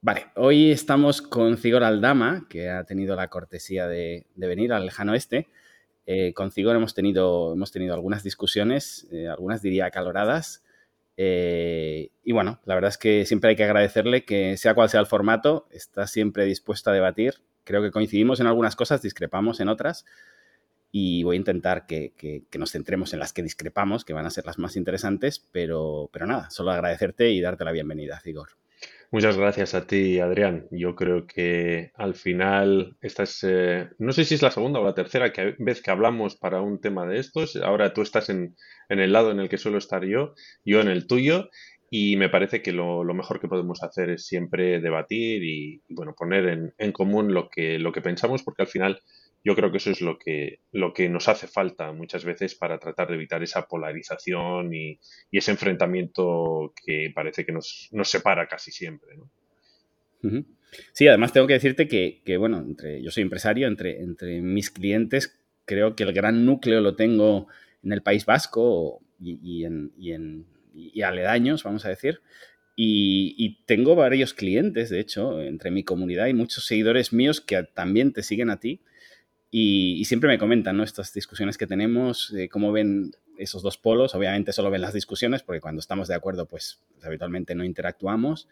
Vale, hoy estamos con Cigor Aldama, que ha tenido la cortesía de, venir al lejano oeste. Eh, con Cigor hemos tenido, hemos tenido algunas discusiones, eh, algunas diría acaloradas. Eh, y bueno, la verdad es que siempre hay que agradecerle que sea cual sea el formato, está siempre dispuesto a debatir. Creo que coincidimos en algunas cosas, discrepamos en otras. Y voy a intentar que, que, nos centremos en las que discrepamos, que van a ser las más interesantes, pero, pero nada, solo agradecerte y darte la bienvenida, Cigor. Muchas gracias a ti, Adrián. Yo creo que al final, esta es, eh, no sé si es la segunda o la tercera vez que hablamos para un tema de estos. Ahora tú estás en, el lado en el que suelo estar yo, yo en el tuyo, y me parece que lo, mejor que podemos hacer es siempre debatir y, bueno, poner en, en, común lo que, lo que pensamos, porque al final yo creo que eso es lo que, lo que nos hace falta muchas veces para tratar de evitar esa polarización y, ese enfrentamiento que parece que nos, separa casi siempre. Sí, además tengo que decirte que, bueno, entre, yo soy empresario, entre, entre mis clientes creo que el gran núcleo lo tengo en el País Vasco y, en, y aledaños, vamos a decir. Y, tengo varios clientes, de hecho, entre mi comunidad y muchos seguidores míos que también te siguen a ti y, siempre me comentan ¿no? estas discusiones que tenemos, cómo ven esos dos polos. Obviamente solo ven las discusiones porque cuando estamos de acuerdo, pues habitualmente no interactuamos.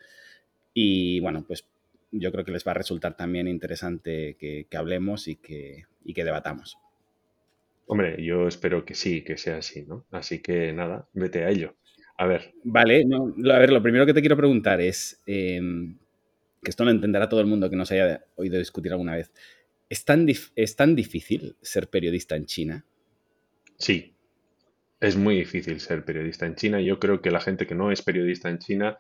Y bueno, pues yo creo que les va a resultar también interesante que, hablemos y que, y que debatamos. Hombre, yo espero que sí, que sea así, ¿no? Así que nada, vete a ello. A ver. Vale, no, a ver, lo primero que te quiero preguntar es, em, que esto no entenderá todo el mundo que nos haya oído discutir alguna vez. ¿Es tan, ¿Es tan difícil ser periodista en China? Sí, es muy difícil ser periodista en China. Yo creo que la gente que no es periodista en China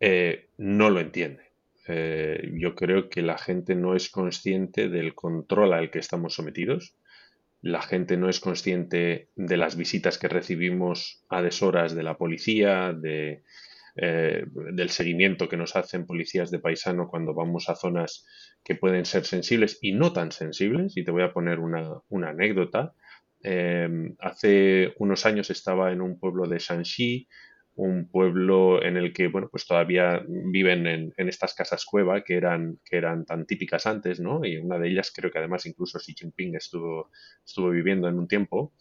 eh, no lo entiende. Eh, yo creo que la gente no es consciente del control al que estamos sometidos. La gente no es consciente de las visitas que recibimos a deshoras de la policía, de, eh, del seguimiento que nos hacen policías de paisano cuando vamos a zonas que pueden ser sensibles y no tan sensibles. Y te voy a poner una, anécdota. Em, hace unos años estaba en un pueblo de Shanxi, un pueblo en el que, bueno, pues todavía viven en, estas casas cueva que eran, que eran tan típicas antes, ¿no? Y una de ellas creo que además incluso Xi Jinping estuvo, estuvo viviendo en un tiempo.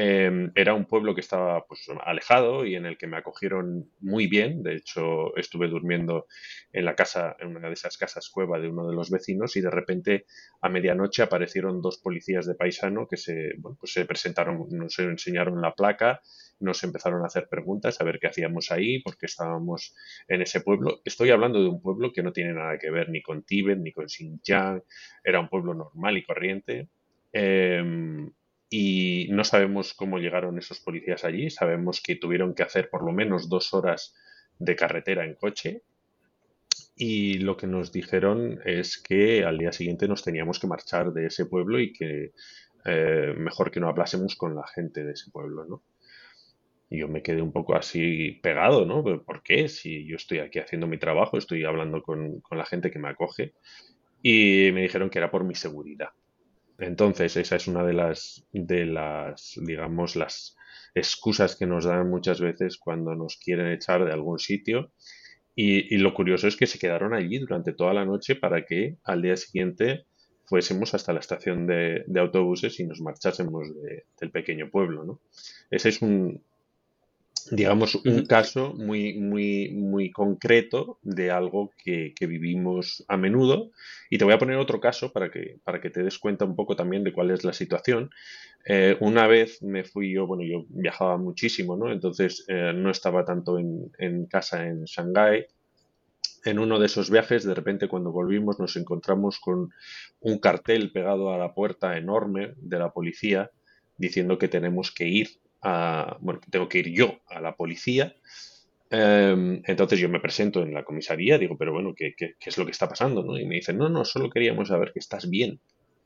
Em, era un pueblo que estaba pues, alejado y en el que me acogieron muy bien. De hecho, estuve durmiendo en la casa, en una de esas casas cueva de uno de los vecinos y de repente a medianoche aparecieron dos policías de paisano que se, pues, se presentaron, nos enseñaron la placa, nos empezaron a hacer preguntas a ver qué hacíamos ahí, por qué estábamos en ese pueblo. Estoy hablando de un pueblo que no tiene nada que ver ni con Tíbet ni con Xinjiang, era un pueblo normal y corriente. Em, y no sabemos cómo llegaron esos policías allí. Sabemos que tuvieron que hacer por lo menos dos horas de carretera en coche. Y lo que nos dijeron es que al día siguiente nos teníamos que marchar de ese pueblo y que eh, mejor que no hablásemos con la gente de ese pueblo, ¿no? Y yo me quedé un poco así pegado, ¿no? ¿Por qué? Si yo estoy aquí haciendo mi trabajo, estoy hablando con, con la gente que me acoge. Y me dijeron que era por mi seguridad. Entonces, esa es una de las, de las, digamos, las excusas que nos dan muchas veces cuando nos quieren echar de algún sitio. Y, lo curioso es que se quedaron allí durante toda la noche para que al día siguiente fuésemos hasta la estación de, autobuses y nos marchásemos del pequeño pueblo, ¿no? Ese es un, digamos, un caso muy, muy, muy concreto de algo que, vivimos a menudo. Y te voy a poner otro caso para que, para que te des cuenta un poco también de cuál es la situación. Eh, una vez me fui yo, bueno, yo viajaba muchísimo, ¿no? Entonces eh, no estaba tanto en, en casa en Shanghái. En uno de esos viajes, de repente cuando volvimos nos encontramos con un cartel pegado a la puerta enorme de la policía diciendo que tenemos que ir bueno, tengo que ir yo a la policía. Em, entonces yo me presento en la comisaría, digo, pero bueno, ¿qué, qué, es lo que está pasando? ¿no? Y me dicen, no, no, solo queríamos saber que estás bien.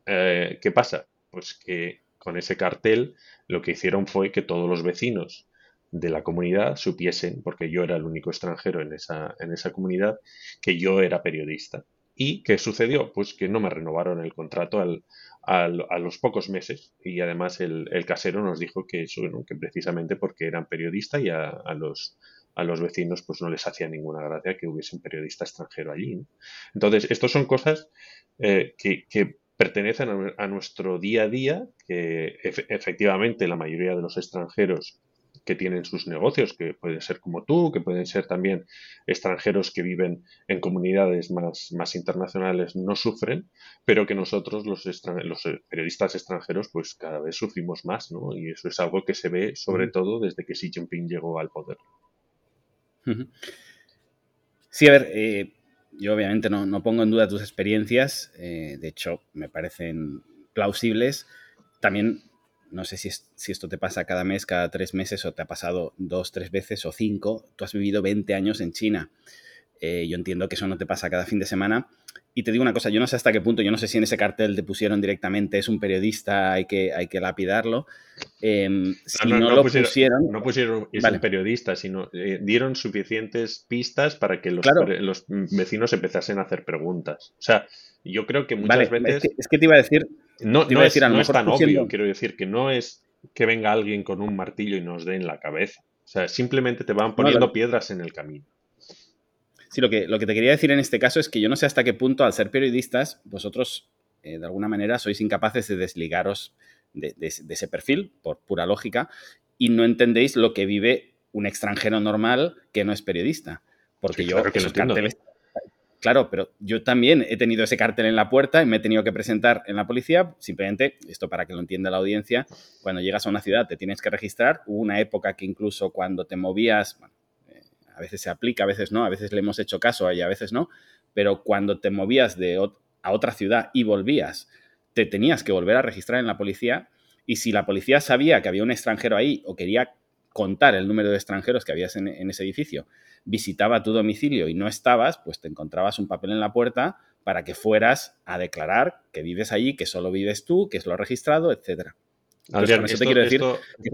Eh, ¿Qué pasa? Pues que con ese cartel lo que hicieron fue que todos los vecinos de la comunidad supiesen, porque yo era el único extranjero en esa, en esa comunidad, que yo era periodista. ¿Y qué sucedió? Pues que no me renovaron el contrato al, a los pocos meses y además el, casero nos dijo que, eso, que precisamente porque eran periodista y a, los, a los vecinos pues no les hacía ninguna gracia que hubiese un periodista extranjero allí. Entonces, estas son cosas eh, que, pertenecen a, nuestro día a día, que efectivamente la mayoría de los extranjeros que tienen sus negocios, que pueden ser como tú, que pueden ser también extranjeros que viven en comunidades más, más internacionales, no sufren, pero que nosotros, los, los periodistas extranjeros, pues cada vez sufrimos más, ¿no? Y eso es algo que se ve sobre todo desde que Xi Jinping llegó al poder. Sí, a ver, eh, yo obviamente no, pongo en duda tus experiencias, eh, de hecho me parecen plausibles. También no sé si, si, esto te pasa cada mes, cada tres meses o te ha pasado dos, tres veces o cinco. Tú has vivido 20 años en China. Eh, yo entiendo que eso no te pasa cada fin de semana. Y te digo una cosa, yo no sé hasta qué punto, yo no sé si en ese cartel te pusieron directamente, es un periodista, hay que, hay que lapidarlo. Em, si no, lo pusieron, No pusieron, es un periodista, sino eh, dieron suficientes pistas para que los, los, vecinos empezasen a hacer preguntas. O sea, yo creo que muchas veces... Es que, te iba a decir... No, no, es, no es, tan obvio, quiero decir, que no es que venga alguien con un martillo y nos dé en la cabeza. O sea, simplemente te van poniendo piedras en el camino. Sí, lo que, lo que te quería decir en este caso es que yo no sé hasta qué punto, al ser periodistas, vosotros eh, de alguna manera sois incapaces de desligaros de, ese perfil, por pura lógica, y no entendéis lo que vive un extranjero normal que no es periodista. Porque yo, que Claro, pero yo también he tenido ese cartel en la puerta y me he tenido que presentar en la policía. Simplemente, esto para que lo entienda la audiencia, cuando llegas a una ciudad te tienes que registrar. Hubo una época que incluso cuando te movías, eh, a veces se aplica, a veces no, a veces le hemos hecho caso y a veces no, pero cuando te movías de a otra ciudad y volvías, te tenías que volver a registrar en la policía. Y si la policía sabía que había un extranjero ahí o quería contar el número de extranjeros que habías en, ese edificio, visitaba tu domicilio y no estabas, pues te encontrabas un papel en la puerta para que fueras a declarar que vives allí, que solo vives tú, que es lo registrado, etcétera. Esto, quiero decir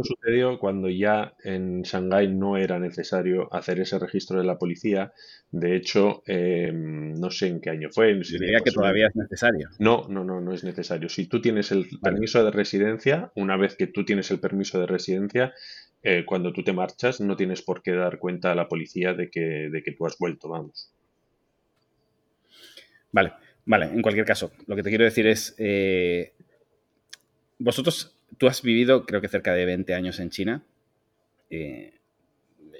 sucedió cuando ya en Shanghái no era necesario hacer ese registro de la policía. De hecho, em, no sé en qué año fue. diría que todavía es necesario. No, no, no, no es necesario. Si tú tienes el permiso de residencia, una vez que tú tienes el permiso de residencia, eh, cuando tú te marchas no tienes por qué dar cuenta a la policía de que, de que tú has vuelto, vamos. Vale, vale, en cualquier caso, lo que te quiero decir es, eh, vosotros, tú has vivido creo que cerca de 20 años en China, eh,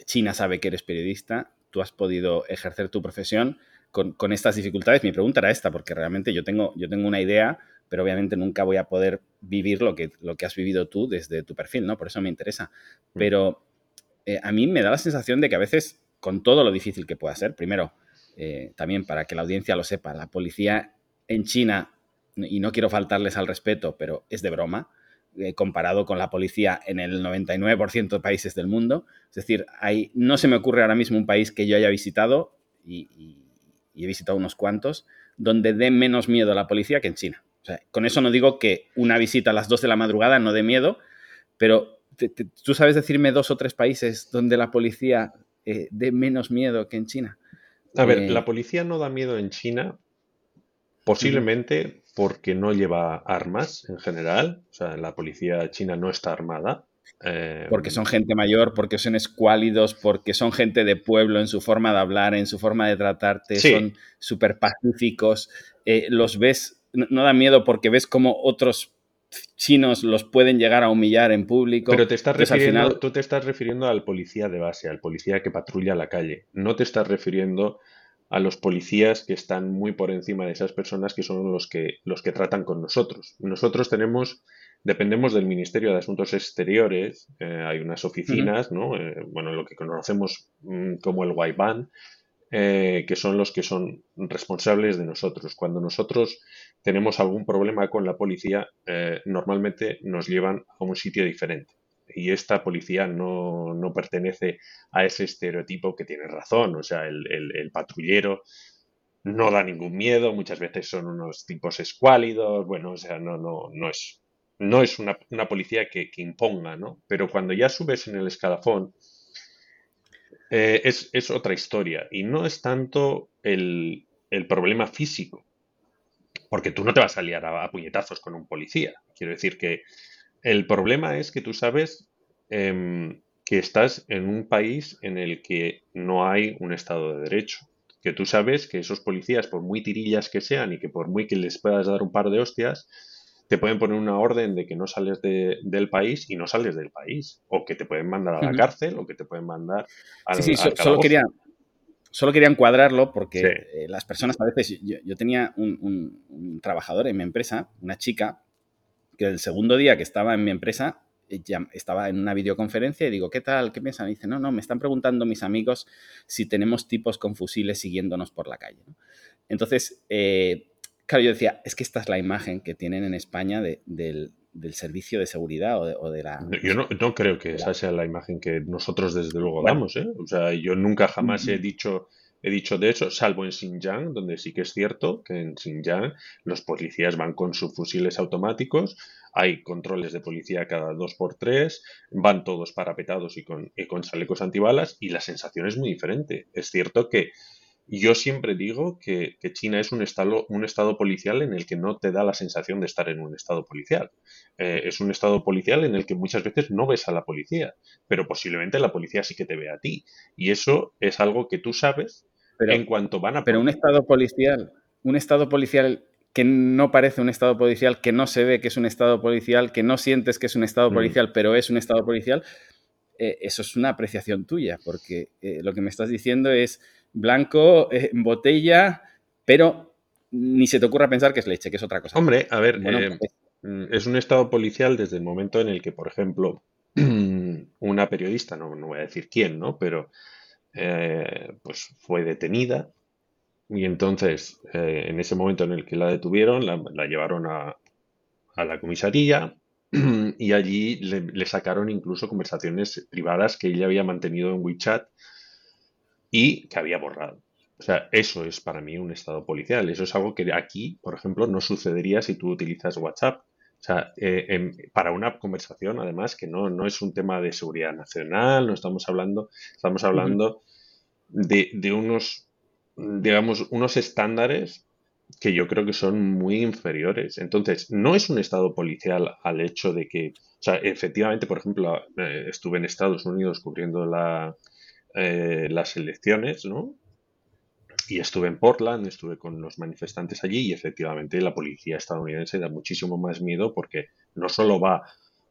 China sabe que eres periodista, tú has podido ejercer tu profesión con, con, estas dificultades. Mi pregunta era esta, porque realmente yo tengo, yo tengo una idea pero obviamente nunca voy a poder vivir lo que, lo que has vivido tú desde tu perfil, ¿no? Por eso me interesa. Mm. Pero eh, a mí me da la sensación de que a veces, con todo lo difícil que pueda ser, primero, eh, también para que la audiencia lo sepa, la policía en China, y no quiero faltarles al respeto, pero es de broma, eh, comparado con la policía en el 99% de países del mundo. Es decir, hay, no se me ocurre ahora mismo un país que yo haya visitado, y, y he visitado unos cuantos, donde dé menos miedo a la policía que en China con eso no digo que una visita a las 2 de la madrugada no dé miedo, pero ¿tú sabes decirme dos o tres países donde la policía eh, dé menos miedo que en China? A ver, eh, la policía no da miedo en China posiblemente porque no lleva armas en general. O sea, la policía china no está armada. Eh, porque son gente mayor, porque son escuálidos, porque son gente de pueblo en su forma de hablar, en su forma de tratarte, son súper pacíficos. los ves no, da miedo porque ves como otros chinos los pueden llegar a humillar en público. Pero te estás refiriendo, tú te estás refiriendo al policía de base, al policía que patrulla la calle. No te estás refiriendo a los policías que están muy por encima de esas personas que son los que, los que tratan con nosotros. Nosotros tenemos, dependemos del Ministerio de Asuntos Exteriores, eh, hay unas oficinas, ¿no? Eh, bueno, lo que conocemos mm, como el Waiban, eh, que son los que son responsables de nosotros. Cuando nosotros tenemos algún problema con la policía, eh, normalmente nos llevan a un sitio diferente. Y esta policía no, no, pertenece a ese estereotipo que tiene razón. O sea, el, el, patrullero no da ningún miedo, muchas veces son unos tipos escuálidos, bueno, o sea, no, no, no es, no es una, una policía que, que, imponga, ¿no? Pero cuando ya subes en el escalafón, eh, es, otra historia y no es tanto el, problema físico, porque tú no te vas a liar a, puñetazos con un policía. Quiero decir que el problema es que tú sabes em, que estás en un país en el que no hay un Estado de Derecho. Que tú sabes que esos policías, por muy tirillas que sean y que por muy que les puedas dar un par de hostias, te pueden poner una orden de que no sales del país y no sales del país. O que te pueden mandar a la cárcel o que te pueden mandar al, sí, sí, solo quería, solo quería encuadrarlo porque eh, las personas a veces... Yo, tenía un trabajador en mi empresa, una chica, que el segundo día que estaba en mi empresa ya estaba en una videoconferencia y digo, ¿qué tal? ¿Qué piensan? Y dice, no, no, me están preguntando mis amigos si tenemos tipos con fusiles siguiéndonos por la calle. Entonces, eh, claro, yo decía, es que esta es la imagen que tienen en España del, servicio de seguridad o de, la... Yo no, creo que esa sea la imagen que nosotros desde luego damos, ¿eh? O sea, yo nunca jamás he dicho he dicho de eso, salvo en Xinjiang, donde sí que es cierto que en Xinjiang los policías van con sus fusiles automáticos, hay controles de policía cada dos por tres, van todos parapetados y con, con chalecos antibalas y la sensación es muy diferente. Es cierto que yo siempre digo que, China es un estado, un estado policial en el que no te da la sensación de estar en un estado policial. Eh, es un estado policial en el que muchas veces no ves a la policía, pero posiblemente la policía sí que te ve a ti. Y eso es algo que tú sabes en cuanto van a... Pero un estado policial, un estado policial que no parece un estado policial, que no se ve que es un estado policial, que no sientes que es un estado mm. policial, pero es un estado policial, eh, eso es una apreciación tuya, porque eh, lo que me estás diciendo es blanco, eh, botella, pero ni se te ocurra pensar que es leche, que es otra cosa. Hombre, a ver, pues mm, es un estado policial desde el momento en el que, por ejemplo, una periodista, no, no voy a decir quién, ¿no? Pero pues fue detenida y entonces, eh, en ese momento en el que la detuvieron, la, llevaron a, la comisaría y allí le, sacaron incluso conversaciones privadas que ella había mantenido en WeChat y que había borrado. O sea, eso es para mí un estado policial. Eso es algo que aquí, por ejemplo, no sucedería si tú utilizas WhatsApp. O sea, eh, para una conversación, además, que no, no es un tema de seguridad nacional, no estamos hablando, estamos hablando de, de unos digamos, unos estándares que yo creo que son muy inferiores. Entonces, no es un estado policial al hecho de que, o sea, efectivamente, por ejemplo, eh, estuve en Estados Unidos cubriendo la, eh, las elecciones, ¿no? Y estuve en Portland, estuve con los manifestantes allí y efectivamente la policía estadounidense da muchísimo más miedo porque no solo va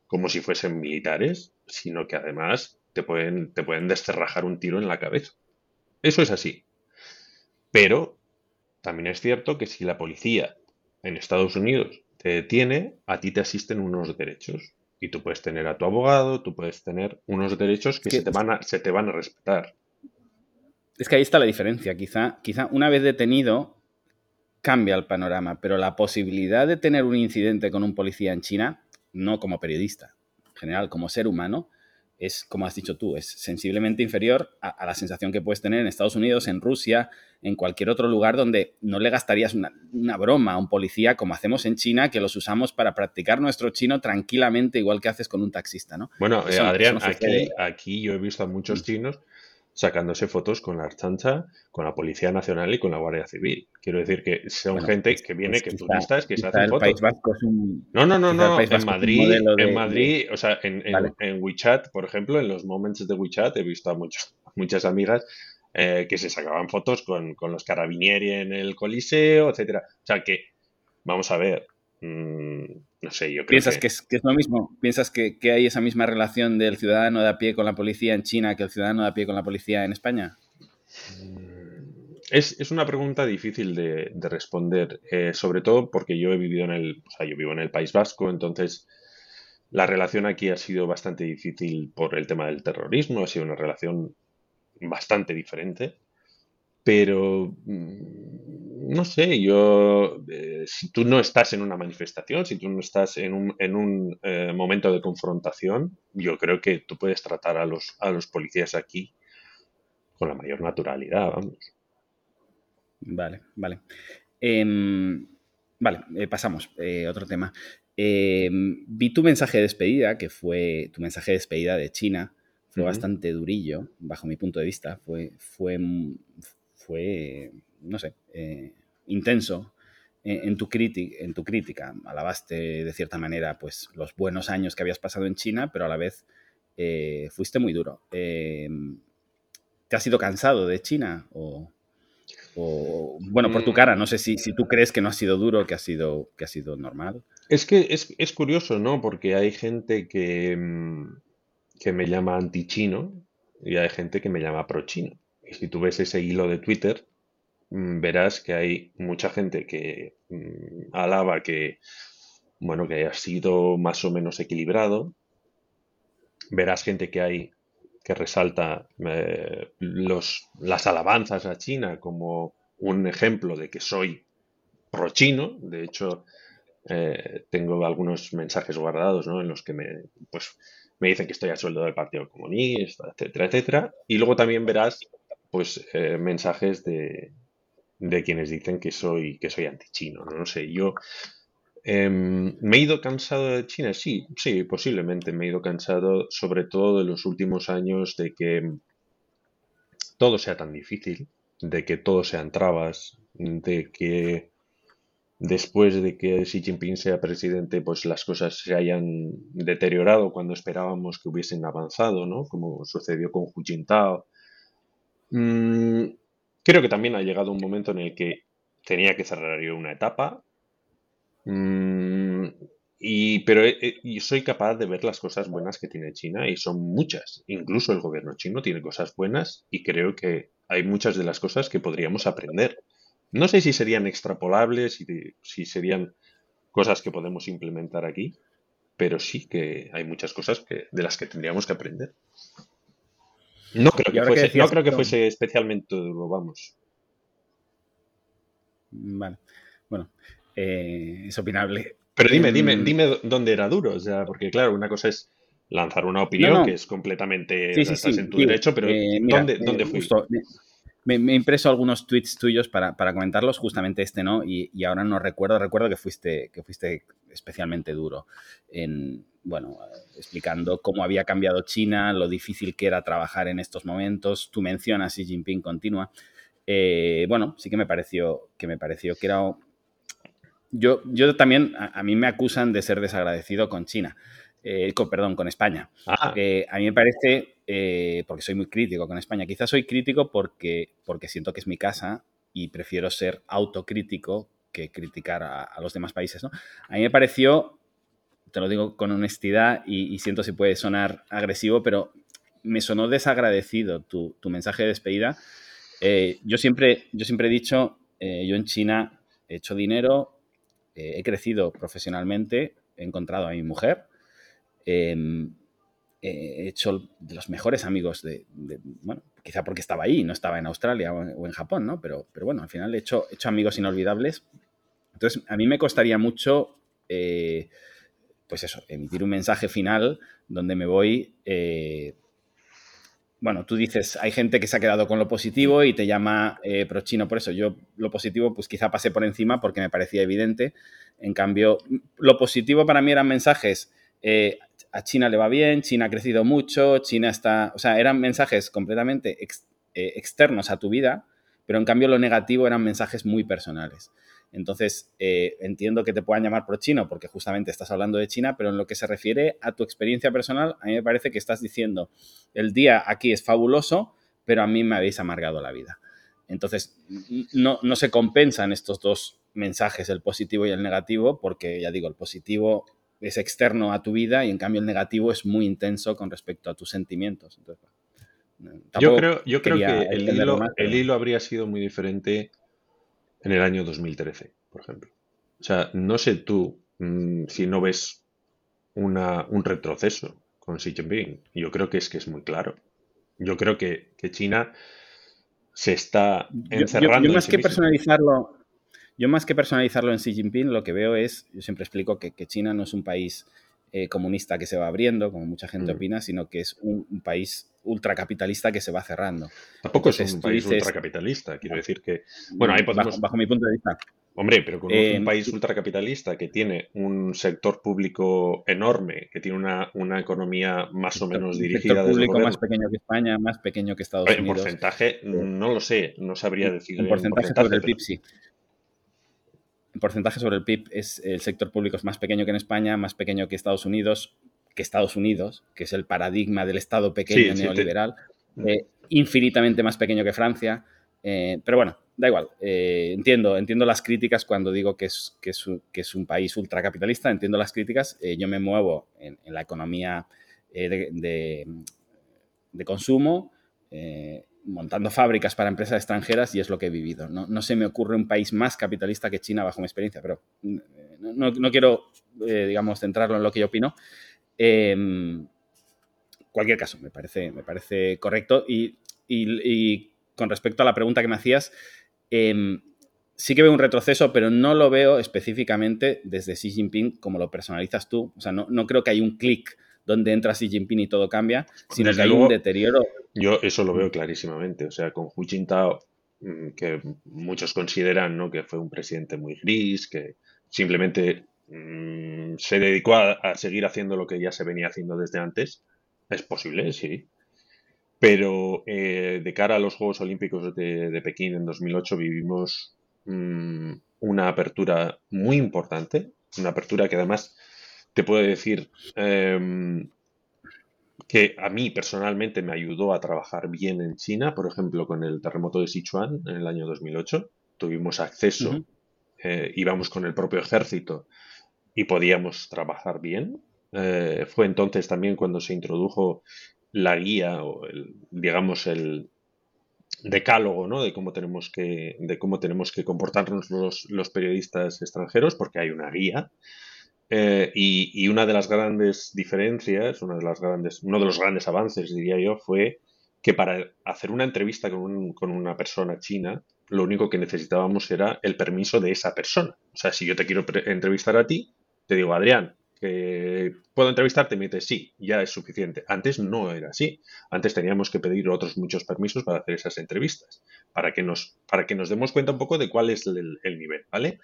como si fuesen militares, sino que además te pueden, te pueden desterrajar un tiro en la cabeza. Eso es así. Pero también es cierto que si la policía en Estados Unidos te detiene, a ti te asisten unos derechos. Y tú puedes tener a tu abogado, tú puedes tener unos derechos que se, te van a, se te van a respetar. Es que ahí está la diferencia. Quizá, quizá una vez detenido cambia el panorama, pero la posibilidad de tener un incidente con un policía en China, no como periodista, en general como ser humano, es, como has dicho tú, es sensiblemente inferior a, la sensación que puedes tener en Estados Unidos, en Rusia, en cualquier otro lugar donde no le gastarías una, broma a un policía como hacemos en China, que los usamos para practicar nuestro chino tranquilamente, igual que haces con un taxista, ¿no? Bueno, eh, Adrián, aquí, aquí, yo he visto a muchos chinos sacándose fotos con la Archancha, con la Policía Nacional y con la Guardia Civil. Quiero decir que son gente pues, que viene, pues que turistas, que se hacen fotos. no, no, no, no. En Madrid, en Madrid, o sea, en, en, WeChat, por ejemplo, en los moments de WeChat he visto a muchos, muchas amigas eh, que se sacaban fotos con, con los carabinieri en el Coliseo, etcétera. O sea que, vamos a ver, Mm, no sé, yo creo ¿Piensas que... es, lo mismo? ¿Piensas que, hay esa misma relación del ciudadano de a pie con la policía en China que el ciudadano de a pie con la policía en España? Mm, es, una pregunta difícil de, responder, eh, sobre todo porque yo he vivido en el, o sea, yo vivo en el País Vasco, entonces la relación aquí ha sido bastante difícil por el tema del terrorismo, ha sido una relación bastante diferente. Pero, mm, no sé, yo, eh, si tú no estás en una manifestación, si tú no estás en un, en un eh, momento de confrontación, yo creo que tú puedes tratar a los, a los policías aquí con la mayor naturalidad, vamos. Vale, vale. Em, vale, eh, pasamos. otro tema. Em, vi tu mensaje de despedida, que fue tu mensaje de despedida de China. Fue bastante durillo, bajo mi punto de vista. Fue, fue, fue, no sé, eh, intenso en, tu en tu crítica. Alabaste de cierta manera pues, los buenos años que habías pasado en China, pero a la vez eh, fuiste muy duro. Em, ¿Te has ido cansado de China? O, bueno, por tu cara, no sé si, si, tú crees que no ha sido duro, que ha sido, que ha sido normal. Es que es, es curioso, ¿no? Porque hay gente que, mm, que me llama anti-chino y hay gente que me llama pro-chino. Y si tú ves ese hilo de Twitter, mm, verás que hay mucha gente que mm, alaba que, bueno, que haya sido más o menos equilibrado. Verás gente que hay que resalta eh, las alabanzas a China como un ejemplo de que soy pro-chino. De hecho, eh, tengo algunos mensajes guardados ¿no? en los que me, pues, me dicen que estoy a sueldo del Partido Comunista, etcétera, etcétera. Y luego también verás pues, eh, mensajes de, de, quienes dicen que soy, que soy antichino. ¿no? no sé, yo Em, ¿Me he ido cansado de China? Sí, sí, posiblemente me he ido cansado, sobre todo de los últimos años, de que todo sea tan difícil, de que todo sean trabas, de que después de que Xi Jinping sea presidente, pues las cosas se hayan deteriorado cuando esperábamos que hubiesen avanzado, ¿no? Como sucedió con Hu Jintao. Mm, creo que también ha llegado un momento en el que tenía que cerrar yo una etapa, Mm, y, pero eh, soy capaz de ver las cosas buenas que tiene China y son muchas. Incluso el gobierno chino tiene cosas buenas y creo que hay muchas de las cosas que podríamos aprender. No sé si serían extrapolables, y si serían cosas que podemos implementar aquí, pero sí que hay muchas cosas que, de las que tendríamos que aprender. No creo que, fuese, no creo que fuese especialmente duro, vamos. Vale. Bueno, eh, es opinable. Pero dime, dime, em, dime dónde era duro, o sea, porque claro, una cosa es lanzar una opinión que es completamente sí, estás en tu derecho, pero eh, ¿dónde, eh, dónde fui? Me, he impreso algunos tweets tuyos para, comentarlos, justamente este no, y, ahora no recuerdo, recuerdo que fuiste, que fuiste especialmente duro en, bueno, explicando cómo había cambiado China, lo difícil que era trabajar en estos momentos, tu mención a Xi Jinping continua. bueno, sí que me pareció que me pareció que era yo, yo también, a, mí me acusan de ser desagradecido con China, eh, con, perdón, con España. Ah. Eh, a mí me parece, eh, porque soy muy crítico con España, quizás soy crítico porque, porque siento que es mi casa y prefiero ser autocrítico que criticar a, los demás países. ¿no? A mí me pareció, te lo digo con honestidad y, siento si puede sonar agresivo, pero me sonó desagradecido tu, tu mensaje de despedida. yo, siempre, yo siempre he dicho, yo en China he hecho dinero, he crecido profesionalmente, he encontrado a mi mujer, he hecho de los mejores amigos de, bueno, quizá porque estaba ahí, no estaba en Australia o en, Japón, ¿no? Pero, pero bueno, al final he hecho, hecho amigos inolvidables. Entonces, a mí me costaría mucho, eh, pues eso, emitir un mensaje final donde me voy eh, bueno, tú dices, hay gente que se ha quedado con lo positivo y te llama eh, pro chino por eso. Yo lo positivo, pues quizá pasé por encima porque me parecía evidente. En cambio, lo positivo para mí eran mensajes, eh, a China le va bien, China ha crecido mucho, China está, o sea, eran mensajes completamente eh, externos a tu vida, pero en cambio lo negativo eran mensajes muy personales. Entonces, eh, entiendo que te puedan llamar pro chino porque justamente estás hablando de China, pero en lo que se refiere a tu experiencia personal, a mí me parece que estás diciendo, el día aquí es fabuloso, pero a mí me habéis amargado la vida. Entonces, no, no se compensan estos dos mensajes, el positivo y el negativo, porque ya digo, el positivo es externo a tu vida y en cambio el negativo es muy intenso con respecto a tus sentimientos. yo creo, yo creo que el hilo, el hilo habría sido muy diferente en el año 2013, por ejemplo. O sea, no sé tú mm, si no ves una, un retroceso con Xi Jinping. Yo creo que es que es muy claro. Yo creo que, China se está encerrando. Yo, más que personalizarlo, yo más que personalizarlo en Xi Jinping, lo que veo es, yo siempre explico que, China no es un país eh, comunista que se va abriendo, como mucha gente mm. opina, sino que es un país ultracapitalista que se va cerrando. Tampoco es un país ultracapitalista, quiero decir que... Bueno, ahí podemos... Bajo, mi punto de vista. Hombre, pero con un eh, país ultracapitalista que tiene un sector público enorme, que tiene una, una economía más o menos dirigida... Un sector público más pequeño que España, más pequeño que Estados Unidos. En porcentaje, no lo sé, no sabría decir. En porcentaje, sobre el PIB, sí. En porcentaje sobre el PIB es el sector público es más pequeño que en España, más pequeño que Estados Unidos, que Estados Unidos, que es el paradigma del Estado pequeño neoliberal, eh, infinitamente más pequeño que Francia. Eh, pero bueno, da igual. Eh, entiendo, entiendo las críticas cuando digo que es, que es, un, país ultracapitalista, entiendo las críticas. yo me muevo en, la economía de, consumo, montando fábricas para empresas extranjeras y es lo que he vivido. No, se me ocurre un país más capitalista que China bajo mi experiencia, pero no, no quiero, digamos, centrarlo en lo que yo opino. Eh, cualquier caso, me parece, me parece correcto. Y, con respecto a la pregunta que me hacías, em, sí que veo un retroceso, pero no lo veo específicamente desde Xi Jinping como lo personalizas tú. O sea, no, creo que hay un clic donde entra Xi Jinping y todo cambia, sino que hay un deterioro. Yo eso lo veo clarísimamente. O sea, con Hu Jintao, mm, que muchos consideran ¿no? que fue un presidente muy gris, que simplemente Mm, se dedicó a, seguir haciendo lo que ya se venía haciendo desde antes. Es posible, sí. Pero eh, de cara a los Juegos Olímpicos de, Pekín en 2008 vivimos mm, una apertura muy importante, una apertura que además te puedo decir em, que a mí personalmente me ayudó a trabajar bien en China, por ejemplo, con el terremoto de Sichuan en el año 2008. Tuvimos acceso, eh, íbamos con el propio ejército y podíamos trabajar bien. Eh, fue entonces también cuando se introdujo la guía o el, digamos el decálogo ¿no? de cómo tenemos que de cómo tenemos que comportarnos los, periodistas extranjeros porque hay una guía eh, y, una de las grandes diferencias una de las grandes uno de los grandes avances diría yo fue que para hacer una entrevista con, con una persona china lo único que necesitábamos era el permiso de esa persona o sea si yo te quiero entrevistar a ti te digo, Adrián, que puedo entrevistarte, me dices, sí, ya es suficiente. Antes no era así. Antes teníamos que pedir otros muchos permisos para hacer esas entrevistas, para que nos, para que nos demos cuenta un poco de cuál es el, nivel, ¿vale?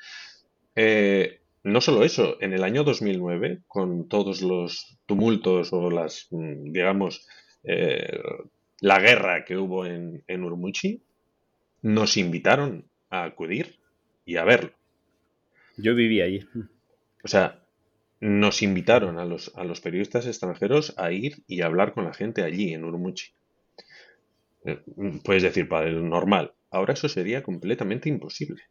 Eh, no solo eso, en el año 2009, con todos los tumultos o las, mm, digamos, eh, la guerra que hubo en, en Urumqi, nos invitaron a acudir y a verlo. Yo viví allí. O sea, nos invitaron a los, a los periodistas extranjeros a ir y hablar con la gente allí, en Urumqi. Eh, puedes decir, para el normal. Ahora eso sería completamente imposible.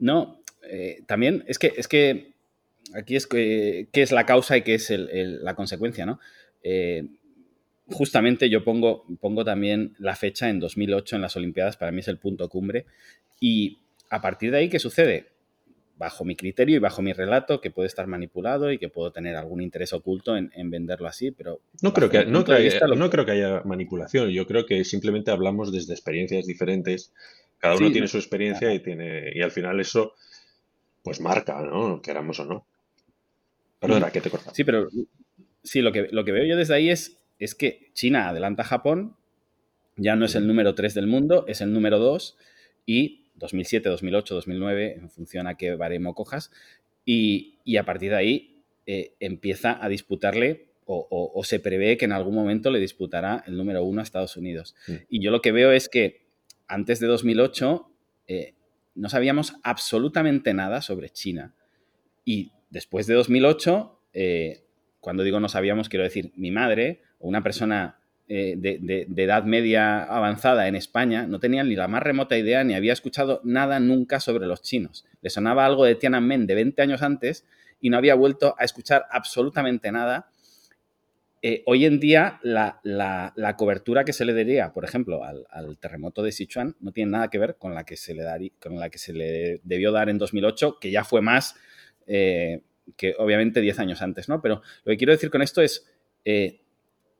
No, eh, también es que, es que aquí es que, qué es la causa y qué es la consecuencia, ¿no? Eh, justamente yo pongo, pongo también la fecha en 2008 en las Olimpiadas, para mí es el punto cumbre. Y a partir de ahí, ¿qué sucede? bajo mi criterio y bajo mi relato, que puede estar manipulado y que puedo tener algún interés oculto en, venderlo así, pero... No creo, que, no, creo que haya manipulación, yo creo que simplemente hablamos desde experiencias diferentes, cada uno tiene su experiencia y, tiene, y al final eso pues marca, ¿no? Queramos o no. Perdona, que te corta. Sí, pero sí, lo que, lo que veo yo desde ahí es, es que China adelanta a Japón, ya no es el número 3 del mundo, es el número 2 y 2007, 2008, 2009, en función a qué baremo cojas, y, a partir de ahí eh, empieza a disputarle o, se prevé que en algún momento le disputará el número uno a Estados Unidos. Mm. Y yo lo que veo es que antes de 2008 eh, no sabíamos absolutamente nada sobre China. Y después de 2008, eh, cuando digo no sabíamos, quiero decir mi madre o una persona eh, de, edad media avanzada en España no tenían ni la más remota idea ni había escuchado nada nunca sobre los chinos. Le sonaba algo de Tiananmen de 20 años antes y no había vuelto a escuchar absolutamente nada. Eh, hoy en día la, cobertura que se le daría, por ejemplo, al, terremoto de Sichuan no tiene nada que ver con la que se le, daría, con la que se le debió dar en 2008, que ya fue más eh, que obviamente 10 años antes, ¿no? Pero lo que quiero decir con esto es,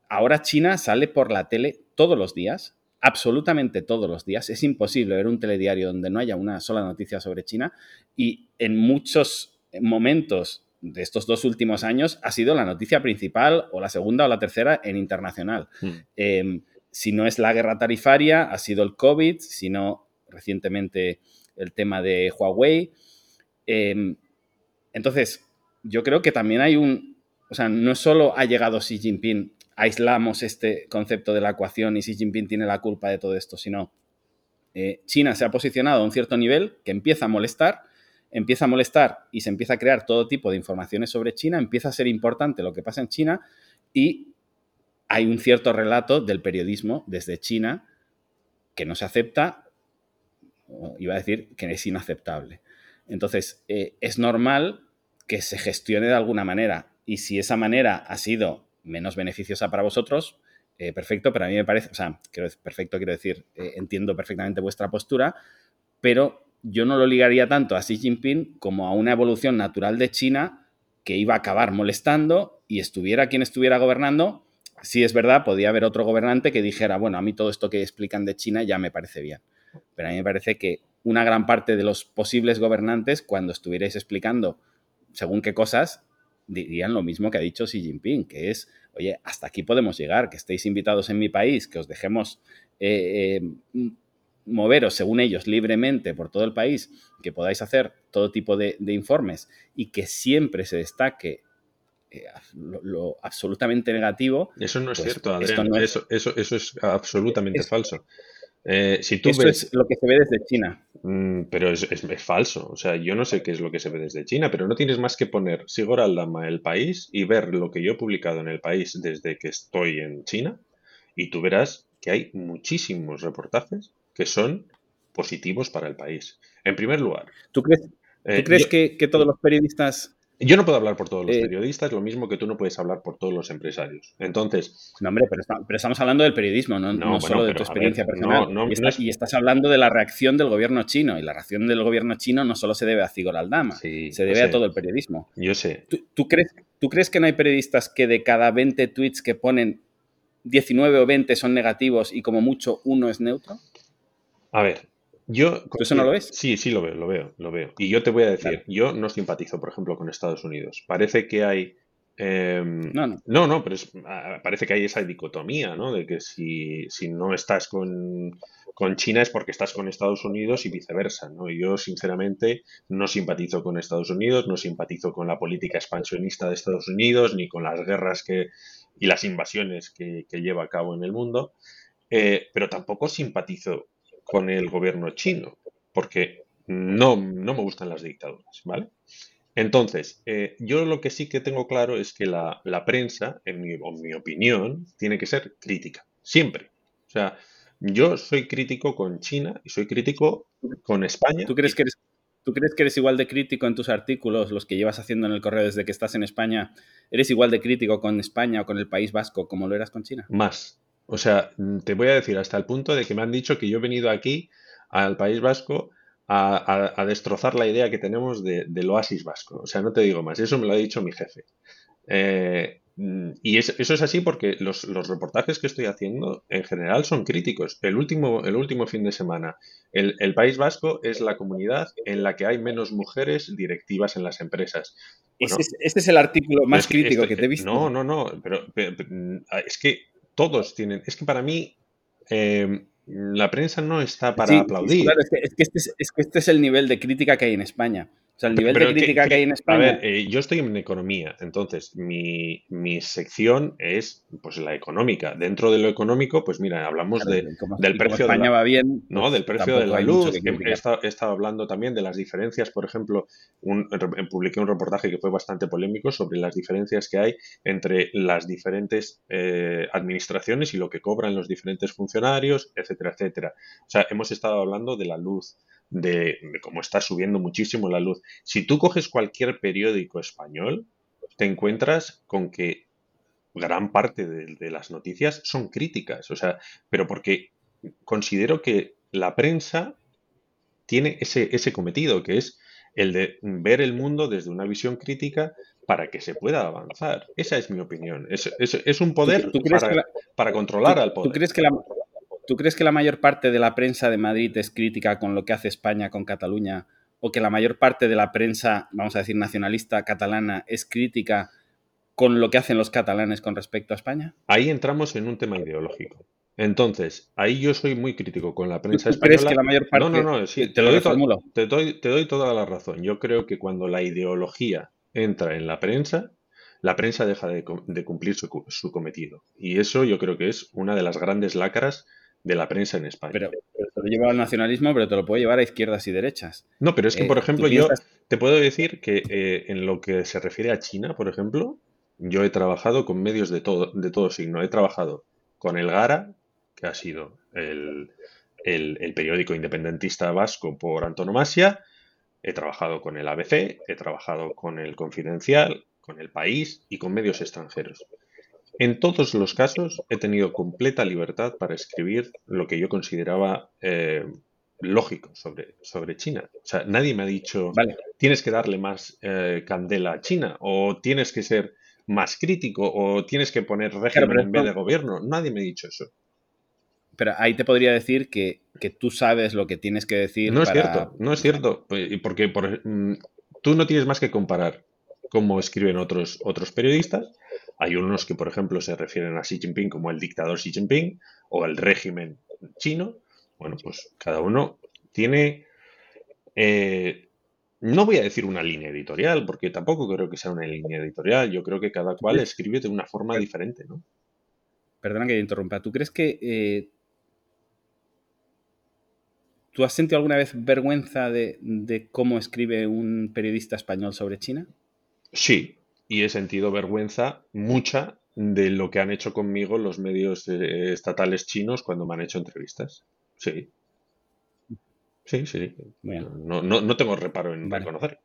ahora China sale por la tele todos los días, absolutamente todos los días. Es imposible ver un telediario donde no haya una sola noticia sobre China y en muchos momentos de estos dos últimos años ha sido la noticia principal o la segunda o la tercera en internacional. Hmm. Em, si no es la guerra tarifaria, ha sido el COVID, si no recientemente el tema de Huawei. Em, entonces, yo creo que también hay un, o sea, no solo ha llegado Xi Jinping aislamos este concepto de la ecuación y Xi Jinping tiene la culpa de todo esto, sino eh, China se ha posicionado a un cierto nivel que empieza a molestar empieza a molestar y se empieza a crear todo tipo de informaciones sobre China, empieza a ser importante lo que pasa en China y hay un cierto relato del periodismo desde China que no se acepta, iba a decir que es inaceptable. Entonces, eh, es normal que se gestione de alguna manera y si esa manera ha sido menos beneficiosa para vosotros, eh, perfecto, pero a mí me parece, o sea, perfecto quiero decir, eh, entiendo perfectamente vuestra postura, pero yo no lo ligaría tanto a Xi Jinping como a una evolución natural de China que iba a acabar molestando y estuviera quien estuviera gobernando, sí es verdad, podía haber otro gobernante que dijera, bueno, a mí todo esto que explican de China ya me parece bien. Pero a mí me parece que una gran parte de los posibles gobernantes, cuando estuvierais explicando según qué cosas, dirían lo mismo que ha dicho Xi Jinping, que es, oye, hasta aquí podemos llegar, que estéis invitados en mi país, que os dejemos eh, eh, moveros, según ellos, libremente por todo el país, que podáis hacer todo tipo de, informes y que siempre se destaque eh, lo, absolutamente negativo. Eso no es pues cierto, Adrián. eso, eso, es absolutamente falso. Eh, si tú Eso es lo que se ve desde China. Mm, pero es, falso. O sea, yo no sé qué es lo que se ve desde China, pero no tienes más que poner Sigor Aldama el país y ver lo que yo he publicado en el país desde que estoy en China y tú verás que hay muchísimos reportajes que son positivos para el país. En primer lugar. ¿Tú crees, eh, crees que, todos los periodistas yo no puedo hablar por todos los eh, periodistas, lo mismo que tú no puedes hablar por todos los empresarios. Entonces. No, hombre, pero, estamos hablando del periodismo, no, solo de tu experiencia personal. y, estás, hablando de la reacción del gobierno chino. Y la reacción del gobierno chino no solo se debe a Zigor Aldama, se debe a todo el periodismo. Yo sé. ¿Tú, crees, ¿Tú crees que no hay periodistas que de cada 20 tweets que ponen, 19 o 20 son negativos y como mucho uno es neutro? A ver, yo, ¿Tú eso no lo ves? Sí, sí lo veo, lo veo, lo veo. Y yo te voy a decir, yo no simpatizo, por ejemplo, con Estados Unidos. Parece que hay... Em, no, no. no, no, pero ah, parece que hay esa dicotomía, ¿no? De que si, no estás con, China es porque estás con Estados Unidos y viceversa, ¿no? Y yo, sinceramente, no simpatizo con Estados Unidos, no simpatizo con la política expansionista de Estados Unidos, ni con las guerras que, y las invasiones que, lleva a cabo en el mundo, eh, pero tampoco simpatizo con el gobierno chino, porque no, no me gustan las dictaduras, ¿vale? Entonces, eh, yo lo que sí que tengo claro es que la, prensa, en mi, mi, opinión, tiene que ser crítica, siempre. O sea, yo soy crítico con China y soy crítico con España. ¿Tú crees que eres, ¿tú crees que eres igual de crítico en tus artículos, los que llevas haciendo en el correo desde que estás en España? ¿Eres igual de crítico con España o con el País Vasco como lo eras con China? Más, o sea, mm, te voy a decir hasta el punto de que me han dicho que yo he venido aquí al País Vasco a, destrozar la idea que tenemos del oasis vasco. O sea, no te digo más, eso me lo ha dicho mi jefe. Eh, mm, y eso es así porque los, reportajes que estoy haciendo en general son críticos. El último, el último fin de semana, el, País Vasco es la comunidad en la que hay menos mujeres directivas en las empresas. este, es, el artículo más crítico que te he visto. No, no, no, pero mm, es que todos tienen. Es que para mí eh, la prensa no está para aplaudir. Claro, es que, este es, que este es el nivel de crítica que hay en España. O sea, el nivel de crítica que, hay en España. A ver, eh, yo estoy en economía, entonces mi, sección es pues la económica. Dentro de lo económico, pues mira, hablamos de, del precio España de va bien, no, pues del precio de la luz. he, estado, hablando también de las diferencias, por ejemplo, un, publiqué un reportaje que fue bastante polémico sobre las diferencias que hay entre las diferentes eh, administraciones y lo que cobran los diferentes funcionarios, etcétera, etcétera. O sea, hemos estado hablando de la luz, de, cómo está subiendo muchísimo la luz. Si tú coges cualquier periódico español, te encuentras con que gran parte de, las noticias son críticas, o sea, pero porque considero que la prensa tiene ese, ese cometido, que es el de ver el mundo desde una visión crítica para que se pueda avanzar. Esa es mi opinión. Es, es, un poder para, controlar al poder. ¿tú crees, que la, ¿Tú crees que la mayor parte de la prensa de Madrid es crítica con lo que hace España con Cataluña? ¿O que la mayor parte de la prensa, vamos a decir, nacionalista catalana es crítica con lo que hacen los catalanes con respecto a España? Ahí entramos en un tema ideológico. Entonces, ahí yo soy muy crítico con la prensa española. ¿Crees que la mayor parte... No, no, no, sí, te, lo doy te, doy, te doy toda la razón. Yo creo que cuando la ideología entra en la prensa, la prensa deja de, cumplir su, su, cometido. Y eso yo creo que es una de las grandes lacras de la prensa en España. Pero, te lo lleva al nacionalismo, pero te lo puede llevar a izquierdas y derechas. No, pero es que, eh, por ejemplo, yo, te puedo decir que eh, en lo que se refiere a China, por ejemplo, yo he trabajado con medios de todo, de todo signo. He trabajado con el Gara, que ha sido el, el periódico independentista vasco por antonomasia. He trabajado con el ABC, he trabajado con el Confidencial, con el País y con medios extranjeros. En todos los casos he tenido completa libertad para escribir lo que yo consideraba eh, lógico sobre, sobre China. O sea, nadie me ha dicho, tienes que darle más eh, candela a China o tienes que ser más crítico o tienes que poner régimen en vez de gobierno. Nadie me ha dicho eso. Pero ahí te podría decir que, tú sabes lo que tienes que decir. No es cierto, no es cierto. Porque por, mm, tú no tienes más que comparar cómo escriben otros, otros periodistas hay unos que, por ejemplo, se refieren a Xi Jinping como el dictador Xi Jinping o el régimen chino. Bueno, pues cada uno tiene, eh, no voy a decir una línea editorial, porque tampoco creo que sea una línea editorial. Yo creo que cada cual escribe de una forma diferente, ¿no? Perdona que te interrumpa. ¿Tú crees que eh, ¿Tú has sentido alguna vez vergüenza de, de, cómo escribe un periodista español sobre China? Sí, y he sentido vergüenza, mucha, de lo que han hecho conmigo los medios eh, estatales chinos cuando me han hecho entrevistas. Sí. Sí, sí. No, no, tengo reparo en reconocer.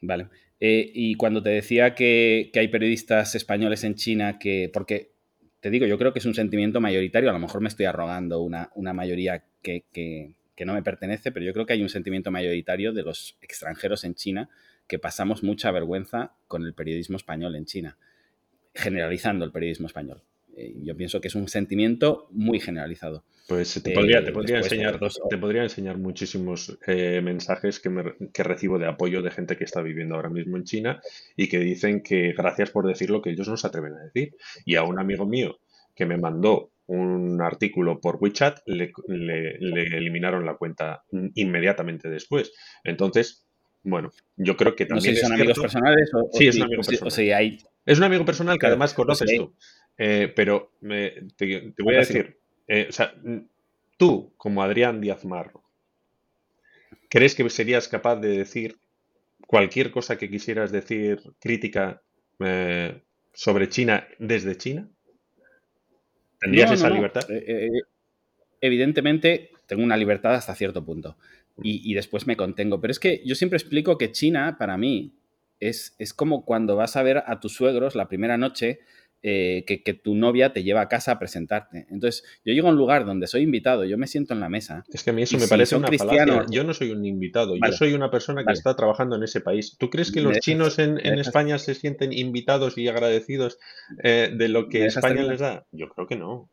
Vale. Eh, y cuando te decía que, hay periodistas españoles en China que. Porque te digo, yo creo que es un sentimiento mayoritario. A lo mejor me estoy arrogando una, una mayoría que, que, no me pertenece, pero yo creo que hay un sentimiento mayoritario de los extranjeros en China que pasamos mucha vergüenza con el periodismo español en China, generalizando el periodismo español. Eh, yo pienso que es un sentimiento muy generalizado. Pues te podría, enseñar, te podría enseñar muchísimos eh, mensajes que, que, recibo de apoyo de gente que está viviendo ahora mismo en China y que dicen que gracias por decir lo que ellos no se atreven a decir. Y a un amigo mío que me mandó un artículo por WeChat, le, le eliminaron la cuenta inmediatamente después. Entonces, bueno, yo creo que también. No sé si son amigos personales o, sí, es un amigo personal. hay... Es un amigo personal que además conoces tú. Eh, pero te, voy a decir, eh, o sea, tú, como Adrián Díaz Marro, ¿crees que serías capaz de decir cualquier cosa que quisieras decir crítica eh, sobre China desde China? ¿Tendrías esa libertad? evidentemente, tengo una libertad hasta cierto punto y, después me contengo. Pero es que yo siempre explico que China, para mí, es, es como cuando vas a ver a tus suegros la primera noche eh, que, tu novia te lleva a casa a presentarte. Entonces, yo llego a un lugar donde soy invitado, yo me siento en la mesa. Es que a mí eso me parece una falacia. Yo no soy un invitado, yo soy una persona que está trabajando en ese país. ¿Tú crees que los chinos en, España se sienten invitados y agradecidos eh, de lo que España les da? Yo creo que no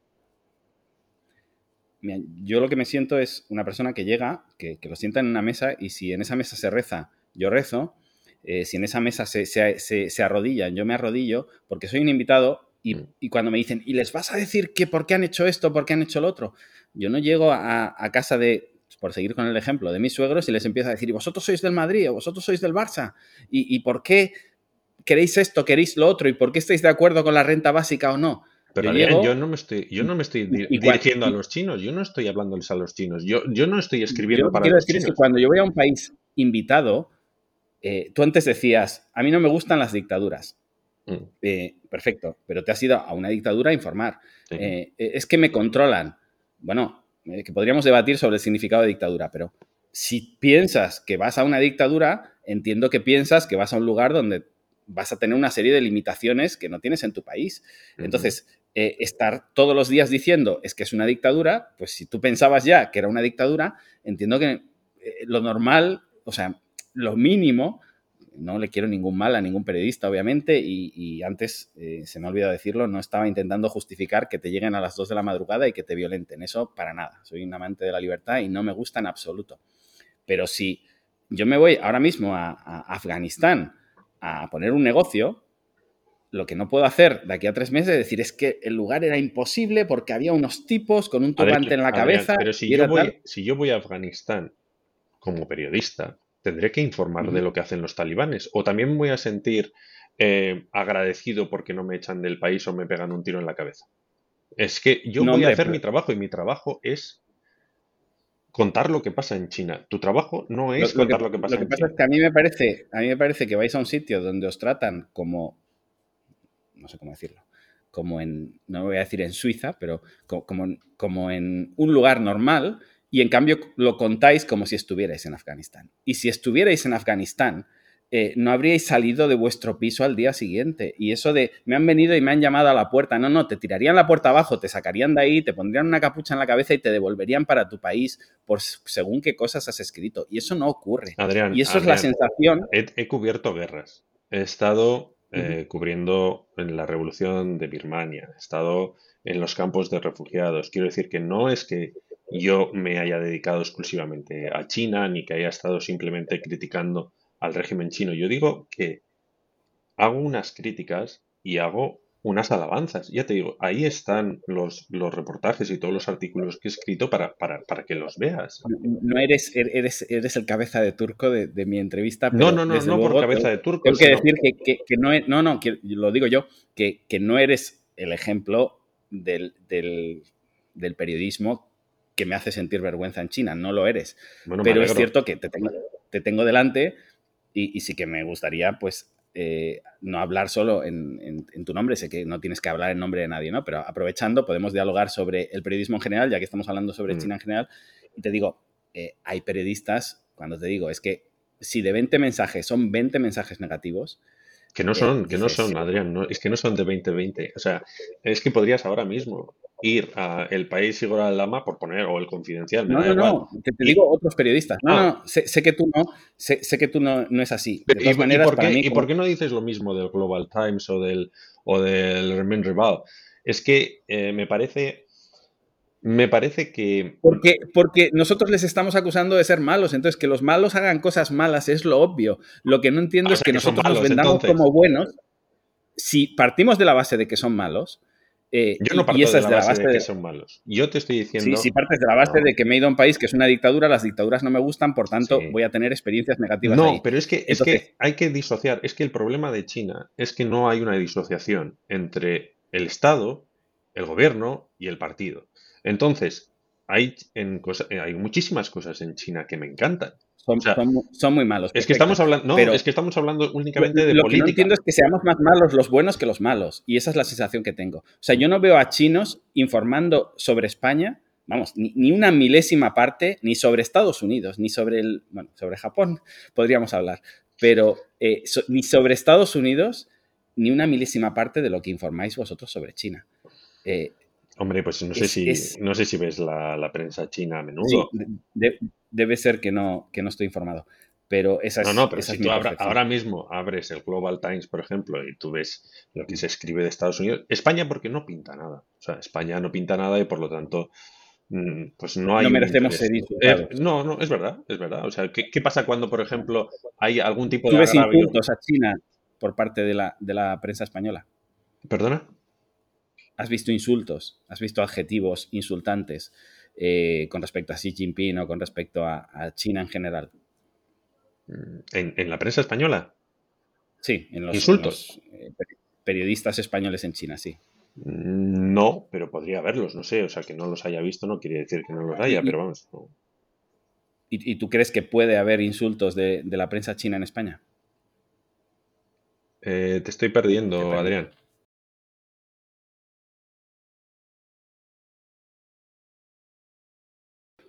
yo lo que me siento es una persona que llega, que, lo sienta en una mesa y si en esa mesa se reza, yo rezo. Eh, si en esa mesa se, se, arrodillan, yo me arrodillo porque soy un invitado y, mm. y, cuando me dicen, ¿y les vas a decir que por qué han hecho esto, por qué han hecho lo otro? Yo no llego a, casa de, por seguir con el ejemplo, de mis suegros y les empiezo a decir, ¿y vosotros sois del Madrid o vosotros sois del Barça? ¿Y, y por qué queréis esto, queréis lo otro? ¿Y por qué estáis de acuerdo con la renta básica o no? Pero yo, no me estoy, yo no me estoy dirigiendo a los chinos, yo no estoy hablándoles a los chinos, yo, yo no estoy escribiendo para quiero decir Es que cuando yo voy a un país invitado, eh, tú antes decías, a mí no me gustan las dictaduras. Mm. Eh, perfecto, pero te has ido a una dictadura a informar. Eh, es que me controlan. Bueno, que podríamos debatir sobre el significado de dictadura, pero si piensas que vas a una dictadura, entiendo que piensas que vas a un lugar donde vas a tener una serie de limitaciones que no tienes en tu país. Entonces, eh, estar todos los días diciendo es que es una dictadura, pues si tú pensabas ya que era una dictadura, entiendo que eh, lo normal, o sea, lo mínimo, no le quiero ningún mal a ningún periodista, obviamente, y, antes, eh, se me ha olvidado decirlo, no estaba intentando justificar que te lleguen a las 2 de la madrugada y que te violenten, eso para nada, soy un amante de la libertad y no me gusta en absoluto. Pero si yo me voy ahora mismo a Afganistán a poner un negocio, lo que no puedo hacer de aquí a tres meses es decir, es que el lugar era imposible porque había unos tipos con un turbante en la cabeza. pero si yo, voy, si yo, voy, a Afganistán como periodista, tendré que informar de lo que hacen los talibanes. O también voy a sentir eh, agradecido porque no me echan del país o me pegan un tiro en la cabeza. Es que yo voy a hacer mi trabajo y mi trabajo es contar lo que pasa en China. Tu trabajo no es contar lo que, pasa en China. Lo que pasa es que a mí me parece, a mí me parece que vais a un sitio donde os tratan como, no sé cómo decirlo, como en, no voy a decir en Suiza, pero como, como en un lugar normal y en cambio lo contáis como si estuvierais en Afganistán. Y si estuvierais en Afganistán, eh, no habríais salido de vuestro piso al día siguiente. Y eso de, me han venido y me han llamado a la puerta. No, no, te tirarían la puerta abajo, te sacarían de ahí, te pondrían una capucha en la cabeza y te devolverían para tu país por según qué cosas has escrito. Y eso no ocurre. Adrián, y eso es la sensación. He, cubierto guerras. He estado eh, cubriendo en la revolución de Birmania. He estado en los campos de refugiados. Quiero decir que no es que yo me haya dedicado exclusivamente a China ni que haya estado simplemente criticando al régimen chino. Yo digo que hago unas críticas y hago unas alabanzas. Ya te digo, ahí están los, los reportajes y todos los artículos que he escrito para, para, que los veas. No eres, er, eres, eres el cabeza de turco de, mi entrevista. no, no, no, no por cabeza de turco. Tengo que decir que, no, es, no, no, lo digo yo, que, no eres el ejemplo del, del, periodismo que me hace sentir vergüenza en China. No lo eres. Pero es cierto que te tengo, te tengo delante y, sí que me gustaría, pues, eh, no hablar solo en, tu nombre, sé que no tienes que hablar en nombre de nadie, ¿no? Pero aprovechando, podemos dialogar sobre el periodismo en general, ya que estamos hablando sobre mm. China en general. Y te digo, eh, hay periodistas, cuando te digo, es que si de 20 mensajes son 20 mensajes negativos, que no eh, son, que no son, Adrián, no, es que no son de 2020. O sea, es que podrías ahora mismo ir a El País y al Lama por poner, o El Confidencial. no, no, no, te, digo otros periodistas. No, ah. no, sé, que tú no, sé, que tú no, no es así. De todas maneras, por qué, ¿y por qué no dices lo mismo del Global Times o del, o del Remen Rival? Es que eh, me parece me parece que... Porque, porque nosotros les estamos acusando de ser malos, entonces que los malos hagan cosas malas es lo obvio. Lo que no entiendo ah, es que, nosotros nos vendamos como buenos. Si partimos de la base de que son malos, eh, yo no parto de, la base de, que son malos. Yo te estoy diciendo. Sí, si partes de la base de que me he ido a un país que es una dictadura, las dictaduras no me gustan, por tanto voy a tener experiencias negativas. No, pero es que, es que hay que disociar. Es que el problema de China es que no hay una disociación entre el Estado, el gobierno y el partido. Entonces, hay, en hay muchísimas cosas en China que me encantan. Son, muy malos. Es que estamos hablando, no, es que estamos hablando únicamente de lo política. Lo que no entiendo es que seamos más malos los buenos que los malos. Y esa es la sensación que tengo. O sea, yo no veo a chinos informando sobre España, vamos, ni, una milésima parte, ni sobre Estados Unidos, ni sobre el, bueno, sobre Japón podríamos hablar, pero eh, ni sobre Estados Unidos, ni una milésima parte de lo que informáis vosotros sobre China. Eh, Hombre, pues no sé, si, no sé si ves la, prensa china a menudo. debe ser que no, que no estoy informado. Pero esa es No, no, pero si tú ahora mismo abres el Global Times, por ejemplo, y tú ves lo que se escribe de Estados Unidos, España porque no pinta nada. O sea, España no pinta nada y por lo tanto, mm, pues no hay... No merecemos ser eh, No, no, es verdad, es verdad. O sea, ¿qué, pasa cuando, por ejemplo, hay algún tipo de... ¿Tú ves a China por parte de la, de la prensa española? ¿Perdona? Has visto insultos, has visto adjetivos insultantes eh, con respecto a Xi Jinping o con respecto a, China en general. Mm, ¿En, la prensa española? Sí, en los, ¿Insultos? Eh, periodistas españoles en China, sí. Mm, no, pero podría haberlos, no sé. O sea, que no los haya visto no quiere decir que no los haya, pero vamos. ¿Y, tú crees que puede haber insultos de, la prensa china en España? Eh, te estoy perdiendo, Adrián.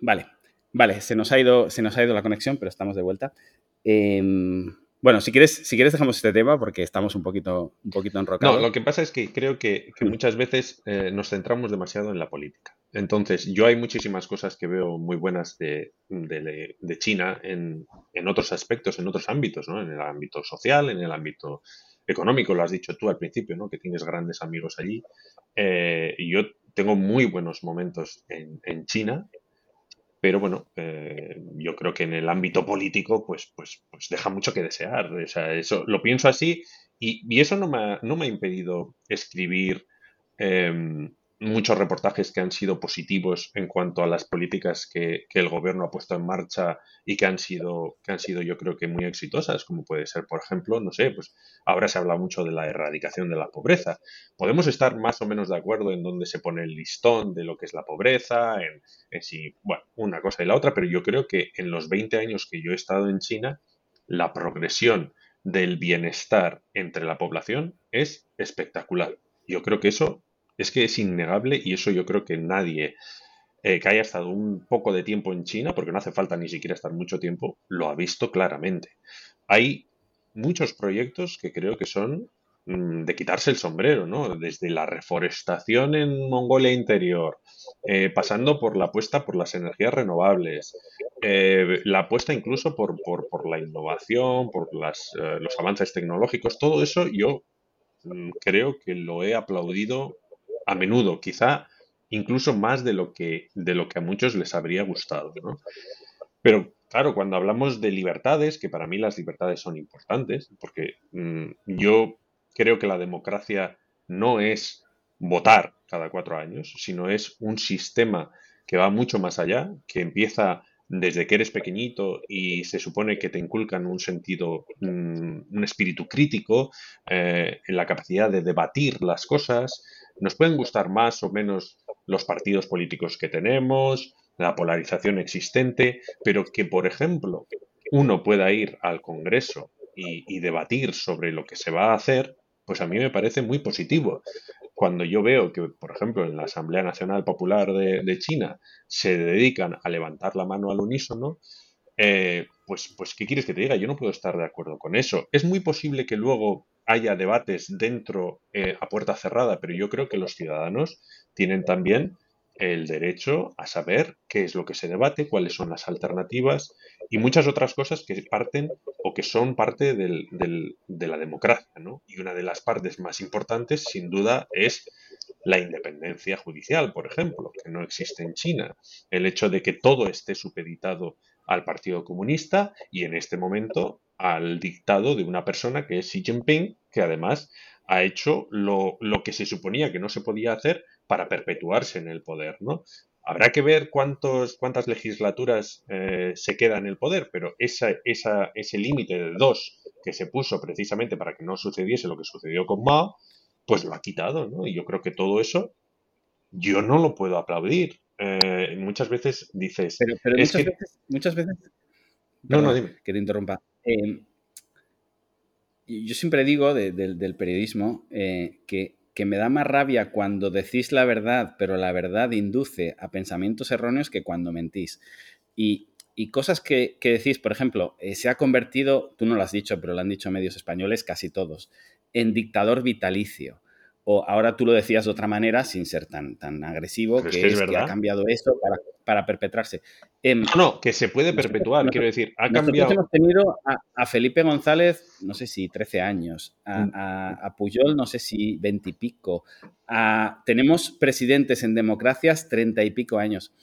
Vale, vale, se nos ha ido, se nos ha ido la conexión, pero estamos de vuelta. Em, bueno, si quieres, si quieres dejamos este tema porque estamos un poquito, un poquito enrocados. No, lo que pasa es que creo que, muchas veces eh, nos centramos demasiado en la política. Entonces, yo hay muchísimas cosas que veo muy buenas de, China en, otros aspectos, en otros ámbitos, ¿no? En el ámbito social, en el ámbito económico, lo has dicho tú al principio, ¿no? Que tienes grandes amigos allí. Eh, y yo tengo muy buenos momentos en, en China pero bueno, eh, yo creo que en el ámbito político, pues, pues, pues deja mucho que desear. O sea, eso lo pienso así y, eso no me, ha, no me ha impedido escribir em, muchos reportajes que han sido positivos en cuanto a las políticas que, el gobierno ha puesto en marcha y que han sido, que han sido yo creo que muy exitosas, como puede ser, por ejemplo, no sé, pues ahora se habla mucho de la erradicación de la pobreza. Podemos estar más o menos de acuerdo en dónde se pone el listón de lo que es la pobreza, en, en si, bueno, una cosa y la otra, pero yo creo que en los 20 años que yo he estado en China, la progresión del bienestar entre la población es espectacular. Yo creo que eso es que es innegable y eso yo creo que nadie eh, que haya estado un poco de tiempo en China, porque no hace falta ni siquiera estar mucho tiempo, lo ha visto claramente. Hay muchos proyectos que creo que son mm, de quitarse el sombrero, ¿no? Desde la reforestación en Mongolia Interior, eh, pasando por la apuesta por las energías renovables, eh, la apuesta incluso por, la innovación, por las, los avances tecnológicos, todo eso yo mm, creo que lo he aplaudido a menudo, quizá incluso más de lo que, de lo que a muchos les habría gustado. ¿no? Pero claro, cuando hablamos de libertades, que para mí las libertades son importantes, porque mm, yo creo que la democracia no es votar cada cuatro años, sino es un sistema que va mucho más allá, que empieza desde que eres pequeñito y se supone que te inculcan un sentido, mm, un, espíritu crítico, eh, en la capacidad de debatir las cosas, nos pueden gustar más o menos los partidos políticos que tenemos, la polarización existente, pero que, por ejemplo, uno pueda ir al Congreso y, debatir sobre lo que se va a hacer, pues a mí me parece muy positivo. Cuando yo veo que, por ejemplo, en la Asamblea Nacional Popular de, China se dedican a levantar la mano al unísono, eh, pues, pues, ¿qué quieres que te diga? Yo no puedo estar de acuerdo con eso. Es muy posible que luego haya debates dentro eh, a puerta cerrada, pero yo creo que los ciudadanos tienen también el derecho a saber qué es lo que se debate, cuáles son las alternativas y muchas otras cosas que parten o que son parte del, de la democracia. ¿no? Y una de las partes más importantes, sin duda, es la independencia judicial, por ejemplo, que no existe en China. El hecho de que todo esté supeditado al Partido Comunista y en este momento al dictado de una persona que es Xi Jinping, que además ha hecho lo, que se suponía que no se podía hacer para perpetuarse en el poder, ¿no? Habrá que ver cuántos, cuántas legislaturas eh, se queda en el poder, pero esa, esa, ese límite de dos que se puso precisamente para que no sucediese lo que sucedió con Mao, pues lo ha quitado, ¿no? Y yo creo que todo eso yo no lo puedo aplaudir. Eh, muchas veces dices... Pero, muchas, veces, No, no, dime. Que te interrumpa. Eh, yo siempre digo del periodismo eh, que, me da más rabia cuando decís la verdad, pero la verdad induce a pensamientos erróneos que cuando mentís. Y, cosas que, decís, por ejemplo, se ha convertido, tú no lo has dicho, pero lo han dicho medios españoles casi todos, en dictador vitalicio o ahora tú lo decías de otra manera sin ser tan, tan agresivo, que, es, que, ha cambiado eso para, perpetrarse. Em, no, no, que se puede perpetuar, quiero decir, ha cambiado. hemos tenido a, Felipe González, no sé si 13 años, a, mm. a Puyol, no sé si 20 y pico, tenemos presidentes en democracias 30 y pico años.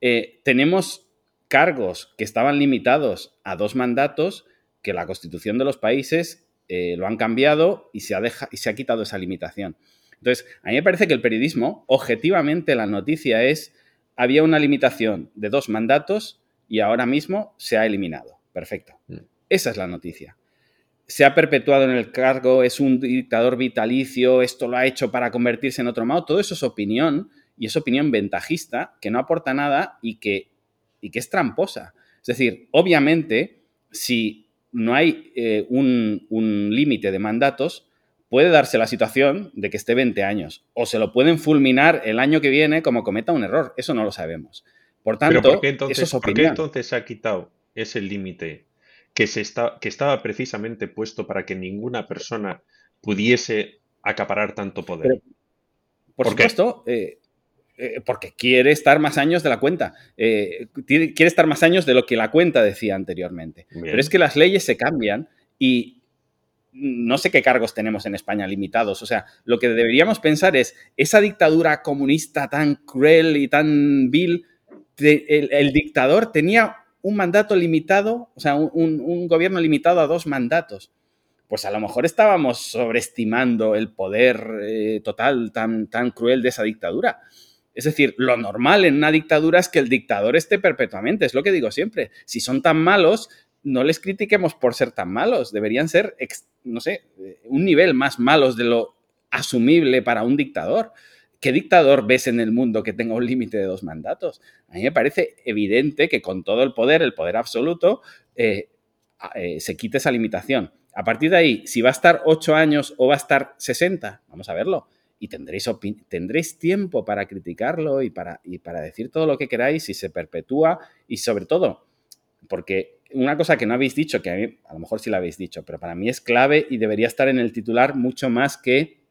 Eh, tenemos cargos que estaban limitados a dos mandatos que la constitución de los países eh, lo han cambiado y se, ha y se ha quitado esa limitación. Entonces, a mí me parece que el periodismo, objetivamente, la noticia es, había una limitación de dos mandatos y ahora mismo se ha eliminado. Perfecto. Mm. Esa es la noticia. Se ha perpetuado en el cargo, es un dictador vitalicio, esto lo ha hecho para convertirse en otro modo. Todo eso es opinión y es opinión ventajista que no aporta nada y que, y que es tramposa. Es decir, obviamente, si no hay eh, un, límite de mandatos, puede darse la situación de que esté 20 años o se lo pueden fulminar el año que viene como cometa un error. Eso no lo sabemos. Por tanto, ¿por qué entonces, entonces se ha quitado ese límite que, se está, que estaba precisamente puesto para que ninguna persona pudiese acaparar tanto poder? por, supuesto, eh, eh, porque quiere estar más años de la cuenta. Eh, quiere estar más años de lo que la cuenta decía anteriormente. Pero es que las leyes se cambian y no sé qué cargos tenemos en España limitados. O sea, lo que deberíamos pensar es, esa dictadura comunista tan cruel y tan vil, el, dictador tenía un mandato limitado, o sea, un, gobierno limitado a dos mandatos. pues a lo mejor estábamos sobreestimando el poder eh, total tan, tan cruel de esa dictadura. Es decir, lo normal en una dictadura es que el dictador esté perpetuamente, es lo que digo siempre. Si son tan malos, no les critiquemos por ser tan malos, deberían ser, no sé, un nivel más malos de lo asumible para un dictador. ¿Qué dictador ves en el mundo que tenga un límite de dos mandatos? A mí me parece evidente que con todo el poder, el poder absoluto, eh, eh, se quite esa limitación. A partir de ahí, si va a estar ocho años o va a estar 60, vamos a verlo. Y tendréis, tendréis tiempo para criticarlo y para, y para decir todo lo que queráis si se perpetúa y sobre todo, porque una cosa que no habéis dicho, que a, mí, a lo mejor sí la habéis dicho, pero para mí es clave y debería estar en el titular mucho más que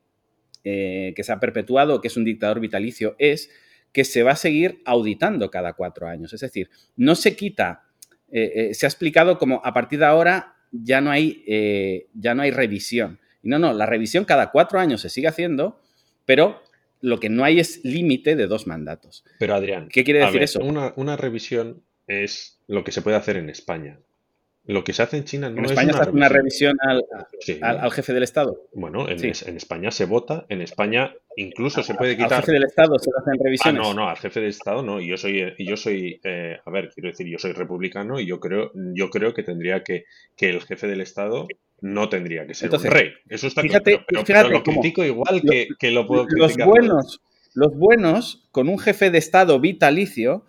eh, que se ha perpetuado, que es un dictador vitalicio, es que se va a seguir auditando cada cuatro años. Es decir, no se quita, eh, eh, se ha explicado como a partir de ahora ya no hay, ya no hay revisión. Y no, no, la revisión cada cuatro años se sigue haciendo, pero lo que no hay es límite de dos mandatos. Pero Adrián, ¿qué quiere decir eso? Una, una revisión es lo que se puede hacer en España. Lo que se hace en China no en España es una se hace una revisión al, al, jefe del Estado. Bueno, en, en, España se vota, en España incluso se puede quitar. Al jefe del Estado se hacen revisiones. Ah, no, no, al jefe del Estado no. Yo soy, yo soy, eh, a ver, quiero decir, yo soy republicano y yo creo, yo creo que tendría que, que el jefe del Estado no tendría que ser un rey. Eso está fíjate, claro. Pero, lo critico igual que, que, lo puedo criticar. Los buenos, los buenos, con un jefe de Estado vitalicio,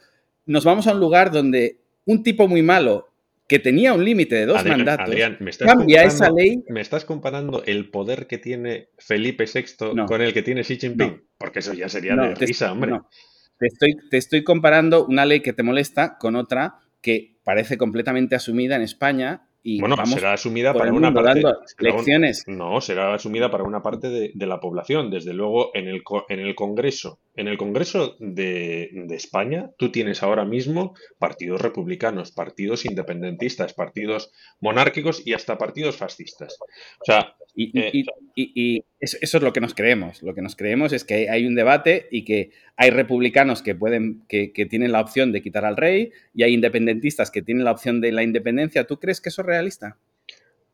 nos vamos a un lugar donde un tipo muy malo que tenía un límite de dos mandatos, cambia esa ley. ¿Me estás comparando el poder que tiene Felipe VI con el que tiene Xi Jinping? Porque eso ya sería de risa, hombre. Te, estoy, te estoy comparando una ley que te molesta con otra que parece completamente asumida en España bueno, será asumida para una parte. No, será asumida para una parte de, la población. Desde luego, en el, en el Congreso, en el Congreso de, de, España, tú tienes ahora mismo partidos republicanos, partidos independentistas, partidos monárquicos y hasta partidos fascistas. O sea, y, eh, eso, es lo que nos creemos. Lo que nos creemos es que hay un debate y que hay republicanos que pueden, que, tienen la opción de quitar al rey y hay independentistas que tienen la opción de la independencia. ¿Tú crees que eso es realista?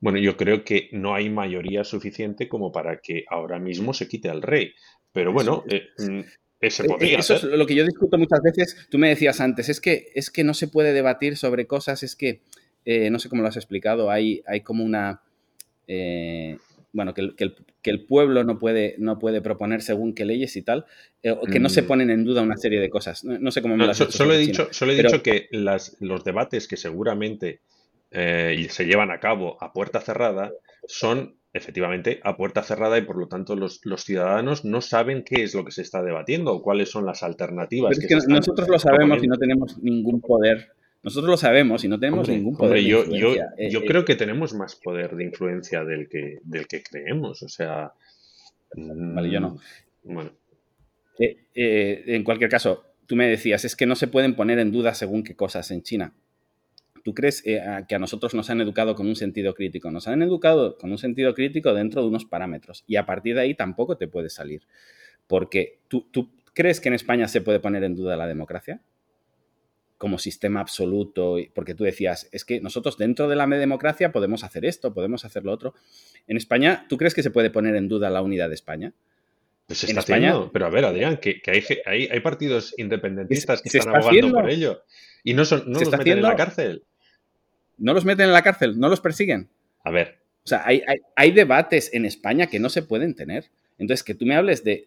Bueno, yo creo que no hay mayoría suficiente como para que ahora mismo se quite al rey. Pero bueno, eh, ese podría Eso es lo que yo discuto muchas veces. Tú me decías antes, es que, es que no se puede debatir sobre cosas, es que, eh, no sé cómo lo has explicado, hay, hay como una bueno, que el, que, el, pueblo no puede, no puede proponer según qué leyes y tal, eh, que no se mm. ponen en duda una serie de cosas. No, sé cómo me lo has Solo he dicho, solo he dicho que las, los debates que seguramente eh, se llevan a cabo a puerta cerrada son efectivamente a puerta cerrada y por lo tanto los, los, ciudadanos no saben qué es lo que se está debatiendo o cuáles son las alternativas. que, nosotros lo sabemos y no tenemos ningún poder nosotros lo sabemos y no tenemos ningún poder. yo, yo, eh, yo, eh, creo que tenemos más poder de influencia del que, del que creemos. O sea. Vale, yo no. Mm, bueno. Eh, en cualquier caso, tú me decías, es que no se pueden poner en duda según qué cosas en China. ¿Tú crees que a nosotros nos han educado con un sentido crítico? Nos han educado con un sentido crítico dentro de unos parámetros y a partir de ahí tampoco te puedes salir. Porque ¿tú, ¿tú crees que en España se puede poner en duda la democracia? como sistema absoluto, porque tú decías, es que nosotros dentro de la democracia podemos hacer esto, podemos hacer lo otro. En España, ¿tú crees que se puede poner en duda la unidad de España? Pues se está haciendo, pero a ver, Adrián, que, hay, hay, partidos independentistas que están abogando por ello y no, son, no los meten en la cárcel. No los meten en la cárcel, no los persiguen. A ver. O sea, hay, hay debates en España que no se pueden tener. Entonces, que tú me hables de,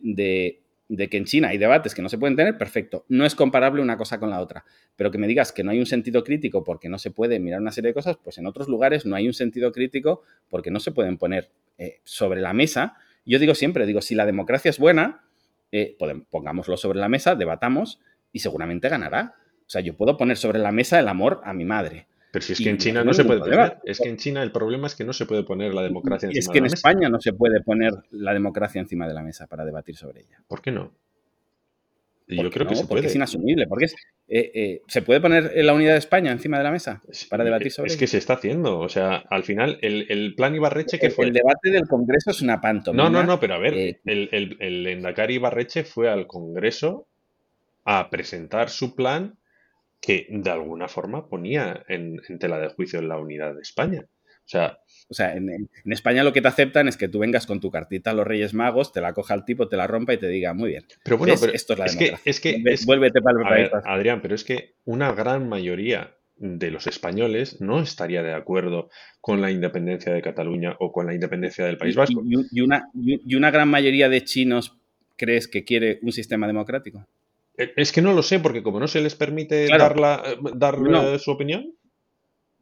de que en China hay debates que no se pueden tener, perfecto. No es comparable una cosa con la otra. Pero que me digas que no hay un sentido crítico porque no se puede mirar una serie de cosas, pues en otros lugares no hay un sentido crítico porque no se pueden poner eh, sobre la mesa. Yo digo siempre, digo, si la democracia es buena, eh, pongámoslo sobre la mesa, debatamos y seguramente ganará. O sea, yo puedo poner sobre la mesa el amor a mi madre. Pero si es que en China no, se puede poner. Es que en China el problema es que no se puede poner la democracia encima de la mesa. Es que en España no se puede poner la democracia encima de la mesa para debatir sobre ella. ¿Por qué no? Yo creo que se porque es inasumible. Porque eh, eh, ¿Se puede poner la unidad de España encima de la mesa para debatir sobre Es que se está haciendo. O sea, al final, el, plan Ibarreche que fue. El debate del Congreso es una pantomima. No, no, no, pero a ver, eh, el, el, el Endacari Ibarreche fue al Congreso a presentar su plan que de alguna forma ponía en, tela de juicio la unidad de España. O sea, o sea, en, España lo que te aceptan es que tú vengas con tu cartita a los Reyes Magos, te la coja el tipo, te la rompa y te diga, muy bien. Pero bueno, esto es la democracia. Que, es que, Vuélvete para el país. Adrián, pero es que una gran mayoría de los españoles no estaría de acuerdo con la independencia de Cataluña o con la independencia del País Vasco. Y, una, y una gran mayoría de chinos crees que quiere un sistema democrático. Eh, es que no lo sé, porque como no se les permite dar, dar eh, su opinión.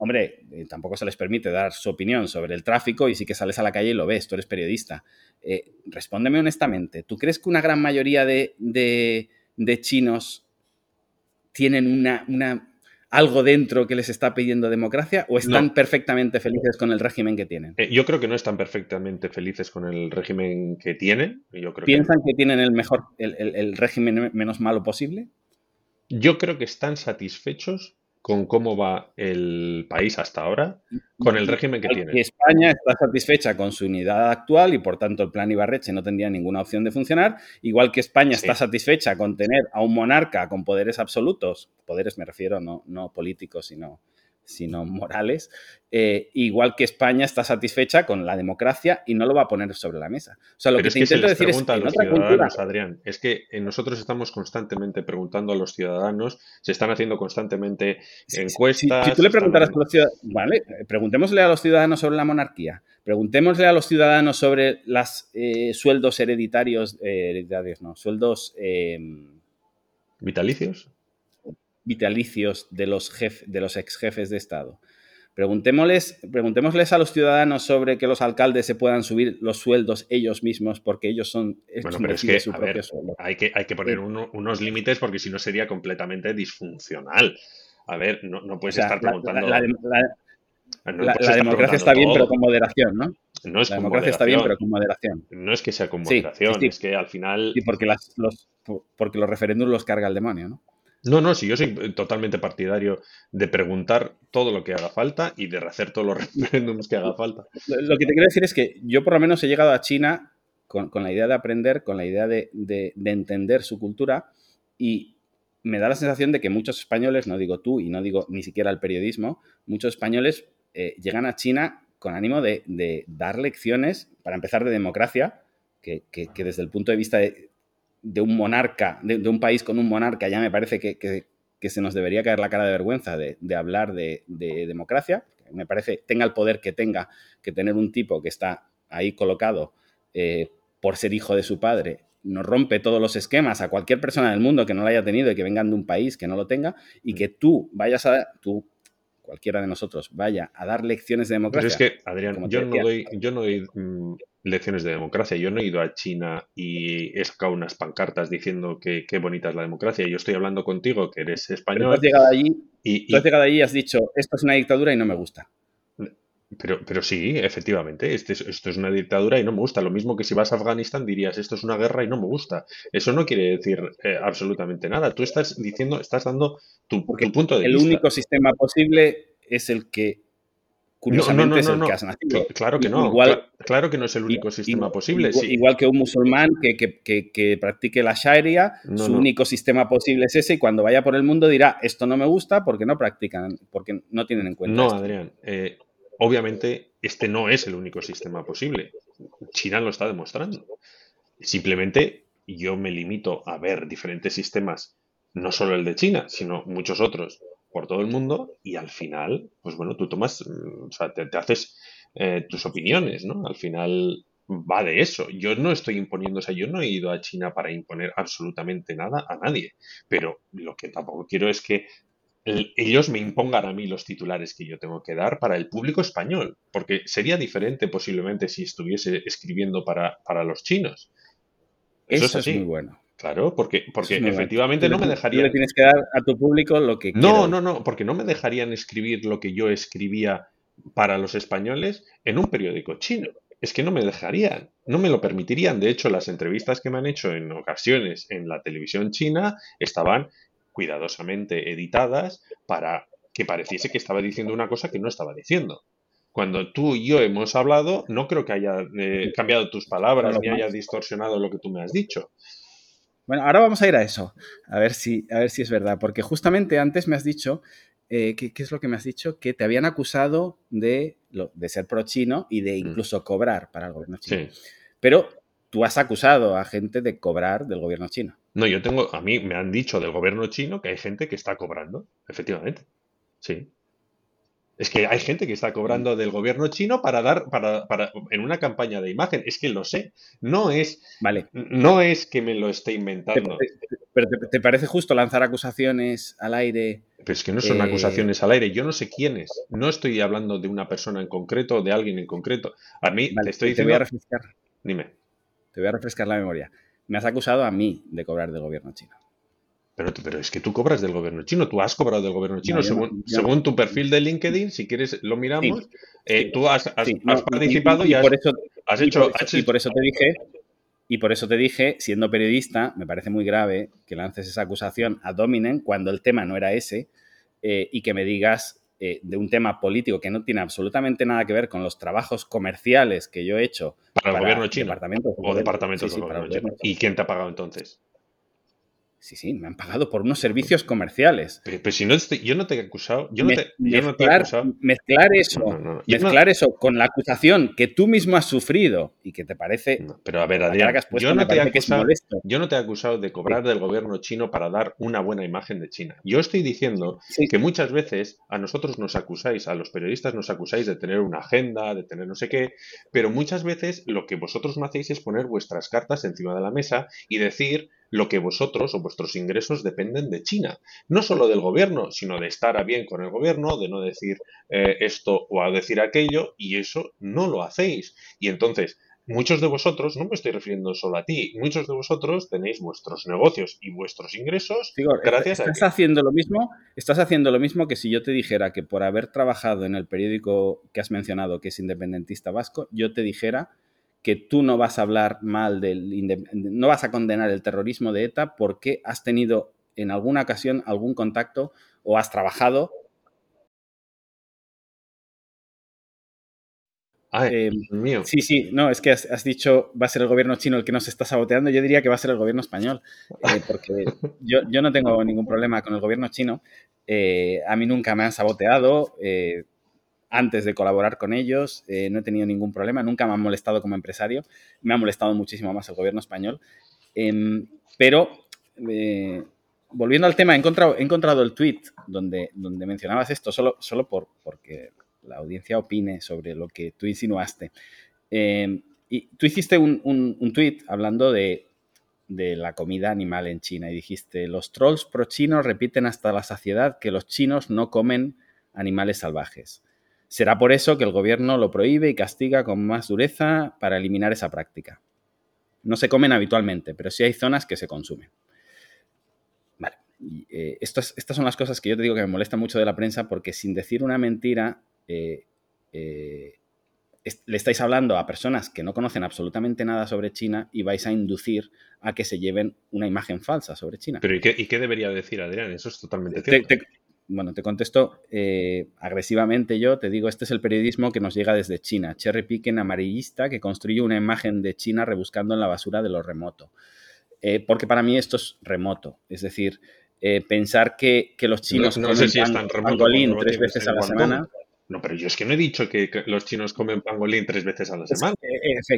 Hombre, eh, tampoco se les permite dar su opinión sobre el tráfico y sí que sales a la calle y lo ves, tú eres periodista. Eh, respóndeme honestamente, ¿tú crees que una gran mayoría de, chinos tienen una, algo dentro que les está pidiendo democracia o están perfectamente felices con el régimen que tienen? Eh, yo creo que no están perfectamente felices con el régimen que tienen. ¿Piensan que... tienen el mejor, el régimen menos malo posible? Yo creo que están satisfechos con cómo va el país hasta ahora, con el régimen que tiene. España está satisfecha con su unidad actual y por tanto el plan Ibarreche no tendría ninguna opción de funcionar, igual que España está satisfecha con tener a un monarca con poderes absolutos, poderes me refiero no, no políticos, sino sino morales, eh, igual que España está satisfecha con la democracia y no lo va a poner sobre la mesa. O sea, lo que te intento decir es que otra cultura... Adrián, es que nosotros estamos constantemente preguntando a los ciudadanos, se están haciendo constantemente encuestas... Si, tú le preguntaras a los ciudadanos, vale, preguntémosle a los ciudadanos sobre la monarquía, preguntémosle a los ciudadanos sobre los eh, sueldos hereditarios, eh, hereditarios no, sueldos... ¿Vitalicios? Vitalicios de los, de los ex jefes de Estado. Preguntémosles, preguntémosles a los ciudadanos sobre que los alcaldes se puedan subir los sueldos ellos mismos porque ellos son bueno, pero es que, su propio sueldo. Hay que, hay que poner unos límites porque si no sería completamente disfuncional. A ver, no, puedes estar preguntando. La, democracia está bien, pero con moderación, ¿no? No es la democracia está bien, pero con moderación. No es que sea con moderación, es que al final. Y porque, los, porque los referéndums los carga el demonio, ¿no? No, no, sí, yo soy totalmente partidario de preguntar todo lo que haga falta y de rehacer todos los referéndums que haga falta. Lo que te quiero decir es que yo por lo menos he llegado a China con, la idea de aprender, con la idea de, entender su cultura y me da la sensación de que muchos españoles, no digo tú y no digo ni siquiera el periodismo, muchos españoles eh, llegan a China con ánimo de, dar lecciones, para empezar, de democracia, que, que desde el punto de vista de, de un monarca, de, un país con un monarca, ya me parece que, se nos debería caer la cara de vergüenza de, hablar de, democracia. Me parece, tenga el poder que tenga, que tener un tipo que está ahí colocado eh, por ser hijo de su padre, nos rompe todos los esquemas a cualquier persona del mundo que no lo haya tenido y que vengan de un país que no lo tenga, y que tú vayas a, tú, cualquiera de nosotros, vaya a dar lecciones de democracia. Pero es que, Adrián, yo no, doy, yo no doy mm, lecciones de democracia. Yo no he ido a China y he sacado unas pancartas diciendo que qué bonita es la democracia. Yo estoy hablando contigo, que eres español. Pero has llegado allí y, has llegado allí y has dicho, esto es una dictadura y no me gusta. Pero, pero sí, efectivamente, este esto es una dictadura y no me gusta. Lo mismo que si vas a Afganistán dirías, esto es una guerra y no me gusta. Eso no quiere decir eh, absolutamente nada. Tú estás diciendo, estás dando tu, tu punto de vista. El único sistema posible es el que curiosamente es el que has nacido. Claro que no. Igual, claro que no es el único sistema posible. Igual, que un musulmán que, practique la Sharia, su único sistema posible es ese y cuando vaya por el mundo dirá, esto no me gusta porque no practican, porque no tienen en cuenta. No, Adrián. Eh, obviamente este no es el único sistema posible. China lo está demostrando. Simplemente yo me limito a ver diferentes sistemas, no solo el de China, sino muchos otros por todo el mundo y al final, pues bueno, tú tomas, mm, o sea, te, haces eh, tus opiniones, ¿no? Al final va de eso. Yo no estoy imponiendo, o sea, yo no he ido a China para imponer absolutamente nada a nadie, pero lo que tampoco quiero es que ellos me impongan a mí los titulares que yo tengo que dar para el público español, porque sería diferente posiblemente si estuviese escribiendo para, para los chinos. Eso, es, muy bueno. Claro, porque, porque efectivamente no me dejarían. le tienes que dar a tu público lo que No, no, no, porque no me dejarían escribir lo que yo escribía para los españoles en un periódico chino. Es que no me dejarían, no me lo permitirían. De hecho, las entrevistas que me han hecho en ocasiones en la televisión china estaban cuidadosamente editadas para que pareciese que estaba diciendo una cosa que no estaba diciendo. Cuando tú y yo hemos hablado, no creo que haya eh, cambiado tus palabras ni haya distorsionado lo que tú me has dicho. Bueno, ahora vamos a ir a eso, a ver si, a ver si es verdad, porque justamente antes me has dicho eh, ¿qué, es lo que me has dicho? Que te habían acusado de, de ser pro-chino y de mm. incluso cobrar para el gobierno chino. Sí. Pero tú has acusado a gente de cobrar del gobierno chino. No, yo tengo, a mí me han dicho del gobierno chino que hay gente que está cobrando, efectivamente. Sí. Es que hay gente que está cobrando del gobierno chino para dar, para, para, en una campaña de imagen. Es que lo sé. No es, vale. no es que me lo esté inventando. ¿Pero te, parece justo lanzar acusaciones al aire? Pero es que no son eh, acusaciones al aire. Yo no sé quiénes. No estoy hablando de una persona en concreto o de alguien en concreto. A mí te estoy diciendo. Te voy a refrescar. Dime. Te voy a refrescar la memoria. Me has acusado a mí de cobrar del gobierno chino. Pero, es que tú cobras del gobierno chino, tú has cobrado del gobierno chino. según, tu perfil de LinkedIn, si quieres lo miramos, eh, tú has, participado y, has, por eso, hecho, Y por eso te dije, y por eso te dije, siendo periodista, me parece muy grave que lances esa acusación a Dominen cuando el tema no era ese eh, y que me digas eh, de un tema político que no tiene absolutamente nada que ver con los trabajos comerciales que yo he hecho para, el gobierno chino o departamentos del gobierno chino. ¿Y quién te ha pagado entonces? Sí, sí, me han pagado por unos servicios comerciales. Pero, si no, yo no te he acusado. Yo no, te, yo no te he acusado. Mezclar eso, mezclar eso con la acusación que tú mismo has sufrido y que te parece. pero a ver, Adrián, yo, no te he acusado, yo no te he acusado de cobrar del gobierno chino para dar una buena imagen de China. Yo estoy diciendo que muchas veces a nosotros nos acusáis, a los periodistas nos acusáis de tener una agenda, de tener no sé qué, pero muchas veces lo que vosotros no hacéis es poner vuestras cartas encima de la mesa y decir lo que vosotros o vuestros ingresos dependen de China. No solo del gobierno, sino de estar a bien con el gobierno, de no decir eh, esto o a decir aquello, y eso no lo hacéis. Y entonces, muchos de vosotros, no me estoy refiriendo solo a ti, muchos de vosotros tenéis vuestros negocios y vuestros ingresos gracias estás haciendo lo mismo, estás haciendo lo mismo que si yo te dijera que por haber trabajado en el periódico que has mencionado, que es independentista vasco, yo te dijera que tú no vas a hablar mal del, no vas a condenar el terrorismo de ETA porque has tenido en alguna ocasión algún contacto o has trabajado. Ay, eh, mío. Sí, sí, no, es que has, dicho va a ser el gobierno chino el que nos está saboteando. Yo diría que va a ser el gobierno español, eh, porque yo, no tengo ningún problema con el gobierno chino. Eh, a mí nunca me han saboteado antes de colaborar con ellos, eh, no he tenido ningún problema, nunca me han molestado como empresario, me ha molestado muchísimo más el gobierno español, em, pero eh, volviendo al tema, he encontrado, he encontrado el tweet donde, donde mencionabas esto, solo, solo por, porque la audiencia opine sobre lo que tú insinuaste. Em, y tú hiciste un, un, un tweet hablando de, de la comida animal en China y dijiste, los trolls pro-chinos repiten hasta la saciedad que los chinos no comen animales salvajes. Será por eso que el gobierno lo prohíbe y castiga con más dureza para eliminar esa práctica. No se comen habitualmente, pero sí hay zonas que se consumen. Vale. Eh, estas, son las cosas que yo te digo que me molestan mucho de la prensa porque sin decir una mentira eh, eh, le estáis hablando a personas que no conocen absolutamente nada sobre China y vais a inducir a que se lleven una imagen falsa sobre China. Pero ¿y qué, debería decir Adrián? Eso es totalmente cierto bueno, te contesto eh, agresivamente yo, te digo, este es el periodismo que nos llega desde China, cherry picking amarillista que construye una imagen de China rebuscando en la basura de lo remoto. Eh, porque para mí esto es remoto, es decir, eh, pensar que, los chinos no, comen pangolín tres veces a la semana... No, pero yo es que no he dicho que, los chinos comen pangolín tres veces a la semana.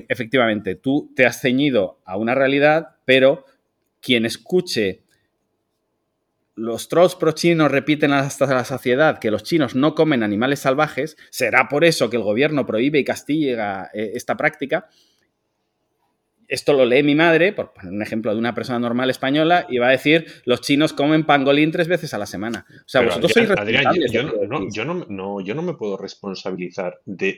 efectivamente, tú te has ceñido a una realidad, pero quien escuche los trolls pro-chinos repiten hasta la saciedad que los chinos no comen animales salvajes, será por eso que el gobierno prohíbe y castiga eh, esta práctica. Esto lo lee mi madre, por poner un ejemplo de una persona normal española, y va a decir, los chinos comen pangolín tres veces a la semana. O sea, vosotros sois responsables. yo, no, yo, no, me puedo responsabilizar de,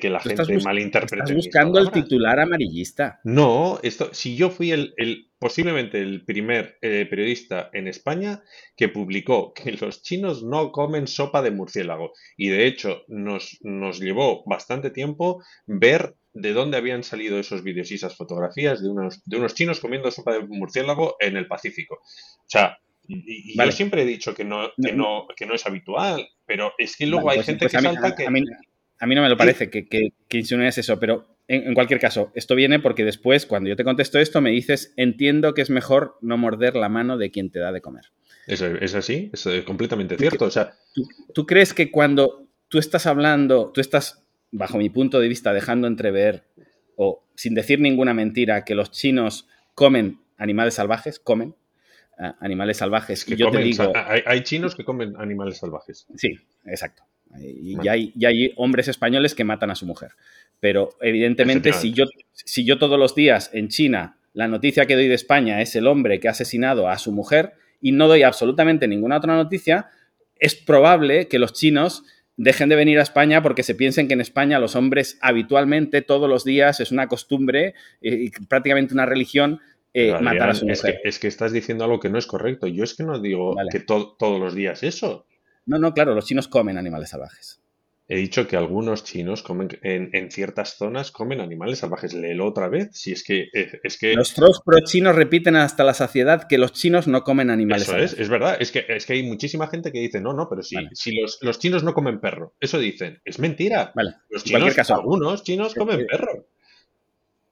que la gente malinterprete. Estás buscando el titular amarillista. No, esto, si yo fui el posiblemente el primer eh, periodista en España que publicó que los chinos no comen sopa de murciélago. Y de hecho nos, nos llevó bastante tiempo ver de dónde habían salido esos vídeos y esas fotografías de unos, de unos chinos comiendo sopa de murciélago en el Pacífico. O sea, y, yo siempre he dicho que no, que no, que no es habitual, pero es que luego hay pues, gente pues que salta que... A mí, no me lo parece que, que, que eso, pero en, cualquier caso, esto viene porque después, cuando yo te contesto esto, me dices, entiendo que es mejor no morder la mano de quien te da de comer. Eso es así, es completamente cierto. O sea, ¿tú, crees que cuando tú estás hablando, tú estás, bajo mi punto de vista, dejando entrever, o sin decir ninguna mentira, que los chinos comen animales salvajes, comen animales salvajes. Que yo te digo, hay, chinos que comen animales salvajes. Sí, exacto. Y, hay, y, hay, hombres españoles que matan a su mujer. Pero evidentemente, si yo, si yo todos los días en China la noticia que doy de España es el hombre que ha asesinado a su mujer y no doy absolutamente ninguna otra noticia, es probable que los chinos dejen de venir a España porque se piensen que en España los hombres habitualmente, todos los días, es una costumbre y prácticamente una religión eh, matar a su mujer. Es que, estás diciendo algo que no es correcto. Yo es que no digo que todos los días eso. No, no, claro, los chinos comen animales salvajes. He dicho que algunos chinos comen en, ciertas zonas comen animales salvajes. Léelo otra vez. Si es que es que los pro chinos repiten hasta la saciedad que los chinos no comen animales Eso salvajes. Es, es verdad. Es que, es que hay muchísima gente que dice no, no, pero si, si los, chinos no comen perro, eso dicen. Es mentira. Vale. Los chinos, caso, algunos chinos comen eh, eh, perro.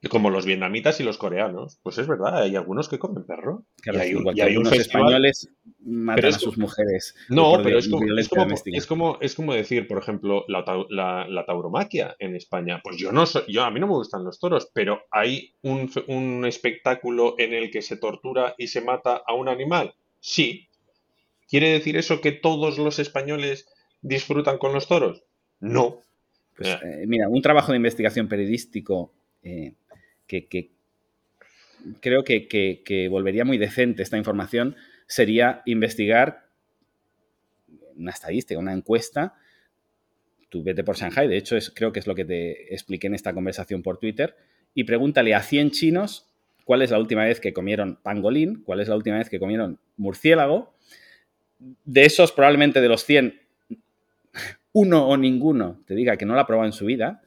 Como los vietnamitas y los coreanos. Pues es verdad, hay algunos que comen perro. y hay, unos españoles matan a sus mujeres. No, pero es como, es, como, decir, por ejemplo, la, tauromaquia en España. Pues yo no soy, yo a mí no me gustan los toros, pero hay un, un espectáculo en el que se tortura y se mata a un animal. Sí. ¿Quiere decir eso que todos los españoles disfrutan con los toros? No. Pues, eh, mira, un trabajo de investigación periodístico eh, que, creo que, volvería muy decente esta información sería investigar una estadística, una encuesta. Tú vete por Shanghai, de hecho es, creo que es lo que te expliqué en esta conversación por Twitter, y pregúntale a 100 chinos cuál es la última vez que comieron pangolín, cuál es la última vez que comieron murciélago. De esos, probablemente de los 100, uno o ninguno te diga que no la ha probado en su vida.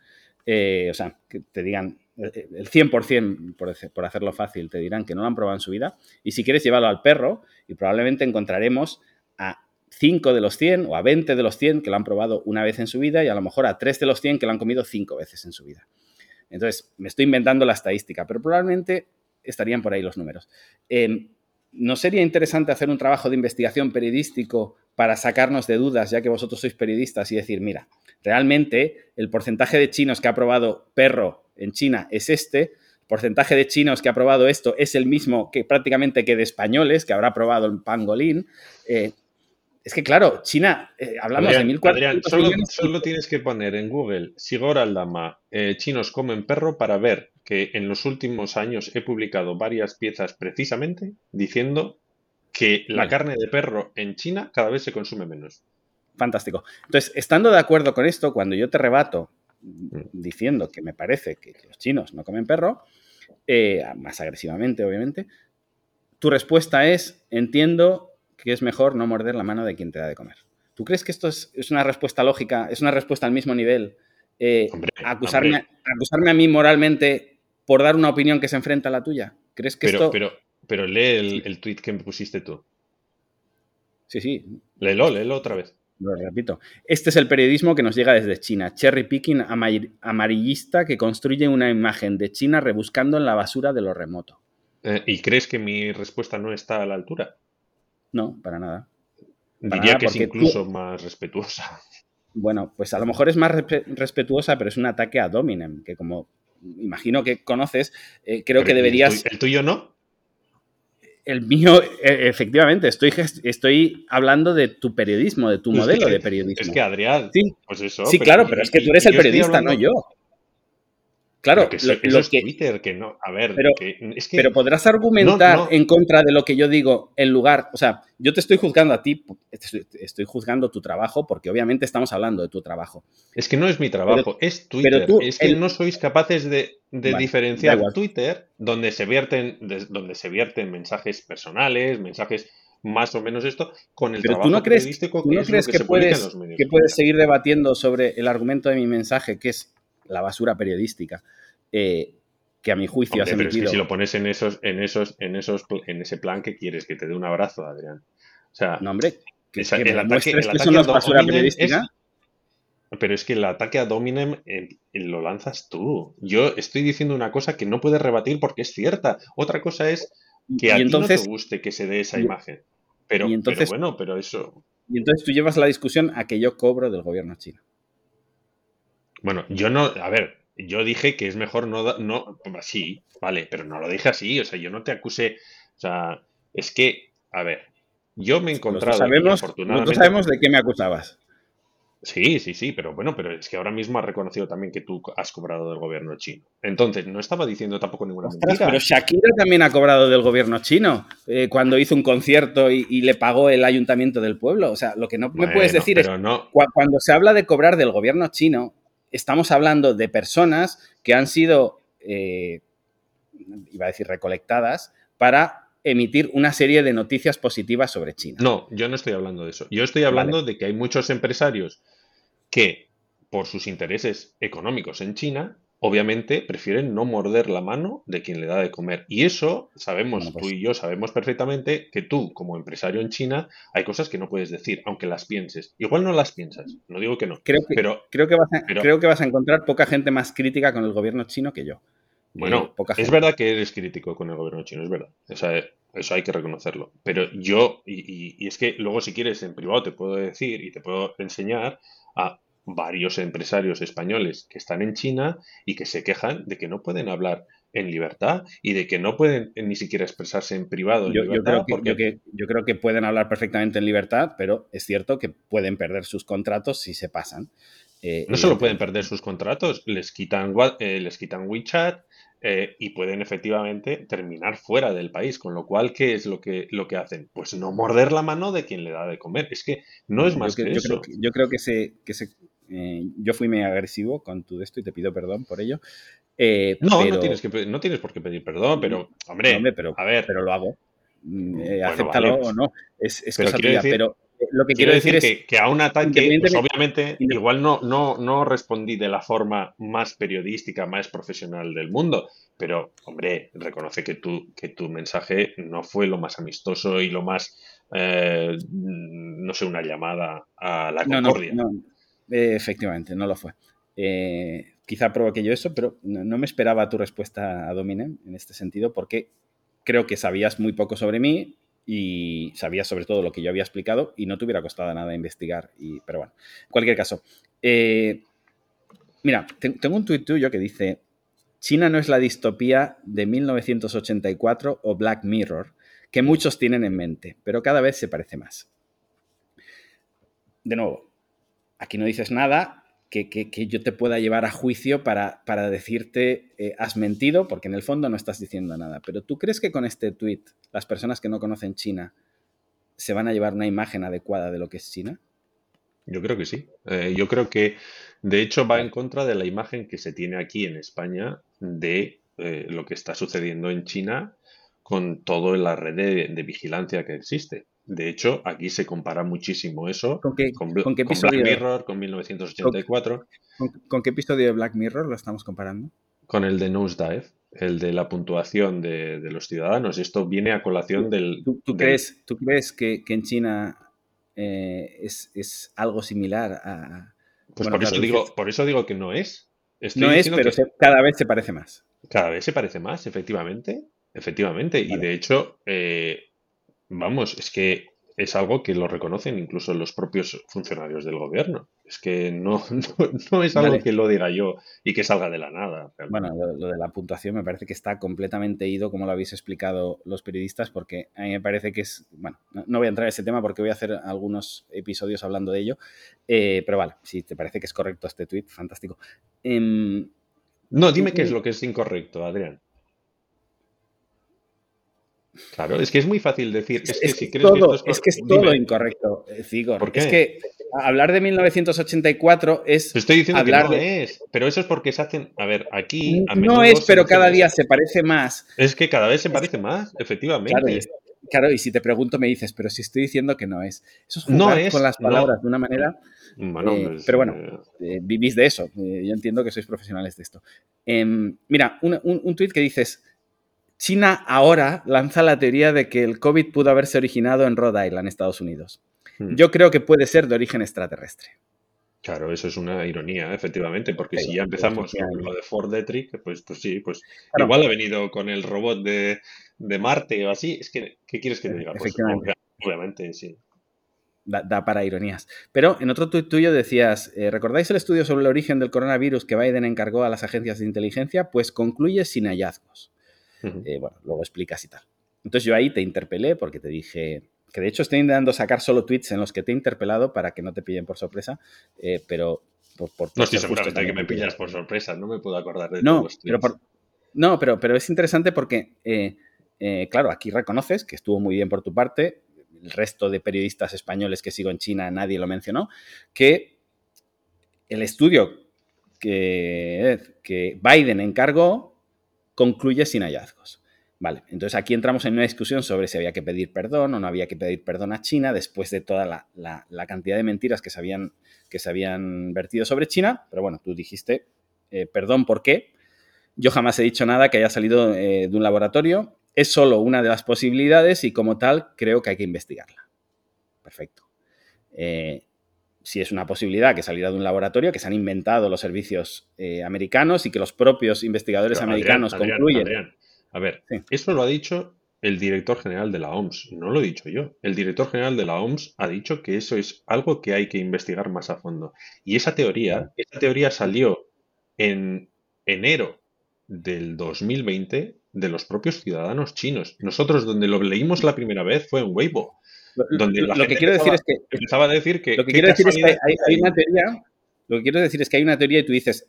Eh, o sea, que te digan, el 100%, por, por hacerlo fácil, te dirán que no lo han probado en su vida. Y si quieres llevarlo al perro, y probablemente encontraremos a 5 de los 100 o a 20 de los 100 que lo han probado una vez en su vida y a lo mejor a 3 de los 100 que lo han comido 5 veces en su vida. Entonces, me estoy inventando la estadística, pero probablemente estarían por ahí los números. Em, ¿No sería interesante hacer un trabajo de investigación periodístico para sacarnos de dudas, ya que vosotros sois periodistas, y decir, mira, realmente el porcentaje de chinos que ha probado perro en China es este, el porcentaje de chinos que ha probado esto es el mismo que prácticamente que de españoles, que habrá probado el pangolín. Eh, es que claro, China, eh, hablamos de 1400 Adrián, solo, tienes que poner en Google Sigor Aldama, eh, chinos comen perro para ver que en los últimos años he publicado varias piezas precisamente diciendo que la carne de perro en China cada vez se consume menos. Fantástico. Entonces, estando de acuerdo con esto, cuando yo te rebato diciendo que me parece que, los chinos no comen perro, eh, más agresivamente, obviamente, tu respuesta es, entiendo que es mejor no morder la mano de quien te da de comer. ¿Tú crees que esto es, una respuesta lógica, es una respuesta al mismo nivel? Eh, acusarme, acusarme a mí moralmente por dar una opinión que se enfrenta a la tuya. ¿Crees que pero, esto... Pero, pero lee el, el tweet que me pusiste tú. Sí, sí. Léelo, léelo otra vez. Lo repito. Este es el periodismo que nos llega desde China. Cherry picking amarillista que construye una imagen de China rebuscando en la basura de lo remoto. Eh, ¿Y crees que mi respuesta no está a la altura? No, para nada. Diría que es incluso más respetuosa. Bueno, pues a lo mejor es más respetuosa, pero es un ataque a Dominem, que como imagino que conoces, eh, creo que deberías... ¿El tuyo no? El mío, e, efectivamente, estoy, estoy hablando de tu periodismo, de tu modelo de periodismo. Es que Adrián, sí, pues eso. Sí, claro, pero es que tú eres el periodista, no yo. Claro, que lo, es Twitter, que no. A ver, pero, es que, pero podrás argumentar en contra de lo que yo digo en lugar. O sea, yo te estoy juzgando a ti, estoy, juzgando tu trabajo, porque obviamente estamos hablando de tu trabajo. Es que no es mi trabajo, es Twitter. es que no sois capaces de, diferenciar Twitter, donde se, vierten, donde se vierten mensajes personales, mensajes más o menos esto, con el pero trabajo tú no crees, ¿tú no crees que, puedes, que puedes seguir debatiendo sobre el argumento de mi mensaje, que es la basura periodística eh, que a mi juicio ha Pero es que si lo pones en esos, en esos, en esos, en ese plan que quieres, que te dé un abrazo, Adrián. O sea, no, hombre, que, el ataque, el ataque basura periodística. pero es que el ataque a Dominem eh, lo lanzas tú. Yo estoy diciendo una cosa que no puedes rebatir porque es cierta. Otra cosa es que a ti no te guste que se dé esa imagen. Pero, entonces, bueno, pero eso. Y entonces tú llevas la discusión a que yo cobro del gobierno chino. Bueno, yo no, a ver, yo dije que es mejor no, no, sí, vale, pero no lo dije así, o sea, yo no te acuse, o sea, es que, a ver, yo me he encontrado. Nosotros sabemos, sabemos de qué me acusabas. Sí, sí, sí, pero bueno, pero es que ahora mismo has reconocido también que tú has cobrado del gobierno chino. Entonces, no estaba diciendo tampoco ninguna mentira. Pero Shakira también ha cobrado del gobierno chino eh, cuando hizo un concierto y, le pagó el ayuntamiento del pueblo. O sea, lo que no me puedes decir es no... cuando se habla de cobrar del gobierno chino, estamos hablando de personas que han sido, eh, iba a decir, recolectadas para emitir una serie de noticias positivas sobre China. No, yo no estoy hablando de eso. Yo estoy hablando de que hay muchos empresarios que, por sus intereses económicos en China, obviamente prefieren no morder la mano de quien le da de comer. Y eso sabemos, tú pues y yo sabemos perfectamente que tú, como empresario en China, hay cosas que no puedes decir, aunque las pienses. Igual no las piensas, no digo que no. Creo que, pero, creo que, vas, a, creo que vas a encontrar poca gente más crítica con el gobierno chino que yo. Bueno, eh, es verdad que eres crítico con el gobierno chino, es verdad. eso hay que reconocerlo. Pero yo, y, y, es que luego si quieres en privado te puedo decir y te puedo enseñar a varios empresarios españoles que están en China y que se quejan de que no pueden hablar en libertad y de que no pueden ni siquiera expresarse en privado. yo, creo que, yo, creo que, pueden hablar perfectamente en libertad, pero es cierto que pueden perder sus contratos si se pasan. Eh, no solo pueden perder sus contratos, les quitan, eh, les quitan WeChat, eh, y pueden efectivamente terminar fuera del país. Con lo cual, ¿qué es lo que, lo que hacen? Pues no morder la mano de quien le da de comer. Es que no es más que, eso. yo creo que se, que se eh, yo fui muy agresivo con tu esto y te pido perdón por ello. Eh, no, no, tienes que, no tienes por qué pedir perdón, pero, hombre, pero, a ver. pero lo hago. Mm, eh, acéptalo o no, es, es cosa tuya, pero lo que quiero, decir, es que, a un ataque, pues, obviamente, igual no, no, no respondí de la forma más periodística, más profesional del mundo, pero, hombre, reconoce que tu, que tu mensaje no fue lo más amistoso y lo más, no sé, una llamada a la concordia. no, efectivamente, no lo fue. Eh, quizá provoqué yo eso, pero no, me esperaba tu respuesta a Dominem en este sentido, porque creo que sabías muy poco sobre mí y sabías sobre todo lo que yo había explicado y no te hubiera costado nada investigar. Pero bueno, en cualquier caso. Eh, mira, tengo un tuit tuyo que dice, China no es la distopía de 1984 o Black Mirror, que muchos tienen en mente, pero cada vez se parece más. De nuevo, aquí no dices nada que, yo te pueda llevar a juicio para, para decirte eh, has mentido, porque en el fondo no estás diciendo nada. Pero ¿tú crees que con este tweet las personas que no conocen China se van a llevar una imagen adecuada de lo que es China? Yo creo que sí. Eh, yo creo que, de hecho, va en contra de la imagen que se tiene aquí en España de eh, lo que está sucediendo en China con toda la red de vigilancia que existe. De hecho, aquí se compara muchísimo eso con, qué, con, qué Black Mirror, con 1984. ¿Con, qué episodio de Black Mirror lo estamos comparando? Con el de Nosedive, el de la puntuación de, los ciudadanos. Esto viene a colación del... ¿Tú, crees, ¿tú crees que, en China eh, es, algo similar a... Pues por, eso digo, por eso digo que no es. no es, pero cada vez se parece más. Cada vez se parece más, efectivamente. Efectivamente. Y de hecho, eh, Vamos, es que es algo que lo reconocen incluso los propios funcionarios del gobierno. Es que no, no, es algo que lo diga yo y que salga de la nada. Bueno, lo, de la puntuación me parece que está completamente ido, como lo habéis explicado los periodistas, porque a mí me parece que es. Bueno, no, voy a entrar en ese tema porque voy a hacer algunos episodios hablando de ello. Eh, pero vale, si te parece que es correcto este tuit, fantástico. Em, no, dime qué es lo que es incorrecto, Adrián. Claro, es que es muy fácil decir. Es, que, si crees todo, que es, que es todo incorrecto, Cigor. ¿Por qué? Es que hablar de 1984 es. Te estoy diciendo que no es, pero eso es porque se hacen. A ver, aquí. no es, pero cada día se parece más. Es que cada vez se parece más, efectivamente. Claro y, si te pregunto me dices, pero si estoy diciendo que no es. Eso es jugar con las palabras de una manera. Eh, pues, pero bueno, eh, eh, vivís de eso. yo entiendo que sois profesionales de esto. Em, mira, un, un, un tuit que dices China ahora lanza la teoría de que el COVID pudo haberse originado en Rhode Island, Estados Unidos. Hmm. Yo creo que puede ser de origen extraterrestre. Claro, eso es una ironía, efectivamente, porque si ya empezamos con lo de Ford Detrick, pues, pues sí, pues igual ha venido con el robot de, Marte o así. Es que, ¿qué quieres que te diga? Pues, Obviamente, sí. Da, para ironías. Pero en otro tuit tuyo decías, eh, ¿recordáis el estudio sobre el origen del coronavirus que Biden encargó a las agencias de inteligencia? Pues concluye sin hallazgos. Eh, bueno, luego explicas y tal. Entonces yo ahí te interpelé porque te dije, que de hecho estoy intentando sacar solo tweets en los que te he interpelado para que no te pillen por sorpresa, eh, pero por, no estoy seguramente que me pillas por sorpresa, no me puedo acordar de no, todos los Pero no, pero, pero es interesante porque, claro, aquí reconoces que estuvo muy bien por tu parte, el resto de periodistas españoles que sigo en China nadie lo mencionó, que el estudio que, que Biden encargó concluye sin hallazgos. Vale, entonces aquí entramos en una discusión sobre si había que pedir perdón o no había que pedir perdón a China después de toda la, cantidad de mentiras que se, habían, que se habían vertido sobre China. Pero bueno, tú dijiste, eh, perdón, ¿por qué? Yo jamás he dicho nada que haya salido eh, de un laboratorio es solo una de las posibilidades y como tal creo que hay que investigarla. Perfecto. Eh, si es una posibilidad que saliera de un laboratorio, que se han inventado los servicios eh, americanos y que los propios investigadores americanos concluyen. a ver, eso lo ha dicho el director general de la OMS, no lo he dicho yo. El director general de la OMS ha dicho que eso es algo que hay que investigar más a fondo. Y esa teoría, esa teoría salió en enero del 2020 de los propios ciudadanos chinos. Nosotros donde lo leímos la primera vez fue en Weibo. Donde lo, que quiero decir es que empezaba a decir que lo que quiero decir es que hay, una teoría lo que quiero decir es que hay una teoría y tú dices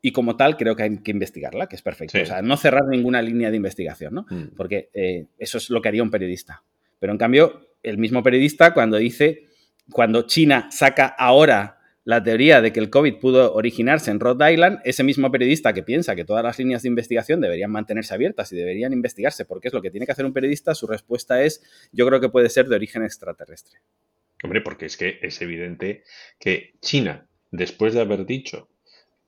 y como tal creo que hay que investigarla que es perfecto. O sea no cerrar ninguna línea de investigación no mm. porque eh, eso es lo que haría un periodista. Pero en cambio el mismo periodista cuando dice cuando China saca ahora la teoría de que el COVID pudo originarse en Rhode Island, ese mismo periodista que piensa que todas las líneas de investigación deberían mantenerse abiertas y deberían investigarse porque es lo que tiene que hacer un periodista, su respuesta es yo creo que puede ser de origen extraterrestre. Hombre, porque es que es evidente que China, después de haber dicho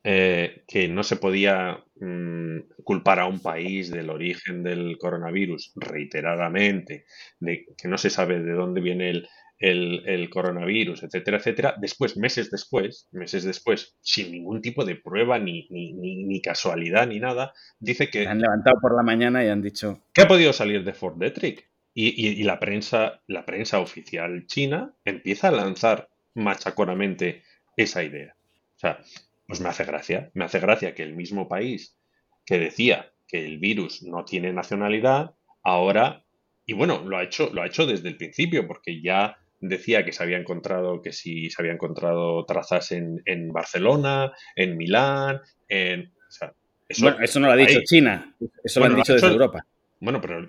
eh, que no se podía mm, culpar a un país del origen del coronavirus reiteradamente, de que no se sabe de dónde viene el, el, coronavirus, etcétera, etcétera. Después, meses después, meses después, sin ningún tipo de prueba, ni, ni, casualidad, ni nada, dice que... han levantado por la mañana y han dicho... ¿Qué ha podido salir de Fort Detrick? Y, la, prensa, la prensa oficial china empieza a lanzar machaconamente esa idea. O sea, pues me hace gracia. Me hace gracia que el mismo país que decía que el virus no tiene nacionalidad, ahora, y bueno, lo ha hecho, lo ha hecho desde el principio, porque ya decía que se había encontrado, que si se había encontrado trazas en, Barcelona, en Milán, en... eso, bueno, eso no lo ha dicho China, eso lo han dicho desde Europa. Bueno, pero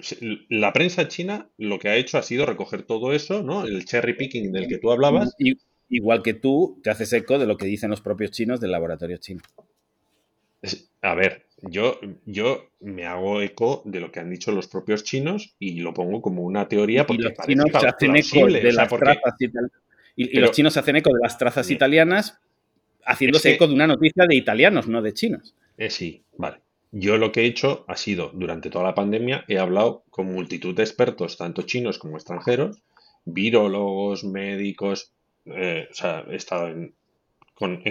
la prensa china lo que ha hecho ha sido recoger todo eso, ¿no? El cherry picking del que tú hablabas. igual que tú te haces eco de lo que dicen los propios chinos del laboratorio chino. A ver, yo, yo me hago eco de lo que han dicho los propios chinos y lo pongo como una teoría porque los chinos se hacen eco de las trazas y, los chinos se hacen eco de las trazas italianas haciéndose eco de una noticia de italianos, no de chinos. Eh, sí, vale. Yo lo que he hecho ha sido, durante toda la pandemia, he hablado con multitud de expertos, tanto chinos como extranjeros, virólogos, médicos, eh, o sea, he estado en,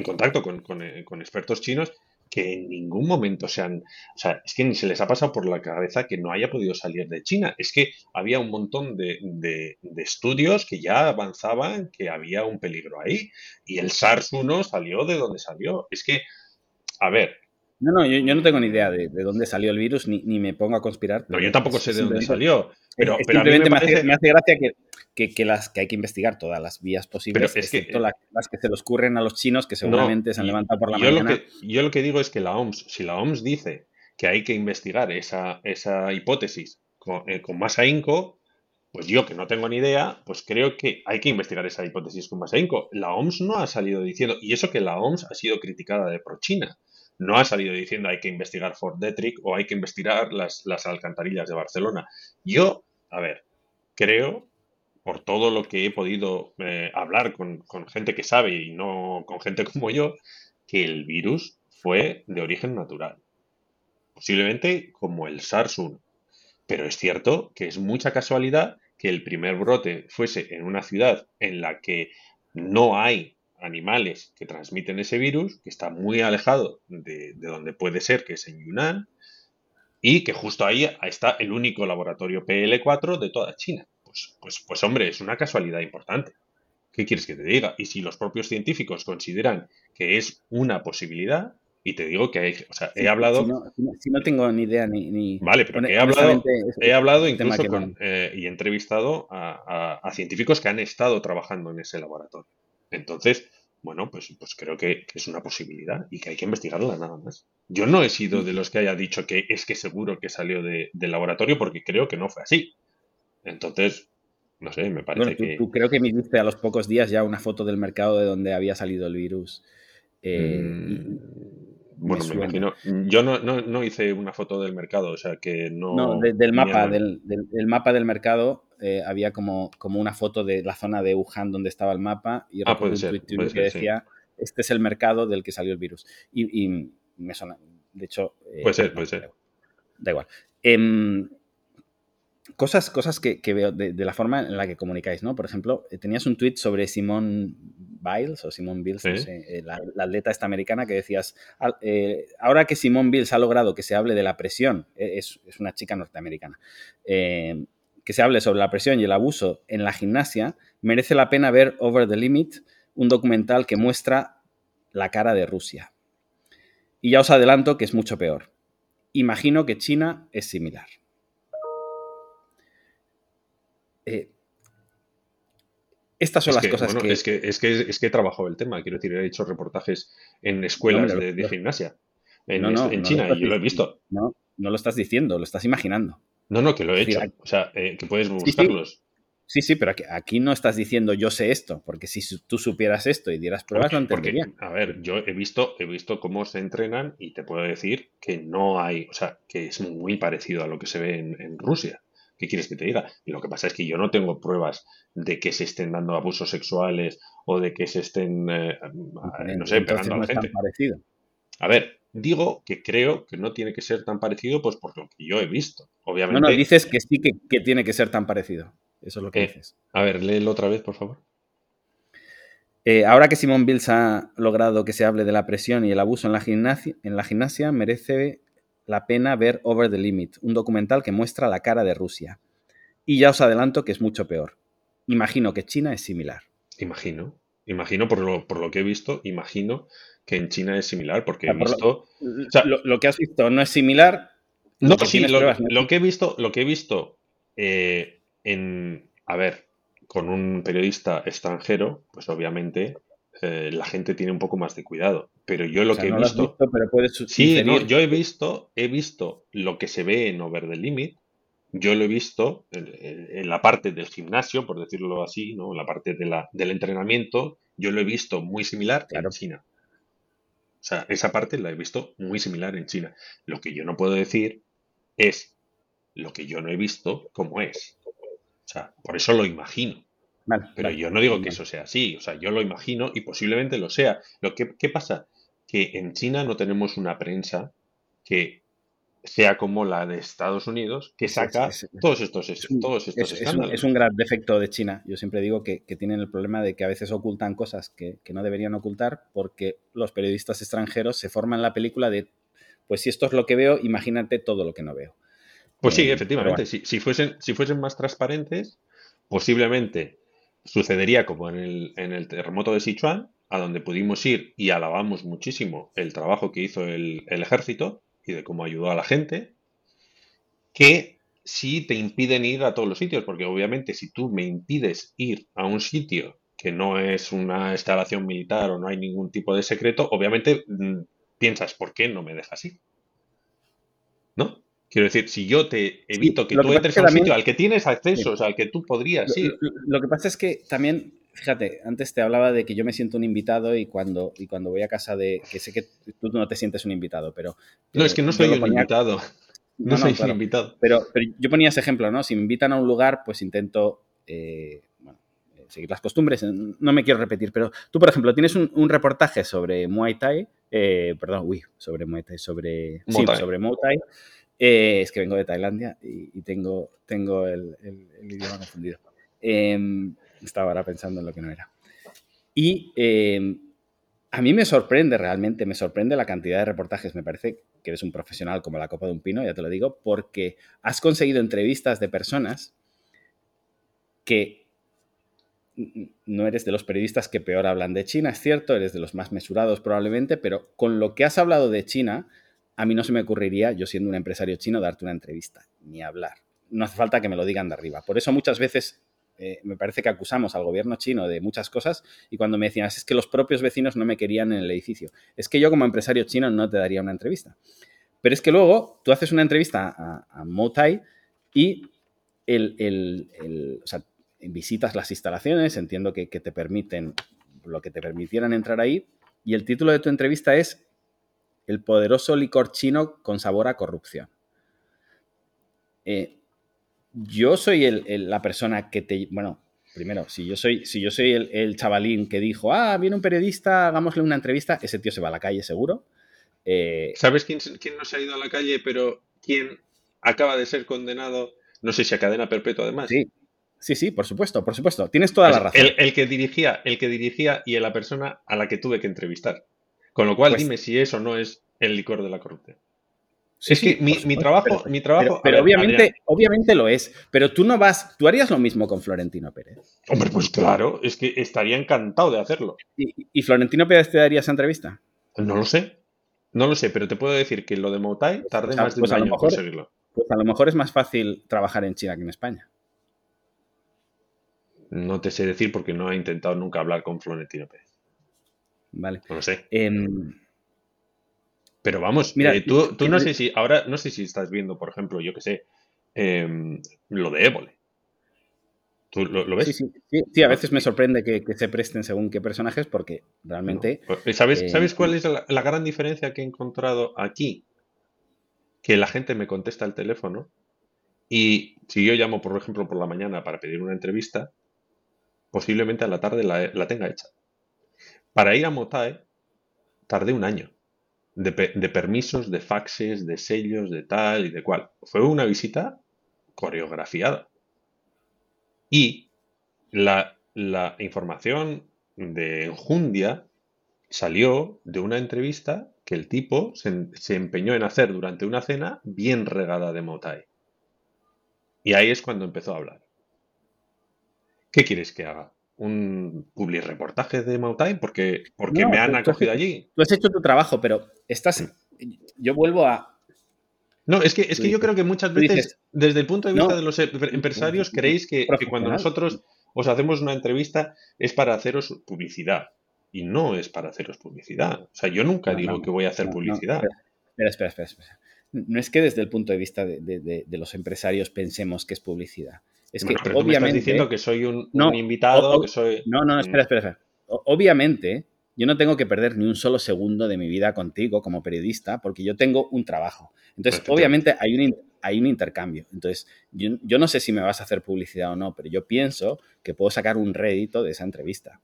contacto con, eh, con expertos chinos que en ningún momento se han, o sea, es que ni se les ha pasado por la cabeza que no haya podido salir de China. Es que había un montón de, de, estudios que ya avanzaban que había un peligro ahí. Y el SARS-1 salió de donde salió. Es que, a ver. No, no, yo, no tengo ni idea de, dónde salió el virus, ni, ni me pongo a conspirar. No, yo tampoco sé de dónde salió. Pero, simplemente me, hace, gracia que, que, las, que hay que investigar todas las vías posibles, pero es que, las, que se les ocurren a los chinos que seguramente se han levantado por la yo mañana. Lo que, yo lo que digo es que la OMS, si la OMS dice que hay que investigar esa, esa hipótesis con, eh, con más ahínco, pues yo que no tengo ni idea, pues creo que hay que investigar esa hipótesis con más ahínco. La OMS no ha salido diciendo, y eso que la OMS ha sido criticada de pro-China, no ha salido diciendo hay que investigar Fort Detrick o hay que investigar las, las alcantarillas de Barcelona. Yo a ver, creo, por todo lo que he podido eh, hablar con, gente que sabe y no con gente como yo, que el virus fue de origen natural. Posiblemente como el SARS-1. Pero es cierto que es mucha casualidad que el primer brote fuese en una ciudad en la que no hay animales que transmiten ese virus, que está muy alejado de, de donde puede ser, que es en Yunnan, y que justo ahí está el único laboratorio PL4 de toda China. pues, pues, pues hombre, es una casualidad importante. ¿Qué quieres que te diga? Y si los propios científicos consideran que es una posibilidad, y te digo que hay, o sea, he hablado... Si no, tengo ni idea ni... vale, pero he hablado, he hablado incluso con, eh, y entrevistado a, científicos que han estado trabajando en ese laboratorio. Entonces, bueno, pues, pues creo que, es una posibilidad y que hay que investigarla nada más. Yo no he sido de los que haya dicho que es que seguro que salió del laboratorio porque creo que no fue así. Entonces, no sé, me parece que... Tú creo que me diste a los pocos días ya una foto del mercado de donde había salido el virus. Eh, mm, bueno, me, imagino. Yo no, no, hice una foto del mercado, o sea que no. No, del mapa, del, mapa del mercado eh, había como, como una foto de la zona de Wuhan donde estaba el mapa y ah, puede ser, que decía este es el mercado del que salió el virus. Y, me suena, de hecho. Eh, puede ser, puede ser. Da igual. Em, cosas, cosas que, veo de, la forma en la que comunicáis, ¿no? Por ejemplo, eh, tenías un tweet sobre Simone Biles o Simone Biles, eh, la, atleta esta americana que decías, eh, ahora que Simone Biles ha logrado que se hable de la presión, es, una chica norteamericana, que se hable sobre la presión y el abuso en la gimnasia, merece la pena ver Over the Limit, un documental que muestra la cara de Rusia. Y ya os adelanto que es mucho peor. Imagino que China es similar. Eh, estas son las cosas que... Es que, es, que, es que he trabajado el tema, quiero decir, he hecho reportajes en escuelas de, gimnasia en, China y yo lo he visto. No, no lo estás diciendo, lo estás imaginando. No, no, que lo he hecho. O sea, eh, que puedes buscarlos. Sí, sí, pero aquí, no estás diciendo yo sé esto, porque si tú supieras esto y dieras pruebas, lo entendería. a ver, yo he visto, he visto cómo se entrenan y te puedo decir que no hay, o sea, que es muy parecido a lo que se ve en Rusia. ¿Qué quieres que te diga? Y lo que pasa es que yo no tengo pruebas de que se estén dando abusos sexuales o de que se estén, eh, no sé, pegando a la gente. A ver, digo que creo que no tiene que ser tan parecido, pues por lo que yo he visto. Obviamente. No, no, dices que sí que, tiene que ser tan parecido. Eso es lo que eh, dices. A ver, léelo otra vez, por favor. Eh, ahora que Simón Bills ha logrado que se hable de la presión y el abuso en la, gimnasia, en la gimnasia, merece la pena ver Over the Limit, un documental que muestra la cara de Rusia. Y ya os adelanto que es mucho peor. Imagino que China es similar. Imagino, imagino por lo, por lo que he visto, imagino que en China es similar, porque he visto... Lo, que has visto no es similar. No, sí, lo, que he visto, lo que he visto eh, en... A ver, con un periodista extranjero, pues obviamente eh, la gente tiene un poco más de cuidado. Pero yo lo que he visto. sí, no, yo he visto, he visto lo que se ve en Over the Limit. Yo lo he visto en, la parte del gimnasio, por decirlo así, ¿no? En la parte de la, del entrenamiento, yo lo he visto muy similar en China. O sea, esa parte la he visto muy similar en China. Lo que yo no puedo decir es lo que yo no he visto como es. O sea, por eso lo imagino. Pero yo no digo que eso sea así, o sea, yo lo imagino y posiblemente lo sea. Lo que, ¿Qué pasa? Que en China no tenemos una prensa que sea como la de Estados Unidos, que saca todos estos, todos estos escándalos. Es un, gran defecto de China. Yo siempre digo que, tienen el problema de que a veces ocultan cosas que, no deberían ocultar porque los periodistas extranjeros se forman la película de, pues si esto es lo que veo, imagínate todo lo que no veo. Pues sí, eh, efectivamente. Si, fuesen, si fuesen más transparentes, posiblemente Sucedería como en el, en el terremoto de Sichuan, a donde pudimos ir y alabamos muchísimo el trabajo que hizo el, ejército y de cómo ayudó a la gente, que sí te impiden ir a todos los sitios, porque obviamente si tú me impides ir a un sitio que no es una instalación militar o no hay ningún tipo de secreto, obviamente mm, piensas, ¿por qué no me dejas ir? ¿No? Quiero decir, si yo te evito que tú entres a un sitio al que tienes acceso, o sea, al que tú podrías ir. Lo, que pasa es que también, fíjate, antes te hablaba de que yo me siento un invitado y cuando, y cuando voy a casa de. que sé que tú no te sientes un invitado, pero. No, es que no soy un invitado. No, soy un invitado. Pero, pero, yo ponía ese ejemplo, ¿no? Si me invitan a un lugar, pues intento. Eh, bueno, eh, seguir las costumbres, no me quiero repetir, pero tú, por ejemplo, tienes un, reportaje sobre Muay Thai, eh, perdón, uy, sobre Muay Thai, sobre, sí, sobre Muay Thai, eh, es que vengo de Tailandia y, tengo, tengo el, idioma confundido. Em, estaba ahora pensando en lo que no era. Y em, a mí me sorprende realmente, me sorprende la cantidad de reportajes. Me parece que eres un profesional como la copa de un pino, ya te lo digo, porque has conseguido entrevistas de personas que no eres de los periodistas que peor hablan de China, es cierto, eres de los más mesurados probablemente, pero con lo que has hablado de China, a mí no se me ocurriría, yo siendo un empresario chino, darte una entrevista, ni hablar. No hace falta que me lo digan de arriba. Por eso muchas veces eh, me parece que acusamos al gobierno chino de muchas cosas y cuando me decían, es que los propios vecinos no me querían en el edificio. Es que yo como empresario chino no te daría una entrevista. Pero es que luego tú haces una entrevista a, a Motai y visitas las instalaciones, entiendo que, te permiten lo que te permitieran entrar ahí, y el título de tu entrevista es El poderoso licor chino con sabor a corrupción. Eh, yo soy la persona que te... Bueno, primero, si yo soy, si yo soy el, chavalín que dijo, ah, viene un periodista, hagámosle una entrevista, ese tío se va a la calle seguro. Eh, ¿Sabes quién, quién no se ha ido a la calle, pero quién acaba de ser condenado, no sé si a cadena perpetua además? Sí, Sí, sí, por supuesto, por supuesto. Tienes toda la razón. El, que dirigía, el que dirigía y la persona a la que tuve que entrevistar. Con lo cual, pues dime si eso no es el licor de la corrupción. Es que mi, trabajo, mi trabajo. Pero, obviamente, obviamente lo es. Pero tú no vas, tú harías lo mismo con Florentino Pérez. Hombre, pues claro, es que estaría encantado de hacerlo. ¿Y, Florentino Pérez te daría esa entrevista? No lo sé. No lo sé, pero te puedo decir que lo de Moutai tardé más de un pues año en conseguirlo. Pues a lo mejor es más fácil trabajar en China que en España. No te sé decir porque no he intentado nunca hablar con Florentino Pérez. Vale. No lo sé. Em, Pero vamos, mira, eh, tú, no sé si, ahora no sé si estás viendo, por ejemplo, yo que sé, em, lo de Évole. ¿Tú lo, ves? Sí, sí, sí, a veces me sorprende que, se presten según qué personajes porque realmente... Pues, ¿Sabes, eh, ¿Sabes cuál es la, la, gran diferencia que he encontrado aquí? Que la gente me contesta el teléfono y si yo llamo, por ejemplo, por la mañana para pedir una entrevista, posiblemente a la tarde la, tenga hecha. Para ir a Motae tardé un año de, permisos, de faxes, de sellos, de tal y de cual. Fue una visita coreografiada. Y la, información de Enjundia salió de una entrevista que el tipo se, se, empeñó en hacer durante una cena bien regada de Motai. Y ahí es cuando empezó a hablar. ¿Qué quieres que haga? ¿Un public reportaje de Mautai? Porque, porque me han acogido allí. Tú has hecho tu trabajo, pero estás. Yo vuelvo a. No, es que, es que yo creo que muchas veces, desde el punto de vista de los em-, empresarios, creéis que, cuando nosotros os hacemos una entrevista es para haceros publicidad. Y no es para haceros publicidad. O sea, yo nunca digo que voy a hacer publicidad. espera, espera, espera, No es que desde el punto de vista de los empresarios pensemos que es publicidad. Es que obviamente. estás diciendo que soy un, invitado, que soy. No, no, espera, espera, espera. Obviamente, yo no tengo que perder ni un solo segundo de mi vida contigo como periodista, porque yo tengo un trabajo. Entonces, obviamente, hay un, hay un intercambio. Entonces, yo, no sé si me vas a hacer publicidad o no, pero yo pienso que puedo sacar un rédito de esa entrevista.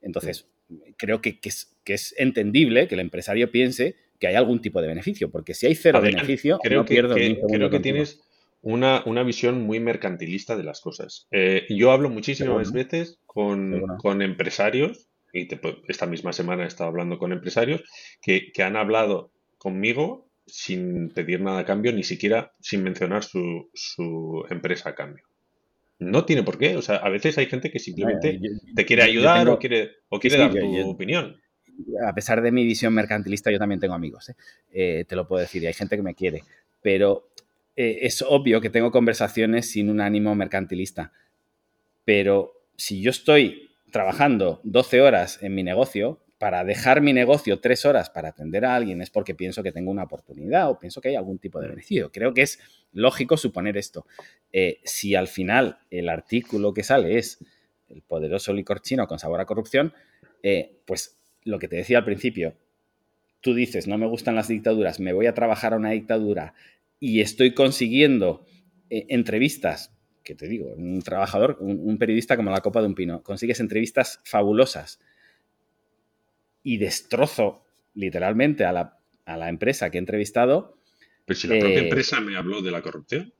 Entonces, creo que, es, que, es, entendible que el empresario piense que hay algún tipo de beneficio, porque si hay cero beneficio, creo no pierdo que, Creo que tienes una, visión muy mercantilista de las cosas. Eh, yo hablo muchísimas veces con, empresarios, y esta misma semana he estado hablando con empresarios, que, han hablado conmigo sin pedir nada a cambio, ni siquiera sin mencionar su, empresa a cambio. No tiene por qué. O sea, a veces hay gente que simplemente te quiere ayudar o quiere, o quiere dar tu opinión. A pesar de mi visión mercantilista, yo también tengo amigos. ¿eh? te lo puedo decir. Y hay gente que me quiere. Pero eh, es obvio que tengo conversaciones sin un ánimo mercantilista, pero si yo estoy trabajando 12 horas en mi negocio, para dejar mi negocio tres horas para atender a alguien es porque pienso que tengo una oportunidad o pienso que hay algún tipo de beneficio. Creo que es lógico suponer esto. Eh, si al final el artículo que sale es el poderoso licor chino con sabor a corrupción, eh, pues lo que te decía al principio, tú dices, no me gustan las dictaduras, me voy a trabajar a una dictadura y estoy consiguiendo eh, entrevistas, que te digo, un trabajador, un, periodista como la copa de un pino, consigues entrevistas fabulosas y destrozo literalmente a la, empresa que he entrevistado. Pero si la propia eh, empresa me habló de la corrupción.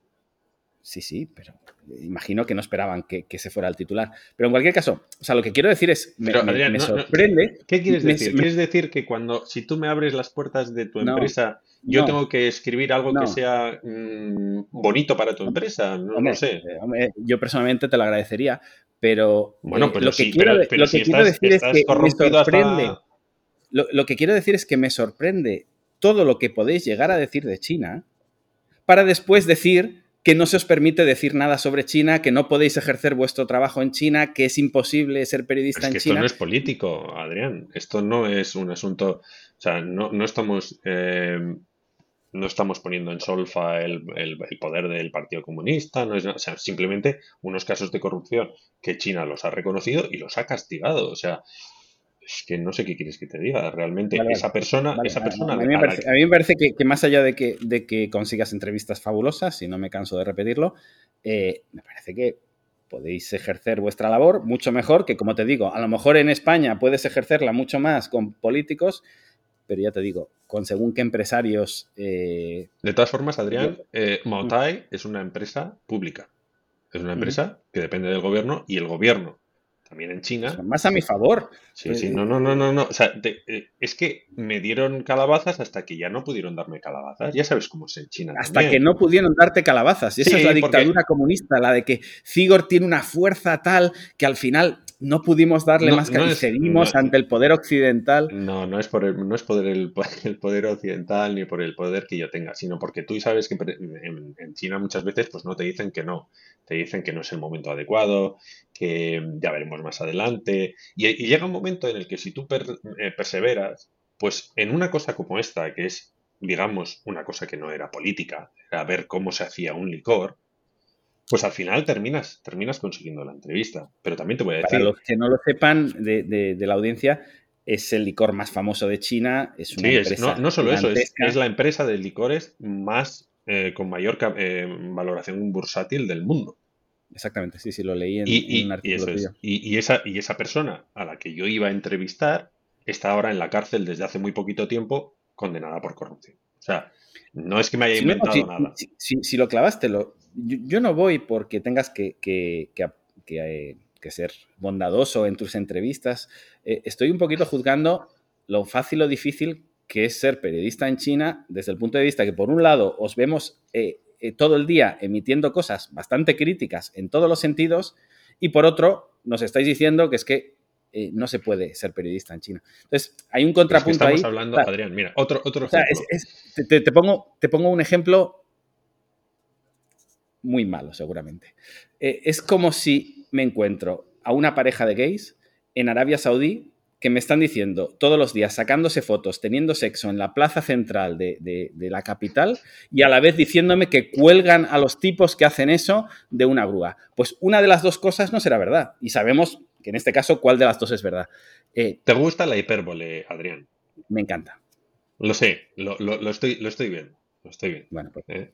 Sí, sí, pero imagino que no esperaban que, se fuera el titular. Pero en cualquier caso, o sea, lo que quiero decir es, me, sorprende. ¿Qué quieres decir? ¿Quieres decir que cuando, si tú me abres las puertas de tu empresa, yo tengo que escribir algo que sea mm, bonito para tu empresa? No, sé. Eh, yo personalmente te lo agradecería, pero, bueno, lo que quiero, decir es que me sorprende. lo que quiero decir es que me sorprende todo lo que podéis llegar a decir de China para después decir que no se os permite decir nada sobre China, que no podéis ejercer vuestro trabajo en China, que es imposible ser periodista en China. Esto no es político, Adrián. Esto no es un asunto. O sea, no, estamos. Eh, no estamos poniendo en solfa el, poder del Partido Comunista, no es, o sea, simplemente unos casos de corrupción que China los ha reconocido y los ha castigado. O sea, es que no sé qué quieres que te diga. Realmente esa persona, esa persona. A mí, me parece, que, más allá de que, de que consigas entrevistas fabulosas, y no me canso de repetirlo, eh, me parece que podéis ejercer vuestra labor mucho mejor que, como te digo, a lo mejor en España puedes ejercerla mucho más con políticos, pero ya te digo, con según qué empresarios. Eh, de todas formas, Adrián, eh, es una empresa pública. Es una empresa que depende del gobierno y el gobierno también en China. más a mi favor. Sí, sí, no, no, no, no, no. O sea, eh, es que me dieron calabazas hasta que ya no pudieron darme calabazas. Ya sabes cómo es en China. Hasta que no pudieron darte calabazas. Y esa es la dictadura comunista, la de que Zigor tiene una fuerza tal que al final no pudimos darle más que cedimos ante el poder occidental. No, no es por el, no es poder el, poder occidental ni por el poder que yo tenga, sino porque tú sabes que en, China muchas veces pues no te dicen que no, te dicen que no es el momento adecuado, que ya veremos más adelante, y, llega un momento en el que si tú eh, perseveras, pues en una cosa como esta, que es digamos una cosa que no era política, era ver cómo se hacía un licor, pues al final terminas, terminas consiguiendo la entrevista. Pero también te voy a decir. Para los que no lo sepan de, la audiencia, es el licor más famoso de China. Es una sí, no, solo eso, es, la empresa de licores más eh, con mayor eh, valoración bursátil del mundo. Exactamente, sí, sí, lo leí en, un artículo. Y, esa, y esa persona a la que yo iba a entrevistar está ahora en la cárcel desde hace muy poquito tiempo, condenada por corrupción. O sea, no es que me haya inventado nada. Si, lo clavaste, lo, yo, no voy porque tengas que, que, eh, ser bondadoso en tus entrevistas. Eh, estoy un poquito juzgando lo fácil o difícil que es ser periodista en China desde el punto de vista que, por un lado, os vemos eh, todo el día emitiendo cosas bastante críticas en todos los sentidos y, por otro, nos estáis diciendo que es que no se puede ser periodista en China. Entonces, hay un contrapunto estamos hablando, Adrián, mira, otro, otro ejemplo. te, pongo, te pongo un ejemplo muy malo seguramente. Eh, es como si me encuentro a una pareja de gays en Arabia Saudí que me están diciendo todos los días, sacándose fotos, teniendo sexo en la plaza central de, la capital y a la vez diciéndome que cuelgan a los tipos que hacen eso de una grúa. Pues una de las dos cosas no será verdad. Y sabemos que en este caso cuál de las dos es verdad. Eh, ¿Te gusta la hipérbole, Adrián? Me encanta. Lo sé, lo, estoy, lo estoy viendo. Lo estoy viendo. Bueno, pues, eh,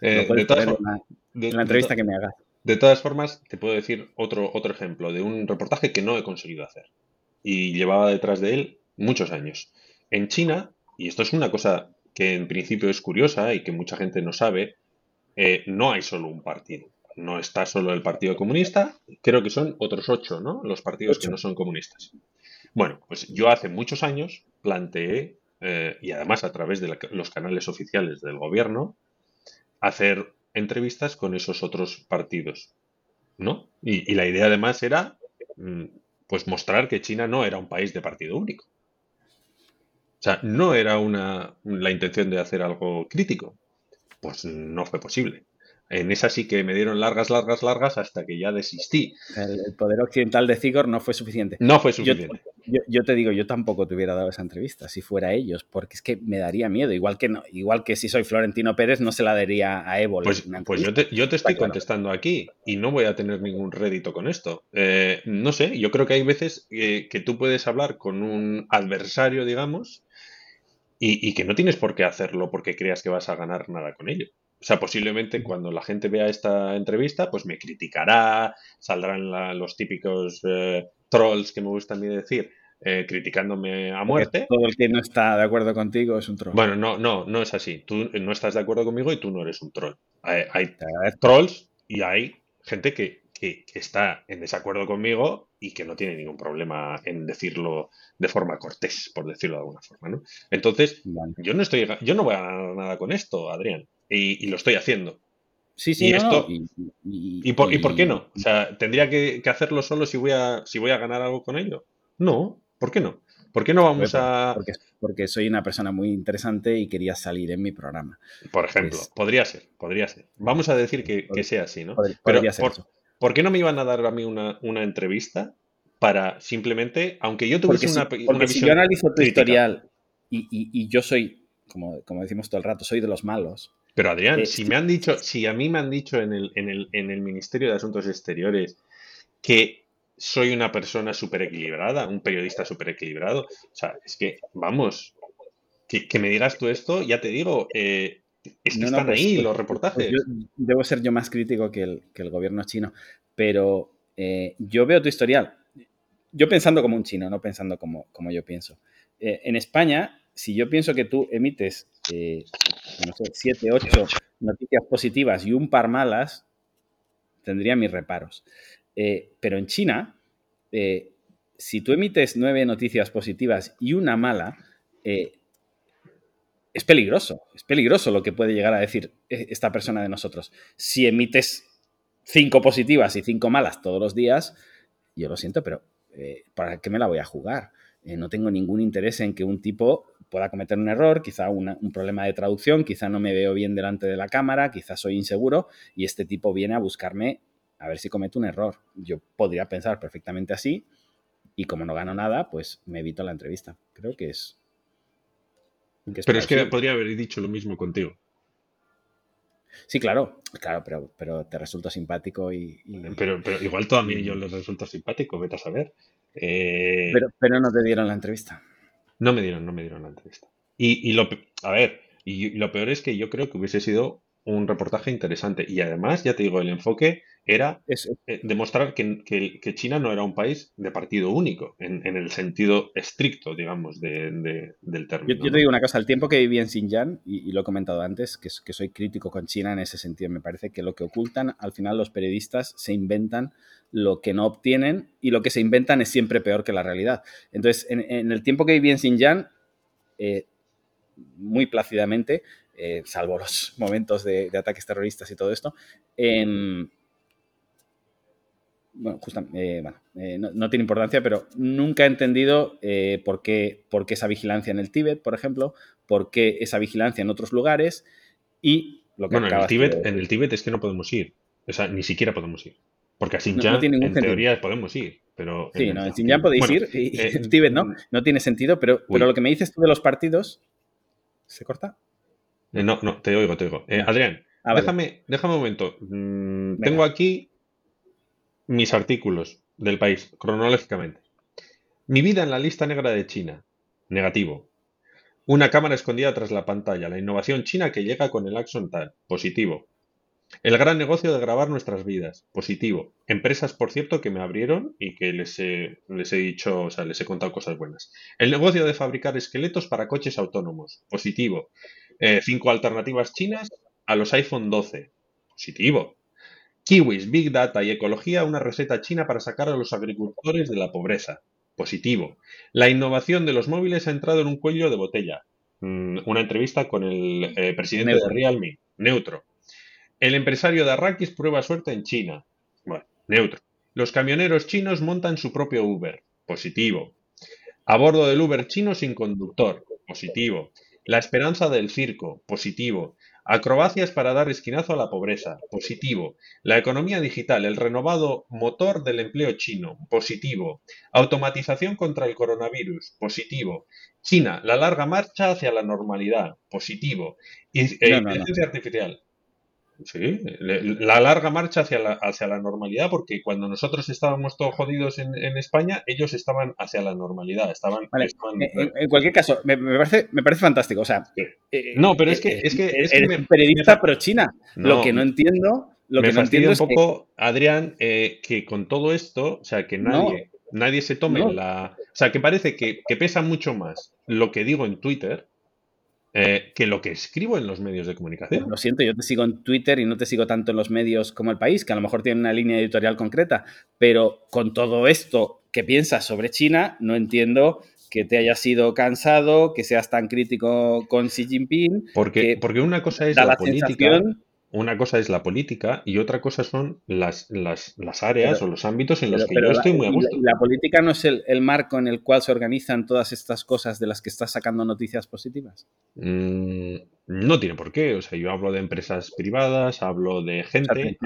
de todas de, la entrevista que me hagas. De todas formas, te puedo decir otro, otro ejemplo de un reportaje que no he conseguido hacer. Y llevaba detrás de él muchos años. En China, y esto es una cosa que en principio es curiosa y que mucha gente no sabe, eh, no hay solo un partido. No está solo el Partido Comunista, creo que son otros ocho, ¿no? Los partidos que no son comunistas. Bueno, pues yo hace muchos años planteé, eh, y además a través de los canales oficiales del gobierno, hacer entrevistas con esos otros partidos, ¿no? Y, la idea además era, mm, pues mostrar que China no era un país de partido único. O sea, no era una, la intención de hacer algo crítico. Pues no fue posible. En esa sí que me dieron largas, largas, largas hasta que ya desistí. El, poder occidental de Zigor no fue suficiente. No fue suficiente. Yo, te digo, yo tampoco te hubiera dado esa entrevista si fuera ellos, porque es que me daría miedo. Igual que, no, igual que si soy Florentino Pérez, no se la daría a Evo. Pues, pues yo te, yo te estoy contestando aquí y no voy a tener ningún rédito con esto. Eh, no sé, yo creo que hay veces que tú puedes hablar con un adversario, digamos, y, y que no tienes por qué hacerlo porque creas que vas a ganar nada con ello. O sea, posiblemente cuando la gente vea esta entrevista, pues me criticará, saldrán los típicos eh, trolls que me gustan decir, eh, criticándome a muerte. todo el que no está de acuerdo contigo es un troll. Bueno, no, no, no es así. Tú no estás de acuerdo conmigo y tú no eres un troll. Hay, trolls y hay gente que, está en desacuerdo conmigo y que no tiene ningún problema en decirlo de forma cortés, por decirlo de alguna forma, ¿no? Entonces, yo no estoy, yo no voy a ganar nada con esto, Adrián, y, lo estoy haciendo. Sí, sí, y esto, y, por, qué no? O sea, ¿tendría que, que, hacerlo solo si voy, a, si voy a ganar algo con ello? No, ¿Por qué no? ¿Por qué no vamos a...? Porque, soy una persona muy interesante y quería salir en mi programa. Por ejemplo, podría ser, podría ser. Vamos a decir que, sea así, ¿no? Pero por, qué no me iban a dar a mí una, entrevista para simplemente, aunque yo tuviese una, porque si yo analizo tu historial y, yo soy, como, como decimos todo el rato, soy de los malos. Pero Adrián, eh, si me han dicho, si a mí me han dicho en el, en el, en el Ministerio de Asuntos Exteriores que soy una persona súper equilibrada, un periodista súper equilibrado. O sea, es que, vamos, que, me digas tú esto, ya te digo, eh, están pues, ahí pues, los reportajes. Pues debo ser yo más crítico que el, gobierno chino, pero eh, yo veo tu historial, yo pensando como un chino, no pensando como, como yo pienso. Eh, en España, si yo pienso que tú emites, no sé, siete, ocho noticias positivas y un par malas, tendría mis reparos. Eh, pero en China, eh, si tú emites nueve noticias positivas y una mala, eh, es peligroso. Es peligroso lo que puede llegar a decir esta persona de nosotros. Si emites cinco positivas y cinco malas todos los días, yo lo siento, pero ¿para qué me la voy a jugar? no tengo ningún interés en que un tipo pueda cometer un error, quizá un problema de traducción, quizá no me veo bien delante de la cámara, quizá soy inseguro y este tipo viene a buscarme a ver si cometo un error. Yo podría pensar perfectamente así y como no gano nada, pues me evito la entrevista. Creo que es... pero es que podría haber dicho lo mismo contigo. Sí, claro, claro, pero, pero te resulta simpático y... Pero, pero igual todo a mí yo les resulta simpático, vete a saber. Eh, pero, pero no te dieron la entrevista. No me dieron, no me dieron la entrevista. Y, y lo, a ver, y lo peor es que yo creo que hubiese sido un reportaje interesante. Y además, ya te digo, el enfoque era eh, demostrar que, China no era un país de partido único, en, el sentido estricto, digamos, de, del término. Yo, te digo una cosa, el tiempo que viví en Xinjiang, y, lo he comentado antes, que, que, soy crítico con China en ese sentido, me parece que lo que ocultan, al final los periodistas se inventan lo que no obtienen y lo que se inventan es siempre peor que la realidad. Entonces, en, el tiempo que viví en Xinjiang, eh, muy plácidamente, eh, salvo los momentos de, ataques terroristas y todo esto. Bueno, eh, eh, no, tiene importancia, pero nunca he entendido por, qué, por, qué, esa vigilancia en el Tíbet, por ejemplo, por qué esa vigilancia en otros lugares y lo que Bueno, en el, Tíbet, en el Tíbet es que no podemos ir, o sea, ni siquiera podemos ir. Porque a Xinjiang, en teoría, podemos ir. Pero sí, en no, en Xinjiang podéis ir y en Tíbet no. No tiene sentido, pero, pero lo que me dices tú de los partidos. ¿Se corta? Eh, no, no, te oigo, te oigo. Eh, Adrián, ah, déjame, déjame un momento. Mm, tengo aquí mis artículos del país, cronológicamente. Mi vida en la lista negra de China. Negativo. Una cámara escondida tras la pantalla. La innovación china que llega con el Axon Tal. Positivo. El gran negocio de grabar nuestras vidas. Positivo. Empresas, por cierto, que me abrieron y que les he, les he dicho, o sea, les he contado cosas buenas. El negocio de fabricar esqueletos para coches autónomos. Positivo. Eh, cinco alternativas chinas a los iPhone 12. Positivo. Kiwis, Big Data y ecología, una receta china para sacar a los agricultores de la pobreza. Positivo. La innovación de los móviles ha entrado en un cuello de botella. Mm, una entrevista con el eh, presidente de Realme. Neutro. El empresario de Arrakis prueba suerte en China. Bueno, neutro. Los camioneros chinos montan su propio Uber. Positivo. A bordo del Uber chino sin conductor. Positivo. La esperanza del circo, positivo. Acrobacias para dar esquinazo a la pobreza, positivo. La economía digital, el renovado motor del empleo chino, positivo. Automatización contra el coronavirus, positivo. China, la larga marcha hacia la normalidad, positivo. inteligencia artificial, Sí, la larga marcha hacia la, hacia la normalidad, porque cuando nosotros estábamos todos jodidos en, España, ellos estaban hacia la normalidad. Estaban, en, cualquier caso, me, parece, me parece fantástico. O sea, eh, no, pero es que. Es que, es periodista pro China. lo que no entiendo. Lo me que no entiendo un poco, Adrián, eh, que con todo esto, o sea, que nadie. nadie se tome la... O sea, que parece que, pesa mucho más lo que digo en Twitter eh, que lo que escribo en los medios de comunicación. Lo siento, yo te sigo en Twitter y no te sigo tanto en los medios como el país, que a lo mejor tiene una línea editorial concreta, pero con todo esto que piensas sobre China, no entiendo que te hayas sido cansado, que seas tan crítico con Xi Jinping. Porque, porque una cosa es la, política. Una cosa es la política y otra cosa son las, las, áreas o los ámbitos en los que yo estoy muy a gusto. La, la política no es el, marco en el cual se organizan todas estas cosas de las que estás sacando noticias positivas. Mm, no tiene por qué. O sea, yo hablo de empresas privadas, hablo de gente.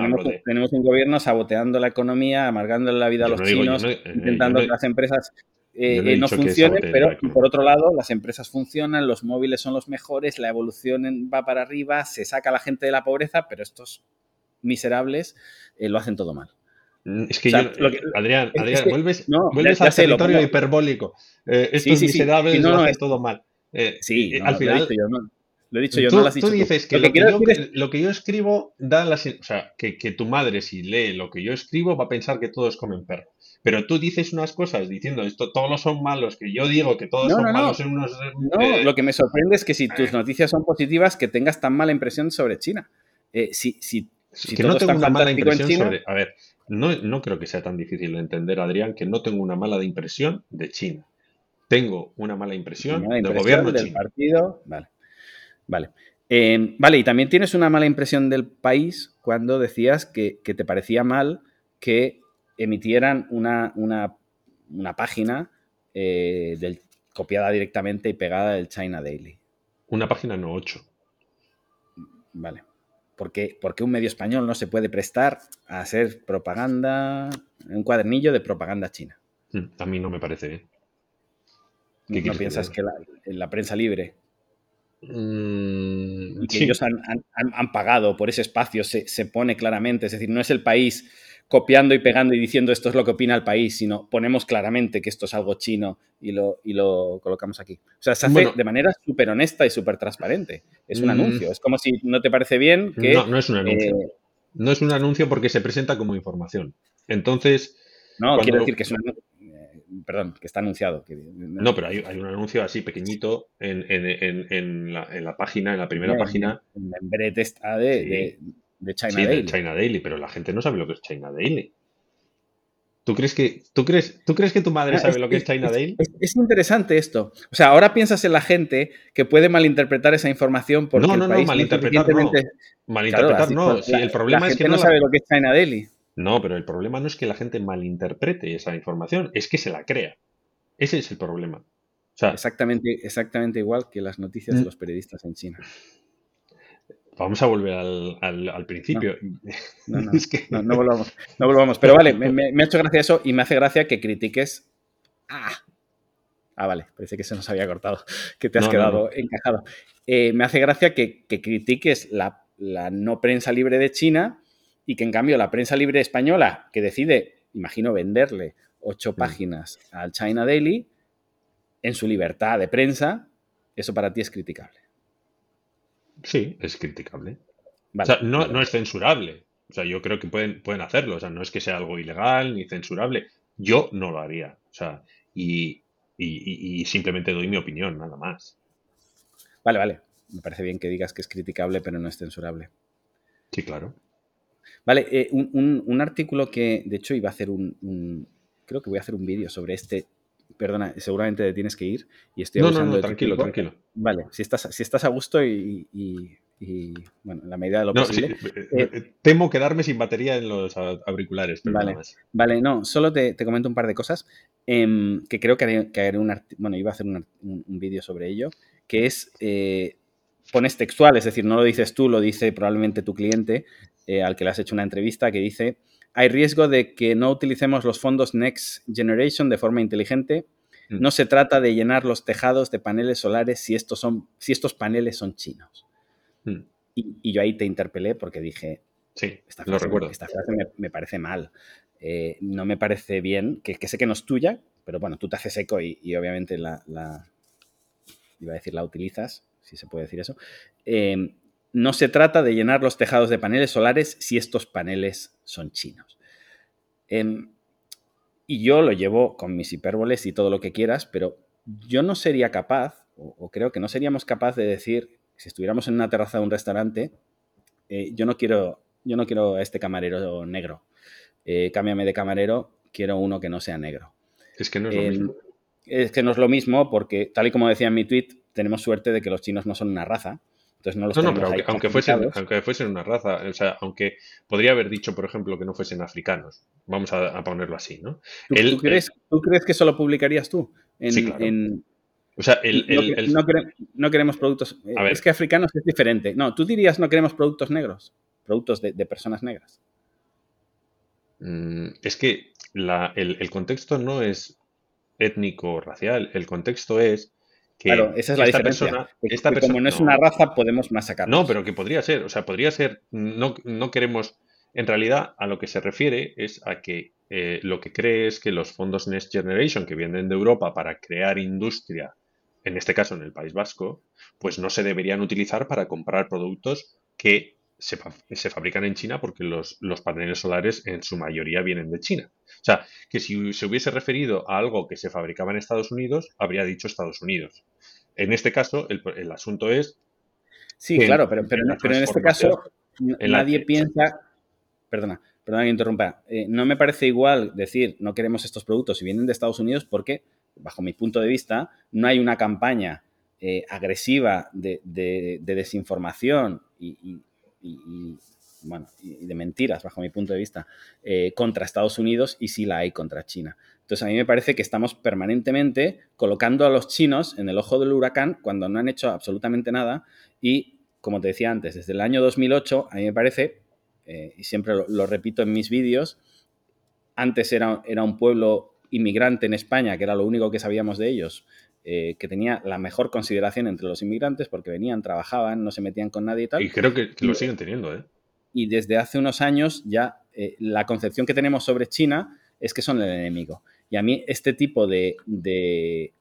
tenemos, un gobierno saboteando la economía, amargándole la vida a los chinos, eh, intentando que las empresas eh, eh, no, funcionen, pero por otro lado, las empresas funcionan, los móviles son los mejores, la evolución va para arriba, se saca a la gente de la pobreza, pero estos miserables eh, lo hacen todo mal. Mm, es que, yo, Adrián, Adrián vuelves, vuelves al territorio hiperbólico. estos miserables lo hacen todo mal. sí, al final. Lo he dicho yo, tú, no lo has dicho. Tú dices que, lo, que, yo, lo, que, yo, escribo da las. O sea, que, que, tu madre, si lee lo que yo escribo, va a pensar que todos comen perro. Pero tú dices unas cosas diciendo esto, todos son malos, que yo digo que todos son malos en unos. No, eh, lo que me sorprende es que si tus noticias son positivas, que tengas tan mala impresión sobre China. Eh, si, si, que no tengo una mala impresión sobre. A ver, no, no creo que sea tan difícil de entender, Adrián, que no tengo una mala impresión de China. Tengo una mala impresión, del gobierno del partido. Vale. Vale. Eh, vale, y también tienes una mala impresión del país cuando decías que, que te parecía mal que emitieran una, página eh, del, copiada directamente y pegada del China Daily. Una página, no ocho. Vale. ¿Por qué, un medio español no se puede prestar a hacer propaganda, un cuadernillo de propaganda china? Hmm, a mí no me parece bien. ¿No piensas que la, prensa libre mm, que ellos han, pagado por ese espacio se, se, pone claramente. Es decir, no es el país copiando y pegando y diciendo esto es lo que opina el país, sino ponemos claramente que esto es algo chino y lo, y lo colocamos aquí. O sea, se hace de manera súper honesta y súper transparente. Es un mm. anuncio. Es como si no te parece bien que... No, no es un anuncio. Eh, no es un anuncio porque se presenta como información. Entonces... No, quiero decir que es un anuncio eh, perdón, que está anunciado. no, pero hay, un anuncio así pequeñito en, la, página, en la primera página. En la membrete está de, de China Daily. China Daily, pero la gente no sabe lo que es China Daily. ¿Tú crees que, tú crees, ¿tú crees que tu madre sabe lo que es China Daily? Es, interesante esto. O sea, ahora piensas en la gente que puede malinterpretar esa información porque no, no, no, malinterpretar no. Malinterpretar no. el problema es que no, sabe lo que es China Daily. No, pero el problema no es que la gente malinterprete esa información, es que se la crea. Ese es el problema. exactamente, exactamente igual que las noticias de los periodistas en China. Vamos a volver al, principio. No, no, no, no, volvamos, no volvamos. Pero vale, me, ha hecho gracia eso y me hace gracia que critiques. Ah, ah vale, parece que se nos había cortado, que te has quedado encajado. Eh, me hace gracia que, critiques la, no prensa libre de China y que en cambio la prensa libre española, que decide, imagino, venderle ocho mm. páginas al China Daily, en su libertad de prensa, eso para ti es criticable. Sí, es criticable. o sea, no, es censurable. O sea, yo creo que pueden, pueden hacerlo. O sea, no es que sea algo ilegal ni censurable. Yo no lo haría. O sea, y, simplemente doy mi opinión, nada más. Vale, vale. Me parece bien que digas que es criticable, pero no es censurable. Sí, claro. Vale, eh, un, artículo que, de hecho, iba a hacer un, creo que voy a hacer un vídeo sobre este perdona, seguramente te tienes que ir y estoy no, no, no, tranquilo, tranquilo. Vale, si estás, si estás a gusto y, bueno, en la medida de lo posible. Eh, eh, temo quedarme sin batería en los auriculares, pero vale, vale, no, solo te, comento un par de cosas em, que creo que haré, un, bueno, iba a hacer un, vídeo sobre ello, que es, eh, pones textual, es decir, no lo dices tú, lo dice probablemente tu cliente al que le has hecho una entrevista, que dice hay riesgo de que no utilicemos los fondos Next Generation de forma inteligente. Mm. No se trata de llenar los tejados de paneles solares si estos, son, si estos paneles son chinos. Mm. Y, yo ahí te interpelé porque dije, sí, esta frase, lo recuerdo. Esta frase me, parece mal. Eh, no me parece bien, que, sé que no es tuya, pero bueno, tú te haces eco y, obviamente la, iba a decir, la utilizas, si se puede decir eso. Eh, no se trata de llenar los tejados de paneles solares si estos paneles son chinos. Em, y yo lo llevo con mis hipérboles y todo lo que quieras, pero yo no sería capaz, o, creo que no seríamos capaz de decir, si estuviéramos en una terraza de un restaurante, eh, yo no quiero, yo no quiero a este camarero negro. Eh, cámbiame de camarero, quiero uno que no sea negro. Es que no es lo mismo. Es que no es lo mismo porque, tal y como decía en mi tweet, tenemos suerte de que los chinos no son una raza. Entonces no los no, pero aunque, fuesen, aunque fuesen una raza, o sea, aunque podría haber dicho, por ejemplo, que no fuesen africanos, vamos a, ponerlo así, ¿no? ¿Tú, crees, ¿Tú, crees, que eso lo publicarías tú? En, sí, claro. O sea, el, no, queremos productos. Es que africanos es diferente. No, tú dirías no queremos productos negros, productos de, personas negras. Mm, es que el, contexto no es étnico racial, el contexto es que claro, esa es la esta Persona, esta persona, como no es una raza, podemos masacrar. No, pero que podría ser, o sea, podría ser, no, no queremos, en realidad a lo que se refiere es a que eh, lo que cree es que los fondos Next Generation que vienen de Europa para crear industria, en este caso en el País Vasco, pues no se deberían utilizar para comprar productos que se, fabrican en China porque los, paneles solares en su mayoría vienen de China. O sea, que si se hubiese referido a algo que se fabricaba en Estados Unidos, habría dicho Estados Unidos. En este caso, el, asunto es... Sí, claro, pero, pero, en este caso nadie piensa... Perdona, perdona que interrumpa. Eh, no me parece igual decir no queremos estos productos si vienen de Estados Unidos porque, bajo mi punto de vista, no hay una campaña eh, agresiva de, desinformación y, y, bueno, y de mentiras, bajo mi punto de vista, eh, contra Estados Unidos y sí la hay contra China. Entonces, a mí me parece que estamos permanentemente colocando a los chinos en el ojo del huracán cuando no han hecho absolutamente nada y, como te decía antes, desde el año 2008, a mí me parece, eh, y siempre lo, repito en mis vídeos, antes era, era un pueblo inmigrante en España, que era lo único que sabíamos de ellos, eh, que tenía la mejor consideración entre los inmigrantes porque venían, trabajaban, no se metían con nadie y tal. Y creo que, lo siguen teniendo, ¿eh? Y desde hace unos años ya eh, la concepción que tenemos sobre China es que son el enemigo. Y a mí este tipo de, de,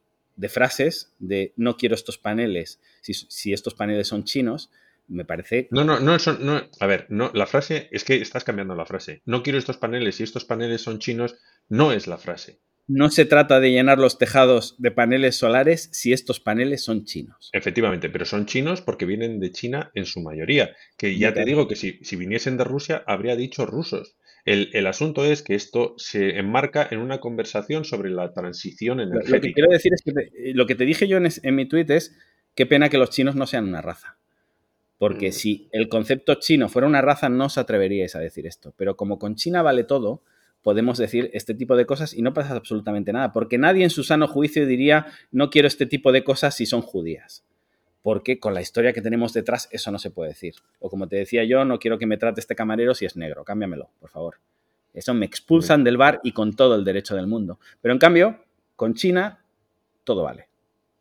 frases de no quiero estos paneles si, estos paneles son chinos, me parece... No, no, no, no, a ver, no, la frase es que estás cambiando la frase. No quiero estos paneles si estos paneles son chinos, no es la frase no se trata de llenar los tejados de paneles solares si estos paneles son chinos. Efectivamente, pero son chinos porque vienen de China en su mayoría. Que ya te digo que si, viniesen de Rusia habría dicho rusos. El, asunto es que esto se enmarca en una conversación sobre la transición energética. Lo que quiero decir es que eh, lo que te dije yo en, mi tuit es qué pena que los chinos no sean una raza. Porque mm. si el concepto chino fuera una raza, no os atreveríais a decir esto. Pero como con China vale todo, podemos decir este tipo de cosas y no pasa absolutamente nada, porque nadie en su sano juicio diría no quiero este tipo de cosas si son judías, porque con la historia que tenemos detrás eso no se puede decir. O como te decía yo, no quiero que me trate este camarero si es negro, cámbiamelo, por favor. Eso me expulsan del bar y con todo el derecho del mundo. Pero en cambio, con China, todo vale.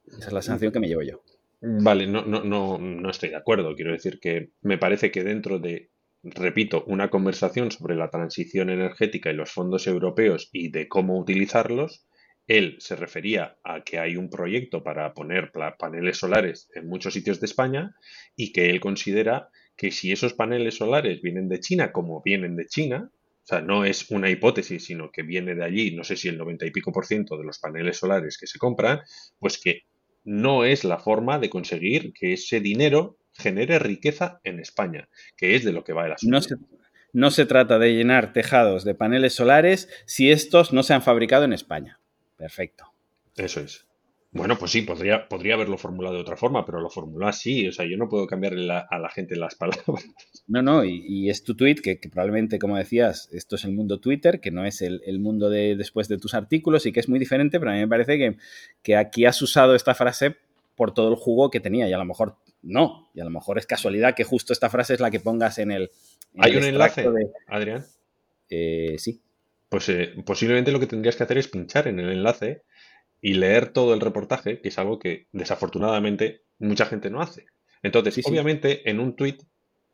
Esa es la sensación que me llevo yo. Vale, no, no, no, no estoy de acuerdo. Quiero decir que me parece que dentro de repito, una conversación sobre la transición energética y los fondos europeos y de cómo utilizarlos, él se refería a que hay un proyecto para poner paneles solares en muchos sitios de España y que él considera que si esos paneles solares vienen de China como vienen de China, o sea, no es una hipótesis, sino que viene de allí, no sé si el 90 y pico por ciento de los paneles solares que se compran, pues que no es la forma de conseguir que ese dinero genere riqueza en España, que es de lo que va el asunto. No se, no se trata de llenar tejados de paneles solares si estos no se han fabricado en España. Perfecto. Eso es. Bueno, pues sí, podría, podría haberlo formulado de otra forma, pero lo formuló así. O sea, yo no puedo cambiarle a la gente las palabras. No, no, y, es tu tweet, que, probablemente, como decías, esto es el mundo Twitter, que no es el, mundo de después de tus artículos y que es muy diferente, pero a mí me parece que, que aquí has usado esta frase por todo el jugo que tenía y a lo mejor no, y a lo mejor es casualidad que justo esta frase es la que pongas en el... ¿Hay un enlace, Adrián? Eh, sí. Pues eh, posiblemente lo que tendrías que hacer es pinchar en el enlace y leer todo el reportaje, que es algo que desafortunadamente mucha gente no hace. Entonces, obviamente, en un tweet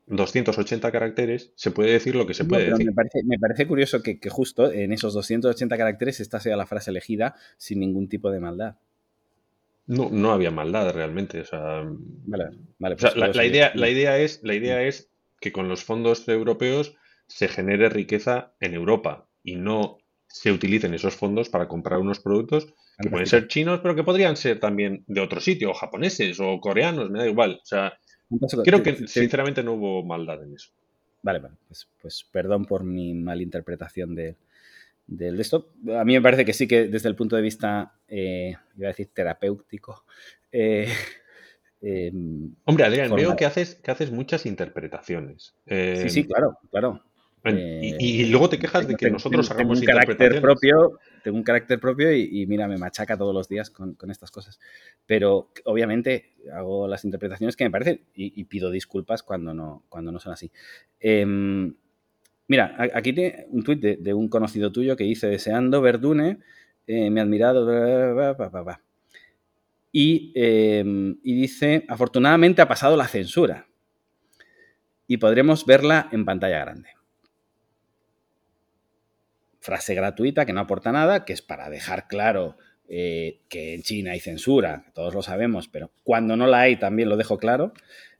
280 caracteres se puede decir lo que se puede decir. Me parece, curioso que, que, justo en esos 280 caracteres esta sea la frase elegida sin ningún tipo de maldad. No, no había maldad realmente. O sea, pues la, idea, la, idea es, la idea es que con los fondos europeos se genere riqueza en Europa y no se utilicen esos fondos para comprar unos productos que pueden ser chinos, pero que podrían ser también de otro sitio, o japoneses, o coreanos, me da igual. O sea, creo que sinceramente no hubo maldad en eso. Vale, vale, pues, pues perdón por mi malinterpretación de, del esto. A mí me parece que sí que desde el punto de vista, eh, iba a decir terapéutico. Eh, em, Hombre, Adrián, veo que haces, que haces muchas interpretaciones. sí, sí, claro, claro. Eh, y, luego te quejas de que nosotros hagamos un carácter propio Tengo un carácter propio y, mira, me machaca todos los días con, estas cosas. Pero obviamente hago las interpretaciones que me parecen y, pido disculpas cuando no, cuando no son así. Mira, aquí tiene un tuit de, un conocido tuyo que dice, deseando Verdune, eh, me ha admirado, y, em, y dice, afortunadamente ha pasado la censura y podremos verla en pantalla grande frase gratuita que no aporta nada, que es para dejar claro eh, que en China hay censura, todos lo sabemos, pero cuando no la hay también lo dejo claro.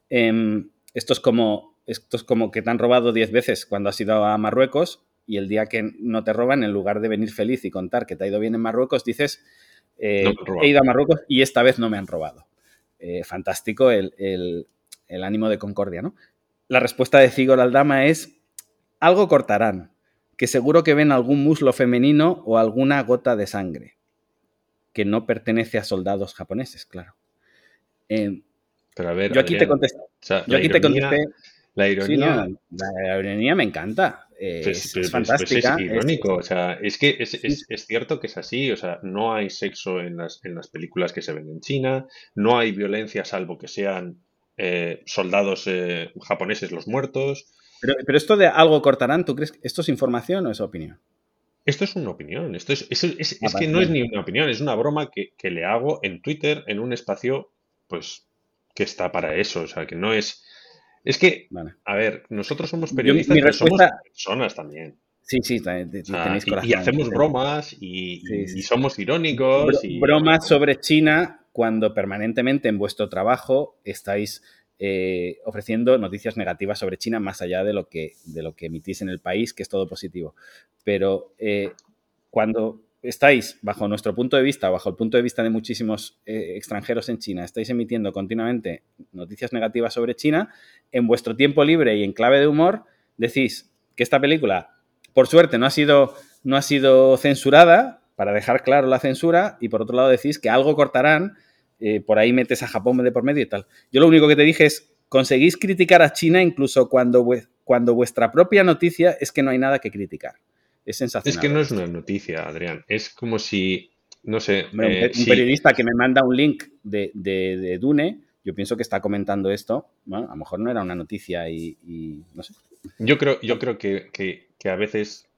Em, esto, es como, esto es como que te han robado 10 veces cuando has ido a Marruecos y el día que no te roban, en lugar de venir feliz y contar que te ha ido bien en Marruecos, dices, eh, he ido a Marruecos y esta vez no me han robado. Eh, fantástico el, el, ánimo de concordia, ¿no? La respuesta de Zigo Aldama es, algo cortarán, que seguro que ven algún muslo femenino o alguna gota de sangre, que no pertenece a soldados japoneses, claro. Em, pero a ver, yo aquí te contesté. yo aquí te contesté. La ironía. la, ironía me encanta. Es, pues, fantástica. es irónico. o sea, es que es, cierto que es así. O sea, no hay sexo en las, en las películas que se ven en China. No hay violencia salvo que sean eh, soldados eh, japoneses los muertos. Pero, esto de algo cortarán, ¿tú crees que esto es información o es opinión? Esto es una opinión. Esto es, es, ah, que no es ni una opinión, es una broma que, le hago en Twitter en un espacio, pues, que está para eso. O sea, que no es. Es que, a ver, nosotros somos periodistas, pero somos personas también. Sí, sí, tenéis corazón. Y, hacemos bromas y, somos irónicos. Bromas sobre China cuando permanentemente en vuestro trabajo estáis eh, ofreciendo noticias negativas sobre China más allá de lo que, de lo que emitís en el país, que es todo positivo. Pero eh, cuando estáis, bajo nuestro punto de vista, bajo el punto de vista de muchísimos eh, extranjeros en China, estáis emitiendo continuamente noticias negativas sobre China, en vuestro tiempo libre y en clave de humor, decís que esta película, por suerte, no ha sido, no ha sido censurada, para dejar claro la censura, y por otro lado decís que algo cortarán eh, por ahí metes a Japón de por medio y tal. Yo lo único que te dije es, conseguís criticar a China incluso cuando, cuando vuestra propia noticia es que no hay nada que criticar. Es sensacional. Es que no es una noticia, Adrián. Es como si, no sé... un, eh, periodista que me manda un link de, Dune, yo pienso que está comentando esto. Bueno, a lo mejor no era una noticia y, no sé. Yo creo, yo creo que, que a veces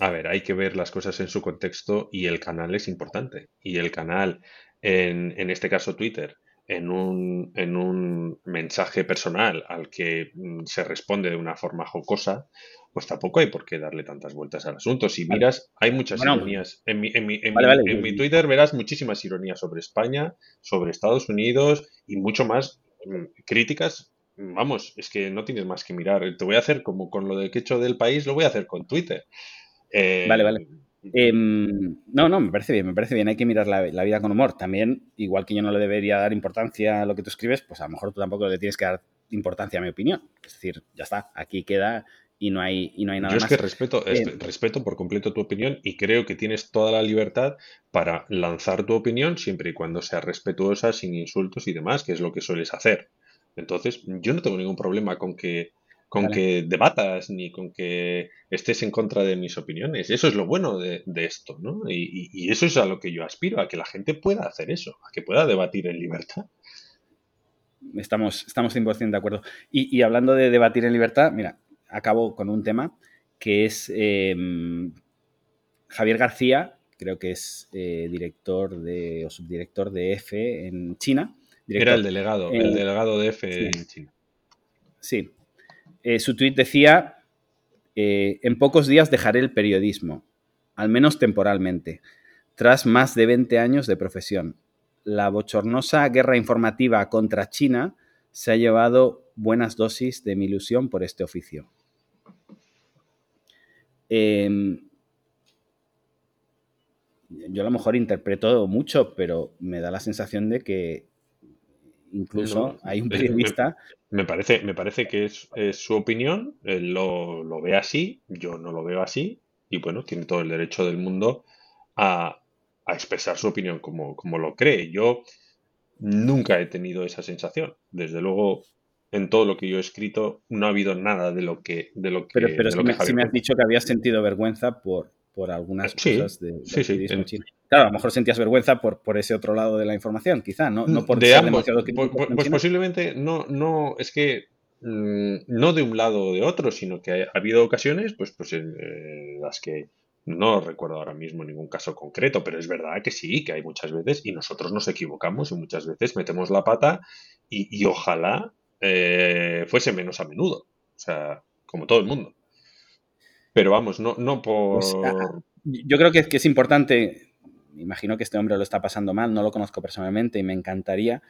a ver, hay que ver las cosas en su contexto y el canal es importante. Y el canal en, en este caso Twitter, en un, en un mensaje personal al que mm, se responde de una forma jocosa, pues tampoco hay por qué darle tantas vueltas al asunto. Si miras, hay muchas ironías. En mi, en, mi, en, mi, Twitter verás muchísimas ironías sobre España, sobre Estados Unidos y mucho más mm, críticas. Vamos, es que no tienes más que mirar. Te voy a hacer como con lo de que he hecho del país, lo voy a hacer con Twitter. vale, vale. Em, no, no, me parece bien, me parece bien. Hay que mirar la, vida con humor. También, igual que yo no le debería dar importancia a lo que tú escribes, pues a lo mejor tú tampoco le tienes que dar importancia a mi opinión. Es decir, ya está, aquí queda y no hay, y no hay nada más. Yo es que respeto, eh, respeto por completo tu opinión y creo que tienes toda la libertad para lanzar tu opinión siempre y cuando sea respetuosa, sin insultos y demás, que es lo que sueles hacer. Entonces, yo no tengo ningún problema con que con que debatas ni con que estés en contra de mis opiniones. Eso es lo bueno de, esto, ¿no? Y, eso es a lo que yo aspiro, a que la gente pueda hacer eso, a que pueda debatir en libertad. Estamos, estamos 100% de acuerdo. Y, hablando de debatir en libertad, mira, acabo con un tema que es em, Javier García, creo que es eh, director de, o subdirector de EFE en China. Era el delegado, el delegado de EFE en China. Sí, eh, su tuit decía, eh, en pocos días dejaré el periodismo, al menos temporalmente, tras más de 20 años de profesión. La bochornosa guerra informativa contra China se ha llevado buenas dosis de mi ilusión por este oficio. Em, yo a lo mejor interpreto mucho, pero me da la sensación de que incluso hay un periodista... Me, parece, me parece que es, su opinión, él lo, ve así, yo no lo veo así, y bueno, tiene todo el derecho del mundo a, expresar su opinión como, como lo cree. Yo nunca he tenido esa sensación. Desde luego, en todo lo que yo he escrito, no ha habido nada de lo que. De lo que pero pero si, me, has dicho que habías sentido vergüenza por, por algunas cosas de, sí, sí, Claro, a lo mejor sentías vergüenza por, por ese otro lado de la información, quizá, ¿no? no por de ambos. Pues, pues posiblemente no, no, es que mm, no de un lado o de otro, sino que ha, habido ocasiones, pues, pues en eh, las que no recuerdo ahora mismo ningún caso concreto, pero es verdad que sí, que hay muchas veces y nosotros nos equivocamos y muchas veces metemos la pata y, ojalá eh, fuese menos a menudo, o sea, como todo el mundo. Pero vamos, no, no por... Pues, yo creo que, que es importante imagino que este hombre lo está pasando mal, no lo conozco personalmente y me encantaría,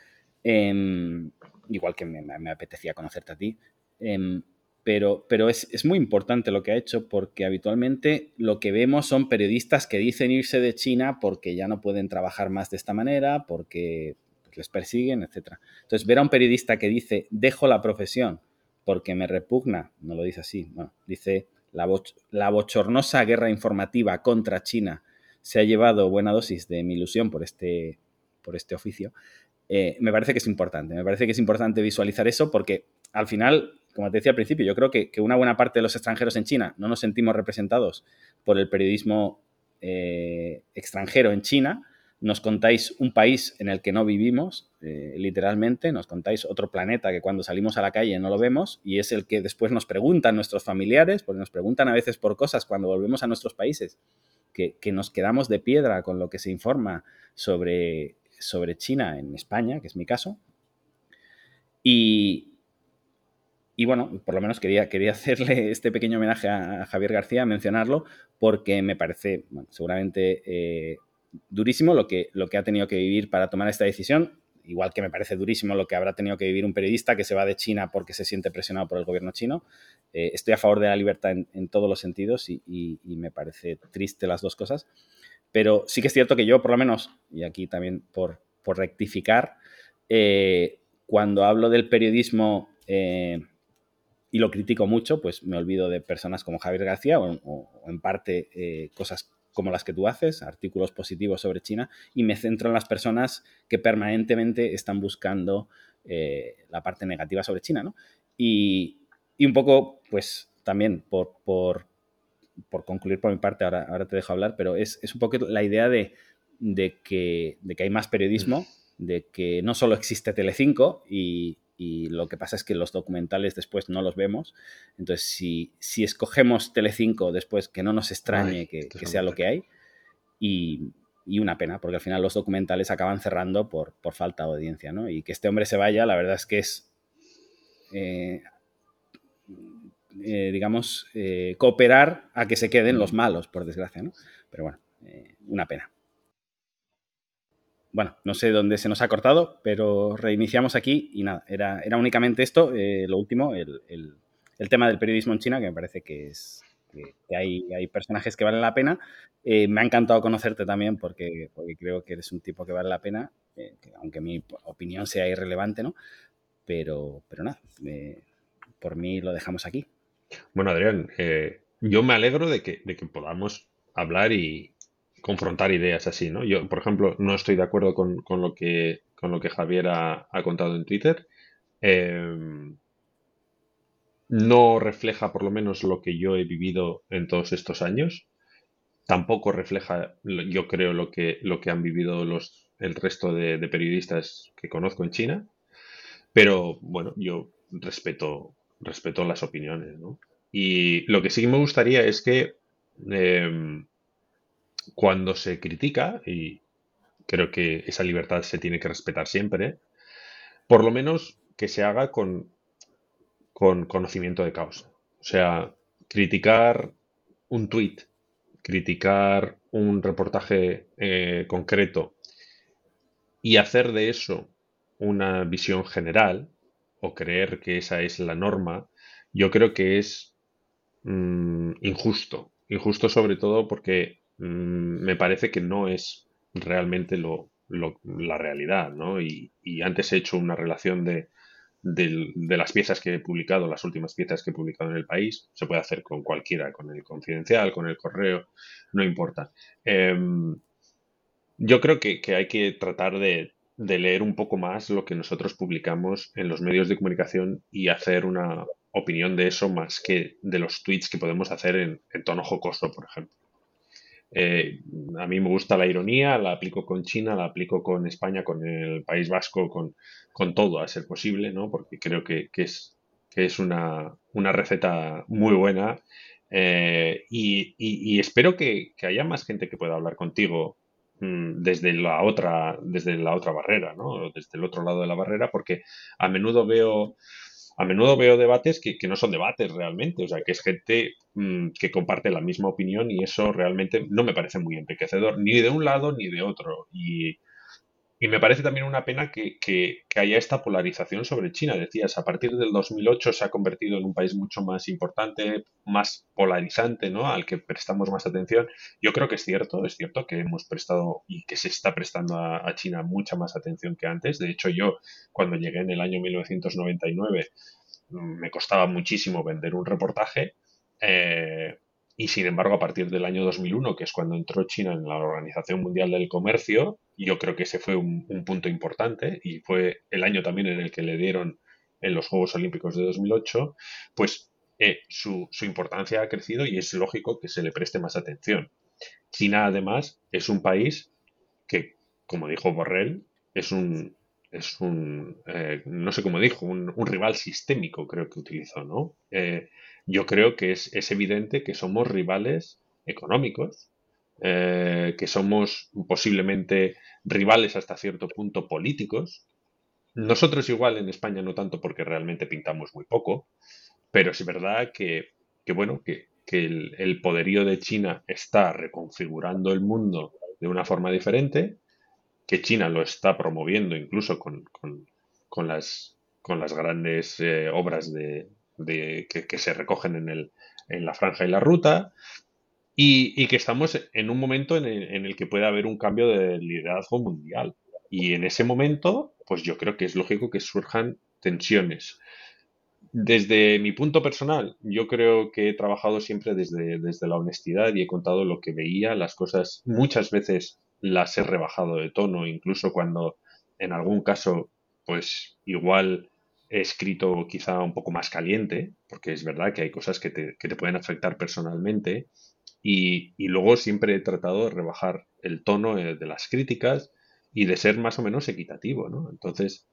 em, igual que me, apetecía conocerte a ti, em, pero, pero es, muy importante lo que ha hecho porque habitualmente lo que vemos son periodistas que dicen irse de China porque ya no pueden trabajar más de esta manera, porque pues, les persiguen, etc. Entonces, ver a un periodista que dice, dejo la profesión porque me repugna, no lo dice así, dice la, la bochornosa guerra informativa contra China se ha llevado buena dosis de mi ilusión por este, por este oficio, eh, me parece que es importante. Me parece que es importante visualizar eso porque al final, como te decía al principio, yo creo que, una buena parte de los extranjeros en China no nos sentimos representados por el periodismo eh, extranjero en China. Nos contáis un país en el que no vivimos, eh, literalmente, nos contáis otro planeta que cuando salimos a la calle no lo vemos y es el que después nos preguntan nuestros familiares, porque nos preguntan a veces por cosas cuando volvemos a nuestros países que, nos quedamos de piedra con lo que se informa sobre, sobre China en España, que es mi caso. Y, y bueno, por lo menos quería, quería hacerle este pequeño homenaje a, Javier García, mencionarlo, porque me parece seguramente eh, durísimo lo que, lo que ha tenido que vivir para tomar esta decisión igual que me parece durísimo lo que habrá tenido que vivir un periodista que se va de China porque se siente presionado por el gobierno chino. Eh, estoy a favor de la libertad en, todos los sentidos y, me parece triste las dos cosas. Pero sí que es cierto que yo, por lo menos, y aquí también por, rectificar, eh, cuando hablo del periodismo eh, y lo critico mucho, pues me olvido de personas como Javier García o, en parte cosas como las que tú haces, artículos positivos sobre China, y me centro en las personas que permanentemente están buscando eh, la parte negativa sobre China, ¿no? Y, un poco, pues también por, por, concluir por mi parte, ahora, ahora te dejo hablar, pero es, un poco la idea de, que, de que hay más periodismo, de que no solo existe Telecinco y, y lo que pasa es que los documentales después no los vemos. Entonces, si, si escogemos Telecinco después, que no nos extrañe que, sea lo que hay. Y, una pena, porque al final los documentales acaban cerrando por, por falta de audiencia, ¿no? Y que este hombre se vaya, la verdad es que es, eh, eh, digamos, eh, cooperar a que se queden los malos, por desgracia, ¿no? Pero bueno, una pena bueno, no sé dónde se nos ha cortado, pero reiniciamos aquí y nada, era, era únicamente esto, eh, lo último, el, tema del periodismo en China, que me parece que es que, hay, hay, personajes que valen la pena. Eh, me ha encantado conocerte también porque, porque creo que eres un tipo que vale la pena, eh, aunque mi opinión sea irrelevante, ¿no? Pero, pero nada, por mí lo dejamos aquí. Bueno, Adrián, yo me alegro de que, de que podamos hablar y, confrontar ideas así, ¿no? Yo, por ejemplo, no estoy de acuerdo con, lo, que, con lo que Javier ha, contado en Twitter. Em, no refleja por lo menos lo que yo he vivido en todos estos años. Tampoco refleja, yo creo, lo que, lo que han vivido los, el resto de, periodistas que conozco en China. Pero bueno, yo respeto, respeto las opiniones, ¿no? Y lo que sí me gustaría es que em, cuando se critica, y creo que esa libertad se tiene que respetar siempre, por lo menos que se haga con, con conocimiento de causa. O sea, criticar un tuit, criticar un reportaje eh, concreto y hacer de eso una visión general o creer que esa es la norma, yo creo que es mm, injusto. Injusto sobre todo porque mm, me parece que no es realmente lo, la realidad, ¿no? Y, antes he hecho una relación de, de, las piezas que he publicado, las últimas piezas que he publicado en el país, se puede hacer con cualquiera, con el confidencial, con el correo, no importa. Em, yo creo que, hay que tratar de, leer un poco más lo que nosotros publicamos en los medios de comunicación y hacer una opinión de eso más que de los tweets que podemos hacer en, en tono jocoso, por ejemplo. Eh, a mí me gusta la ironía, la aplico con China, la aplico con España, con el País Vasco, con, con todo a ser posible, ¿no? Porque creo que, es, que es una, una, receta muy buena eh, y, espero que, haya más gente que pueda hablar contigo mm, desde la otra desde la otra barrera, ¿no? Desde el otro lado de la barrera, porque a menudo veo a menudo veo debates que, no son debates realmente, o sea, que es gente mm, que comparte la misma opinión y eso realmente no me parece muy enriquecedor, ni de un lado ni de otro. Y, y me parece también una pena que, haya esta polarización sobre China. Decías, a partir del 2008 se ha convertido en un país mucho más importante, más polarizante, ¿no? Al que prestamos más atención. Yo creo que es cierto, es cierto que hemos prestado y que se está prestando a, China mucha más atención que antes. De hecho, yo cuando llegué en el año 1999 me costaba muchísimo vender un reportaje. Eh, y sin embargo, a partir del año 2001, que es cuando entró China en la Organización Mundial del Comercio, yo creo que ese fue un, punto importante y fue el año también en el que le dieron en los Juegos Olímpicos de 2008, pues eh, su, importancia ha crecido y es lógico que se le preste más atención. China, además, es un país que, como dijo Borrell, es un, es un, eh, no sé cómo dijo, un, rival sistémico, creo que utilizó, ¿no? Yo creo que es, evidente que somos rivales económicos, eh, que somos posiblemente rivales hasta cierto punto políticos. Nosotros igual en España no tanto porque realmente pintamos muy poco, pero es verdad que, bueno, que, el, poderío de China está reconfigurando el mundo de una forma diferente, que China lo está promoviendo incluso con, las, con las grandes eh, obras de, que, se recogen en, el, en la franja y la ruta, y, que estamos en un momento en el, que puede haber un cambio de liderazgo mundial. Y en ese momento, pues yo creo que es lógico que surjan tensiones. Desde mi punto personal, yo creo que he trabajado siempre desde, desde la honestidad y he contado lo que veía, las cosas muchas veces las he rebajado de tono, incluso cuando en algún caso, pues igual escrito quizá un poco más caliente, porque es verdad que hay cosas que te, que te pueden afectar personalmente, y, y, luego siempre he tratado de rebajar el tono eh, de las críticas y de ser más o menos equitativo, ¿no? Entonces,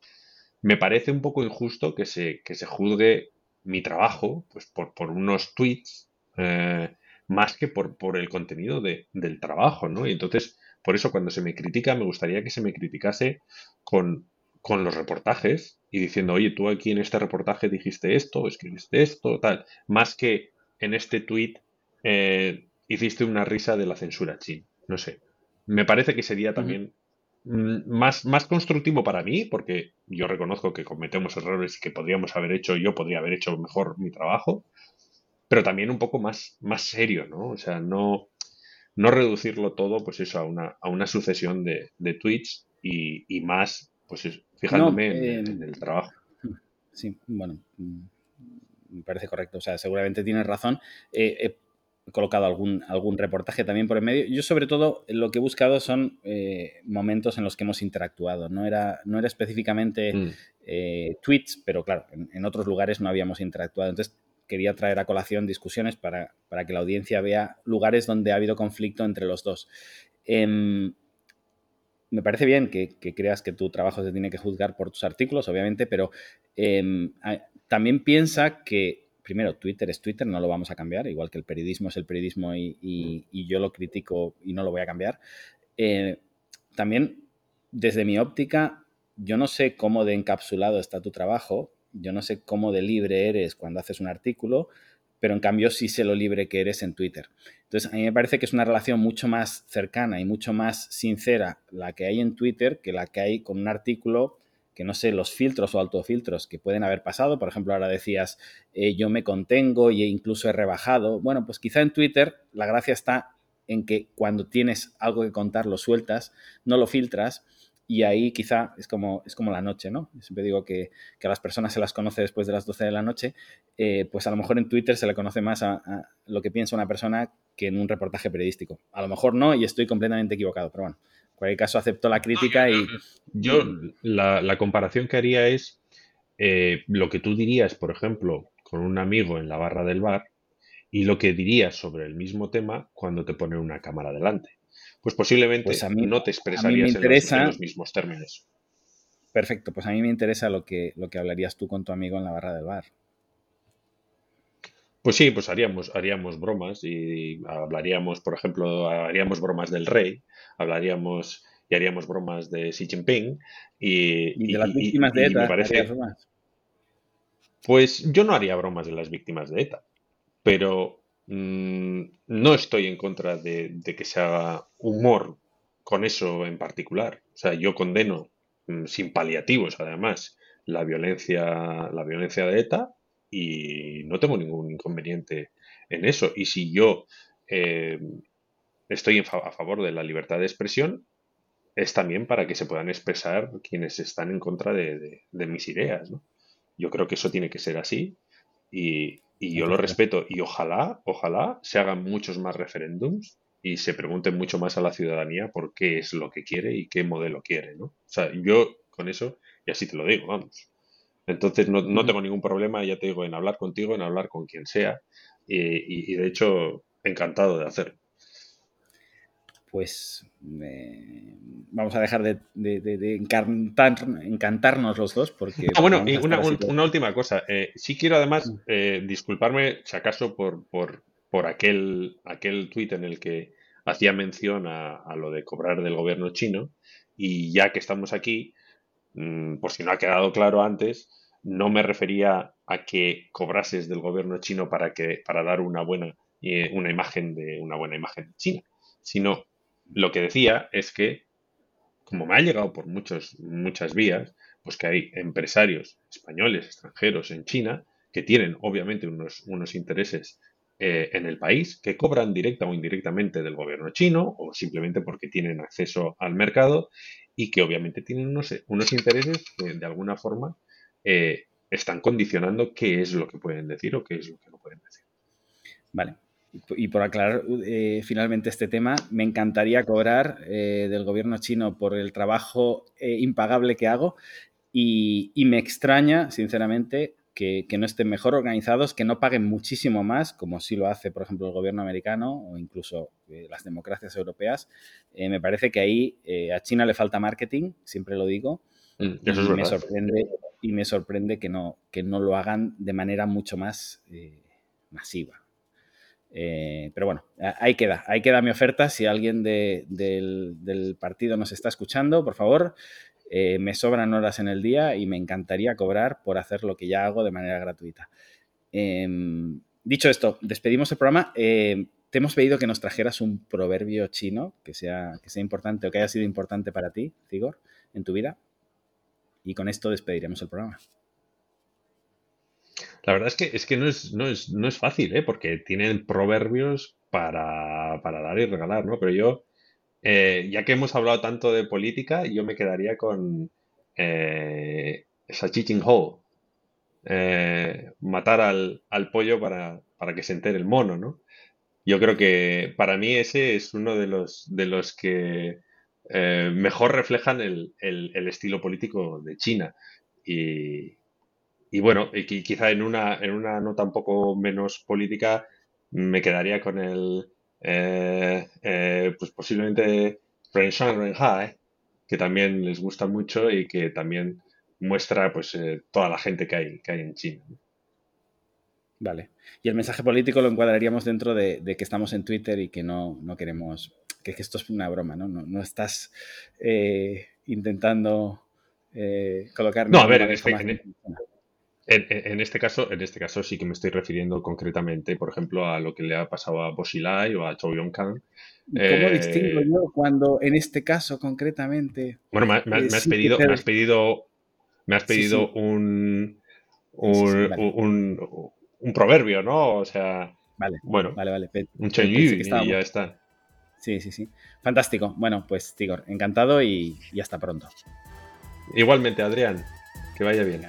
me parece un poco injusto que se, que se juzgue mi trabajo pues, por, por unos tweets eh, más que por, por el contenido de, del trabajo, ¿no? Y entonces, por eso cuando se me critica, me gustaría que se me criticase con, con los reportajes y diciendo, oye, tú aquí en este reportaje dijiste esto, escribiste esto, tal, más que en este tweet eh, hiciste una risa de la censura china. No sé. Me parece que sería también mm, más, más constructivo para mí, porque yo reconozco que cometemos errores y que podríamos haber hecho, yo podría haber hecho mejor mi trabajo, pero también un poco más, más serio, ¿no? O sea, no, no reducirlo todo, pues eso, a una, a una sucesión de, de tweets y, y más pues fijándome eh, en, el trabajo. Sí, bueno, mm, me parece correcto. O sea, seguramente tienes razón. he colocado algún, algún reportaje también por el medio. Yo, sobre todo, lo que he buscado son eh, momentos en los que hemos interactuado. No era, no era específicamente mm. eh, tweets, pero claro, en, otros lugares no habíamos interactuado. Entonces, quería traer a colación discusiones para, para que la audiencia vea lugares donde ha habido conflicto entre los dos. Em, me parece bien que, creas que tu trabajo se tiene que juzgar por tus artículos, obviamente, pero em, también piensa que, primero, Twitter es Twitter, no lo vamos a cambiar, igual que el periodismo es el periodismo y, yo lo critico y no lo voy a cambiar. Eh, también, desde mi óptica, yo no sé cómo de encapsulado está tu trabajo, yo no sé cómo de libre eres cuando haces un artículo, pero en cambio sí sé lo libre que eres en Twitter. Entonces, a mí me parece que es una relación mucho más cercana y mucho más sincera la que hay en Twitter que la que hay con un artículo que no sé, los filtros o autofiltros que pueden haber pasado. Por ejemplo, ahora decías, eh, yo me contengo y incluso he rebajado. Bueno, pues quizá en Twitter la gracia está en que cuando tienes algo que contar lo sueltas, no lo filtras y ahí quizá es como, es como la noche, ¿no? siempre digo que, a las personas se las conoce después de las 12 de la noche, eh, pues a lo mejor en Twitter se le conoce más a, lo que piensa una persona que en un reportaje periodístico. A lo mejor no y estoy completamente equivocado, pero bueno, en cualquier caso acepto la crítica y... Yo la, comparación que haría es eh, lo que tú dirías, por ejemplo, con un amigo en la barra del bar y lo que dirías sobre el mismo tema cuando te ponen una cámara delante pues posiblemente pues a mí, no te expresarías en, los, mismos términos. Perfecto, pues a mí me interesa lo que, lo que hablarías tú con tu amigo en la barra del bar. Pues sí, pues haríamos, haríamos bromas y hablaríamos, por ejemplo, haríamos bromas del rey, hablaríamos y haríamos bromas de Xi Jinping y, de las víctimas de ETA. Pues yo no haría bromas de las víctimas de ETA, pero Mm, no estoy en contra de, que se haga humor con eso en particular. O sea, yo condeno mm, sin paliativos, además, la violencia, la violencia de ETA y no tengo ningún inconveniente en eso. Y si yo eh, estoy a favor de la libertad de expresión, es también para que se puedan expresar quienes están en contra de, mis ideas. Yo creo que eso tiene que ser así y, y yo lo respeto y ojalá, ojalá se hagan muchos más referéndums y se pregunte mucho más a la ciudadanía por qué es lo que quiere y qué modelo quiere, ¿no? O sea, yo con eso, y así te lo digo, vamos. Entonces no, no tengo ningún problema, ya te digo, en hablar contigo, en hablar con quien sea, y, y de hecho, encantado de hacerlo pues vamos a dejar de, encantarnos los dos porque... Ah, bueno, y una, última cosa. Eh, sí quiero además mm. eh, disculparme, si acaso, por, por, por aquel, aquel tuit en el que hacía mención a, lo de cobrar del gobierno chino y ya que estamos aquí, mm, por si no ha quedado claro antes, no me refería a que cobrases del gobierno chino para, que, para dar una buena, eh, una imagen de una buena imagen de China, sino lo que decía es que, como me ha llegado por muchos, muchas vías, pues que hay empresarios españoles, extranjeros en China, que tienen obviamente unos, unos intereses eh, en el país, que cobran directa o indirectamente del gobierno chino, o simplemente porque tienen acceso al mercado, y que obviamente tienen unos, unos intereses que de alguna forma eh, están condicionando qué es lo que pueden decir o qué es lo que no pueden decir. Vale, y por aclarar eh, finalmente este tema, me encantaría cobrar eh, del gobierno chino por el trabajo eh, impagable que hago y, me extraña, sinceramente, que, no estén mejor organizados, que no paguen muchísimo más, como sí lo hace, por ejemplo, el gobierno americano o incluso las democracias europeas. me parece que ahí a China le falta marketing, siempre lo digo. Mm, y, me sorprende, y me sorprende que no, que no lo hagan de manera mucho más masiva. Eh, pero bueno, ahí queda, ahí queda mi oferta. Si alguien del, partido nos está escuchando, por favor, eh, me sobran horas en el día y me encantaría cobrar por hacer lo que ya hago de manera gratuita. Em, dicho esto, despedimos el programa. Em, te hemos pedido que nos trajeras un proverbio chino que sea, que sea importante o que haya sido importante para ti, Tigor, en tu vida. Y con esto despediremos el programa. La verdad es que, es que no, es, no, es, no es fácil, ¿eh? porque tienen proverbios para, dar y regalar, ¿no? Pero yo, eh, ya que hemos hablado tanto de política, yo me quedaría con eh, Ching Ho. Eh, matar al, pollo para, que se entere el mono, ¿no? Yo creo que para mí ese es uno de los, de los que eh, mejor reflejan el, el, estilo político de China. Y, y bueno, y quizá en una, en una nota un poco menos política me quedaría con el, eh, eh, pues posiblemente Renshan Renhai, que también les gusta mucho y que también muestra pues eh, toda la gente que hay, que hay en China. Vale. Y el mensaje político lo encuadraríamos dentro de, que estamos en Twitter y que no, no queremos, que, esto es una broma, ¿no? No, no estás intentando colocar... No, a ver, en, este caso, en este caso sí que me estoy refiriendo concretamente, por ejemplo, a lo que le ha pasado a Bosilai o a Chou Yong-kang. ¿Cómo eh, distingo yo cuando en este caso concretamente? Bueno, me, has, pedido, me has pedido, me has pedido un, un, un, proverbio, ¿no? O sea, vale, bueno, vale, vale. un y ya está. Sí, sí, sí. Fantástico. Bueno, pues Tigor, encantado y, hasta pronto. Igualmente, Adrián, que vaya bien.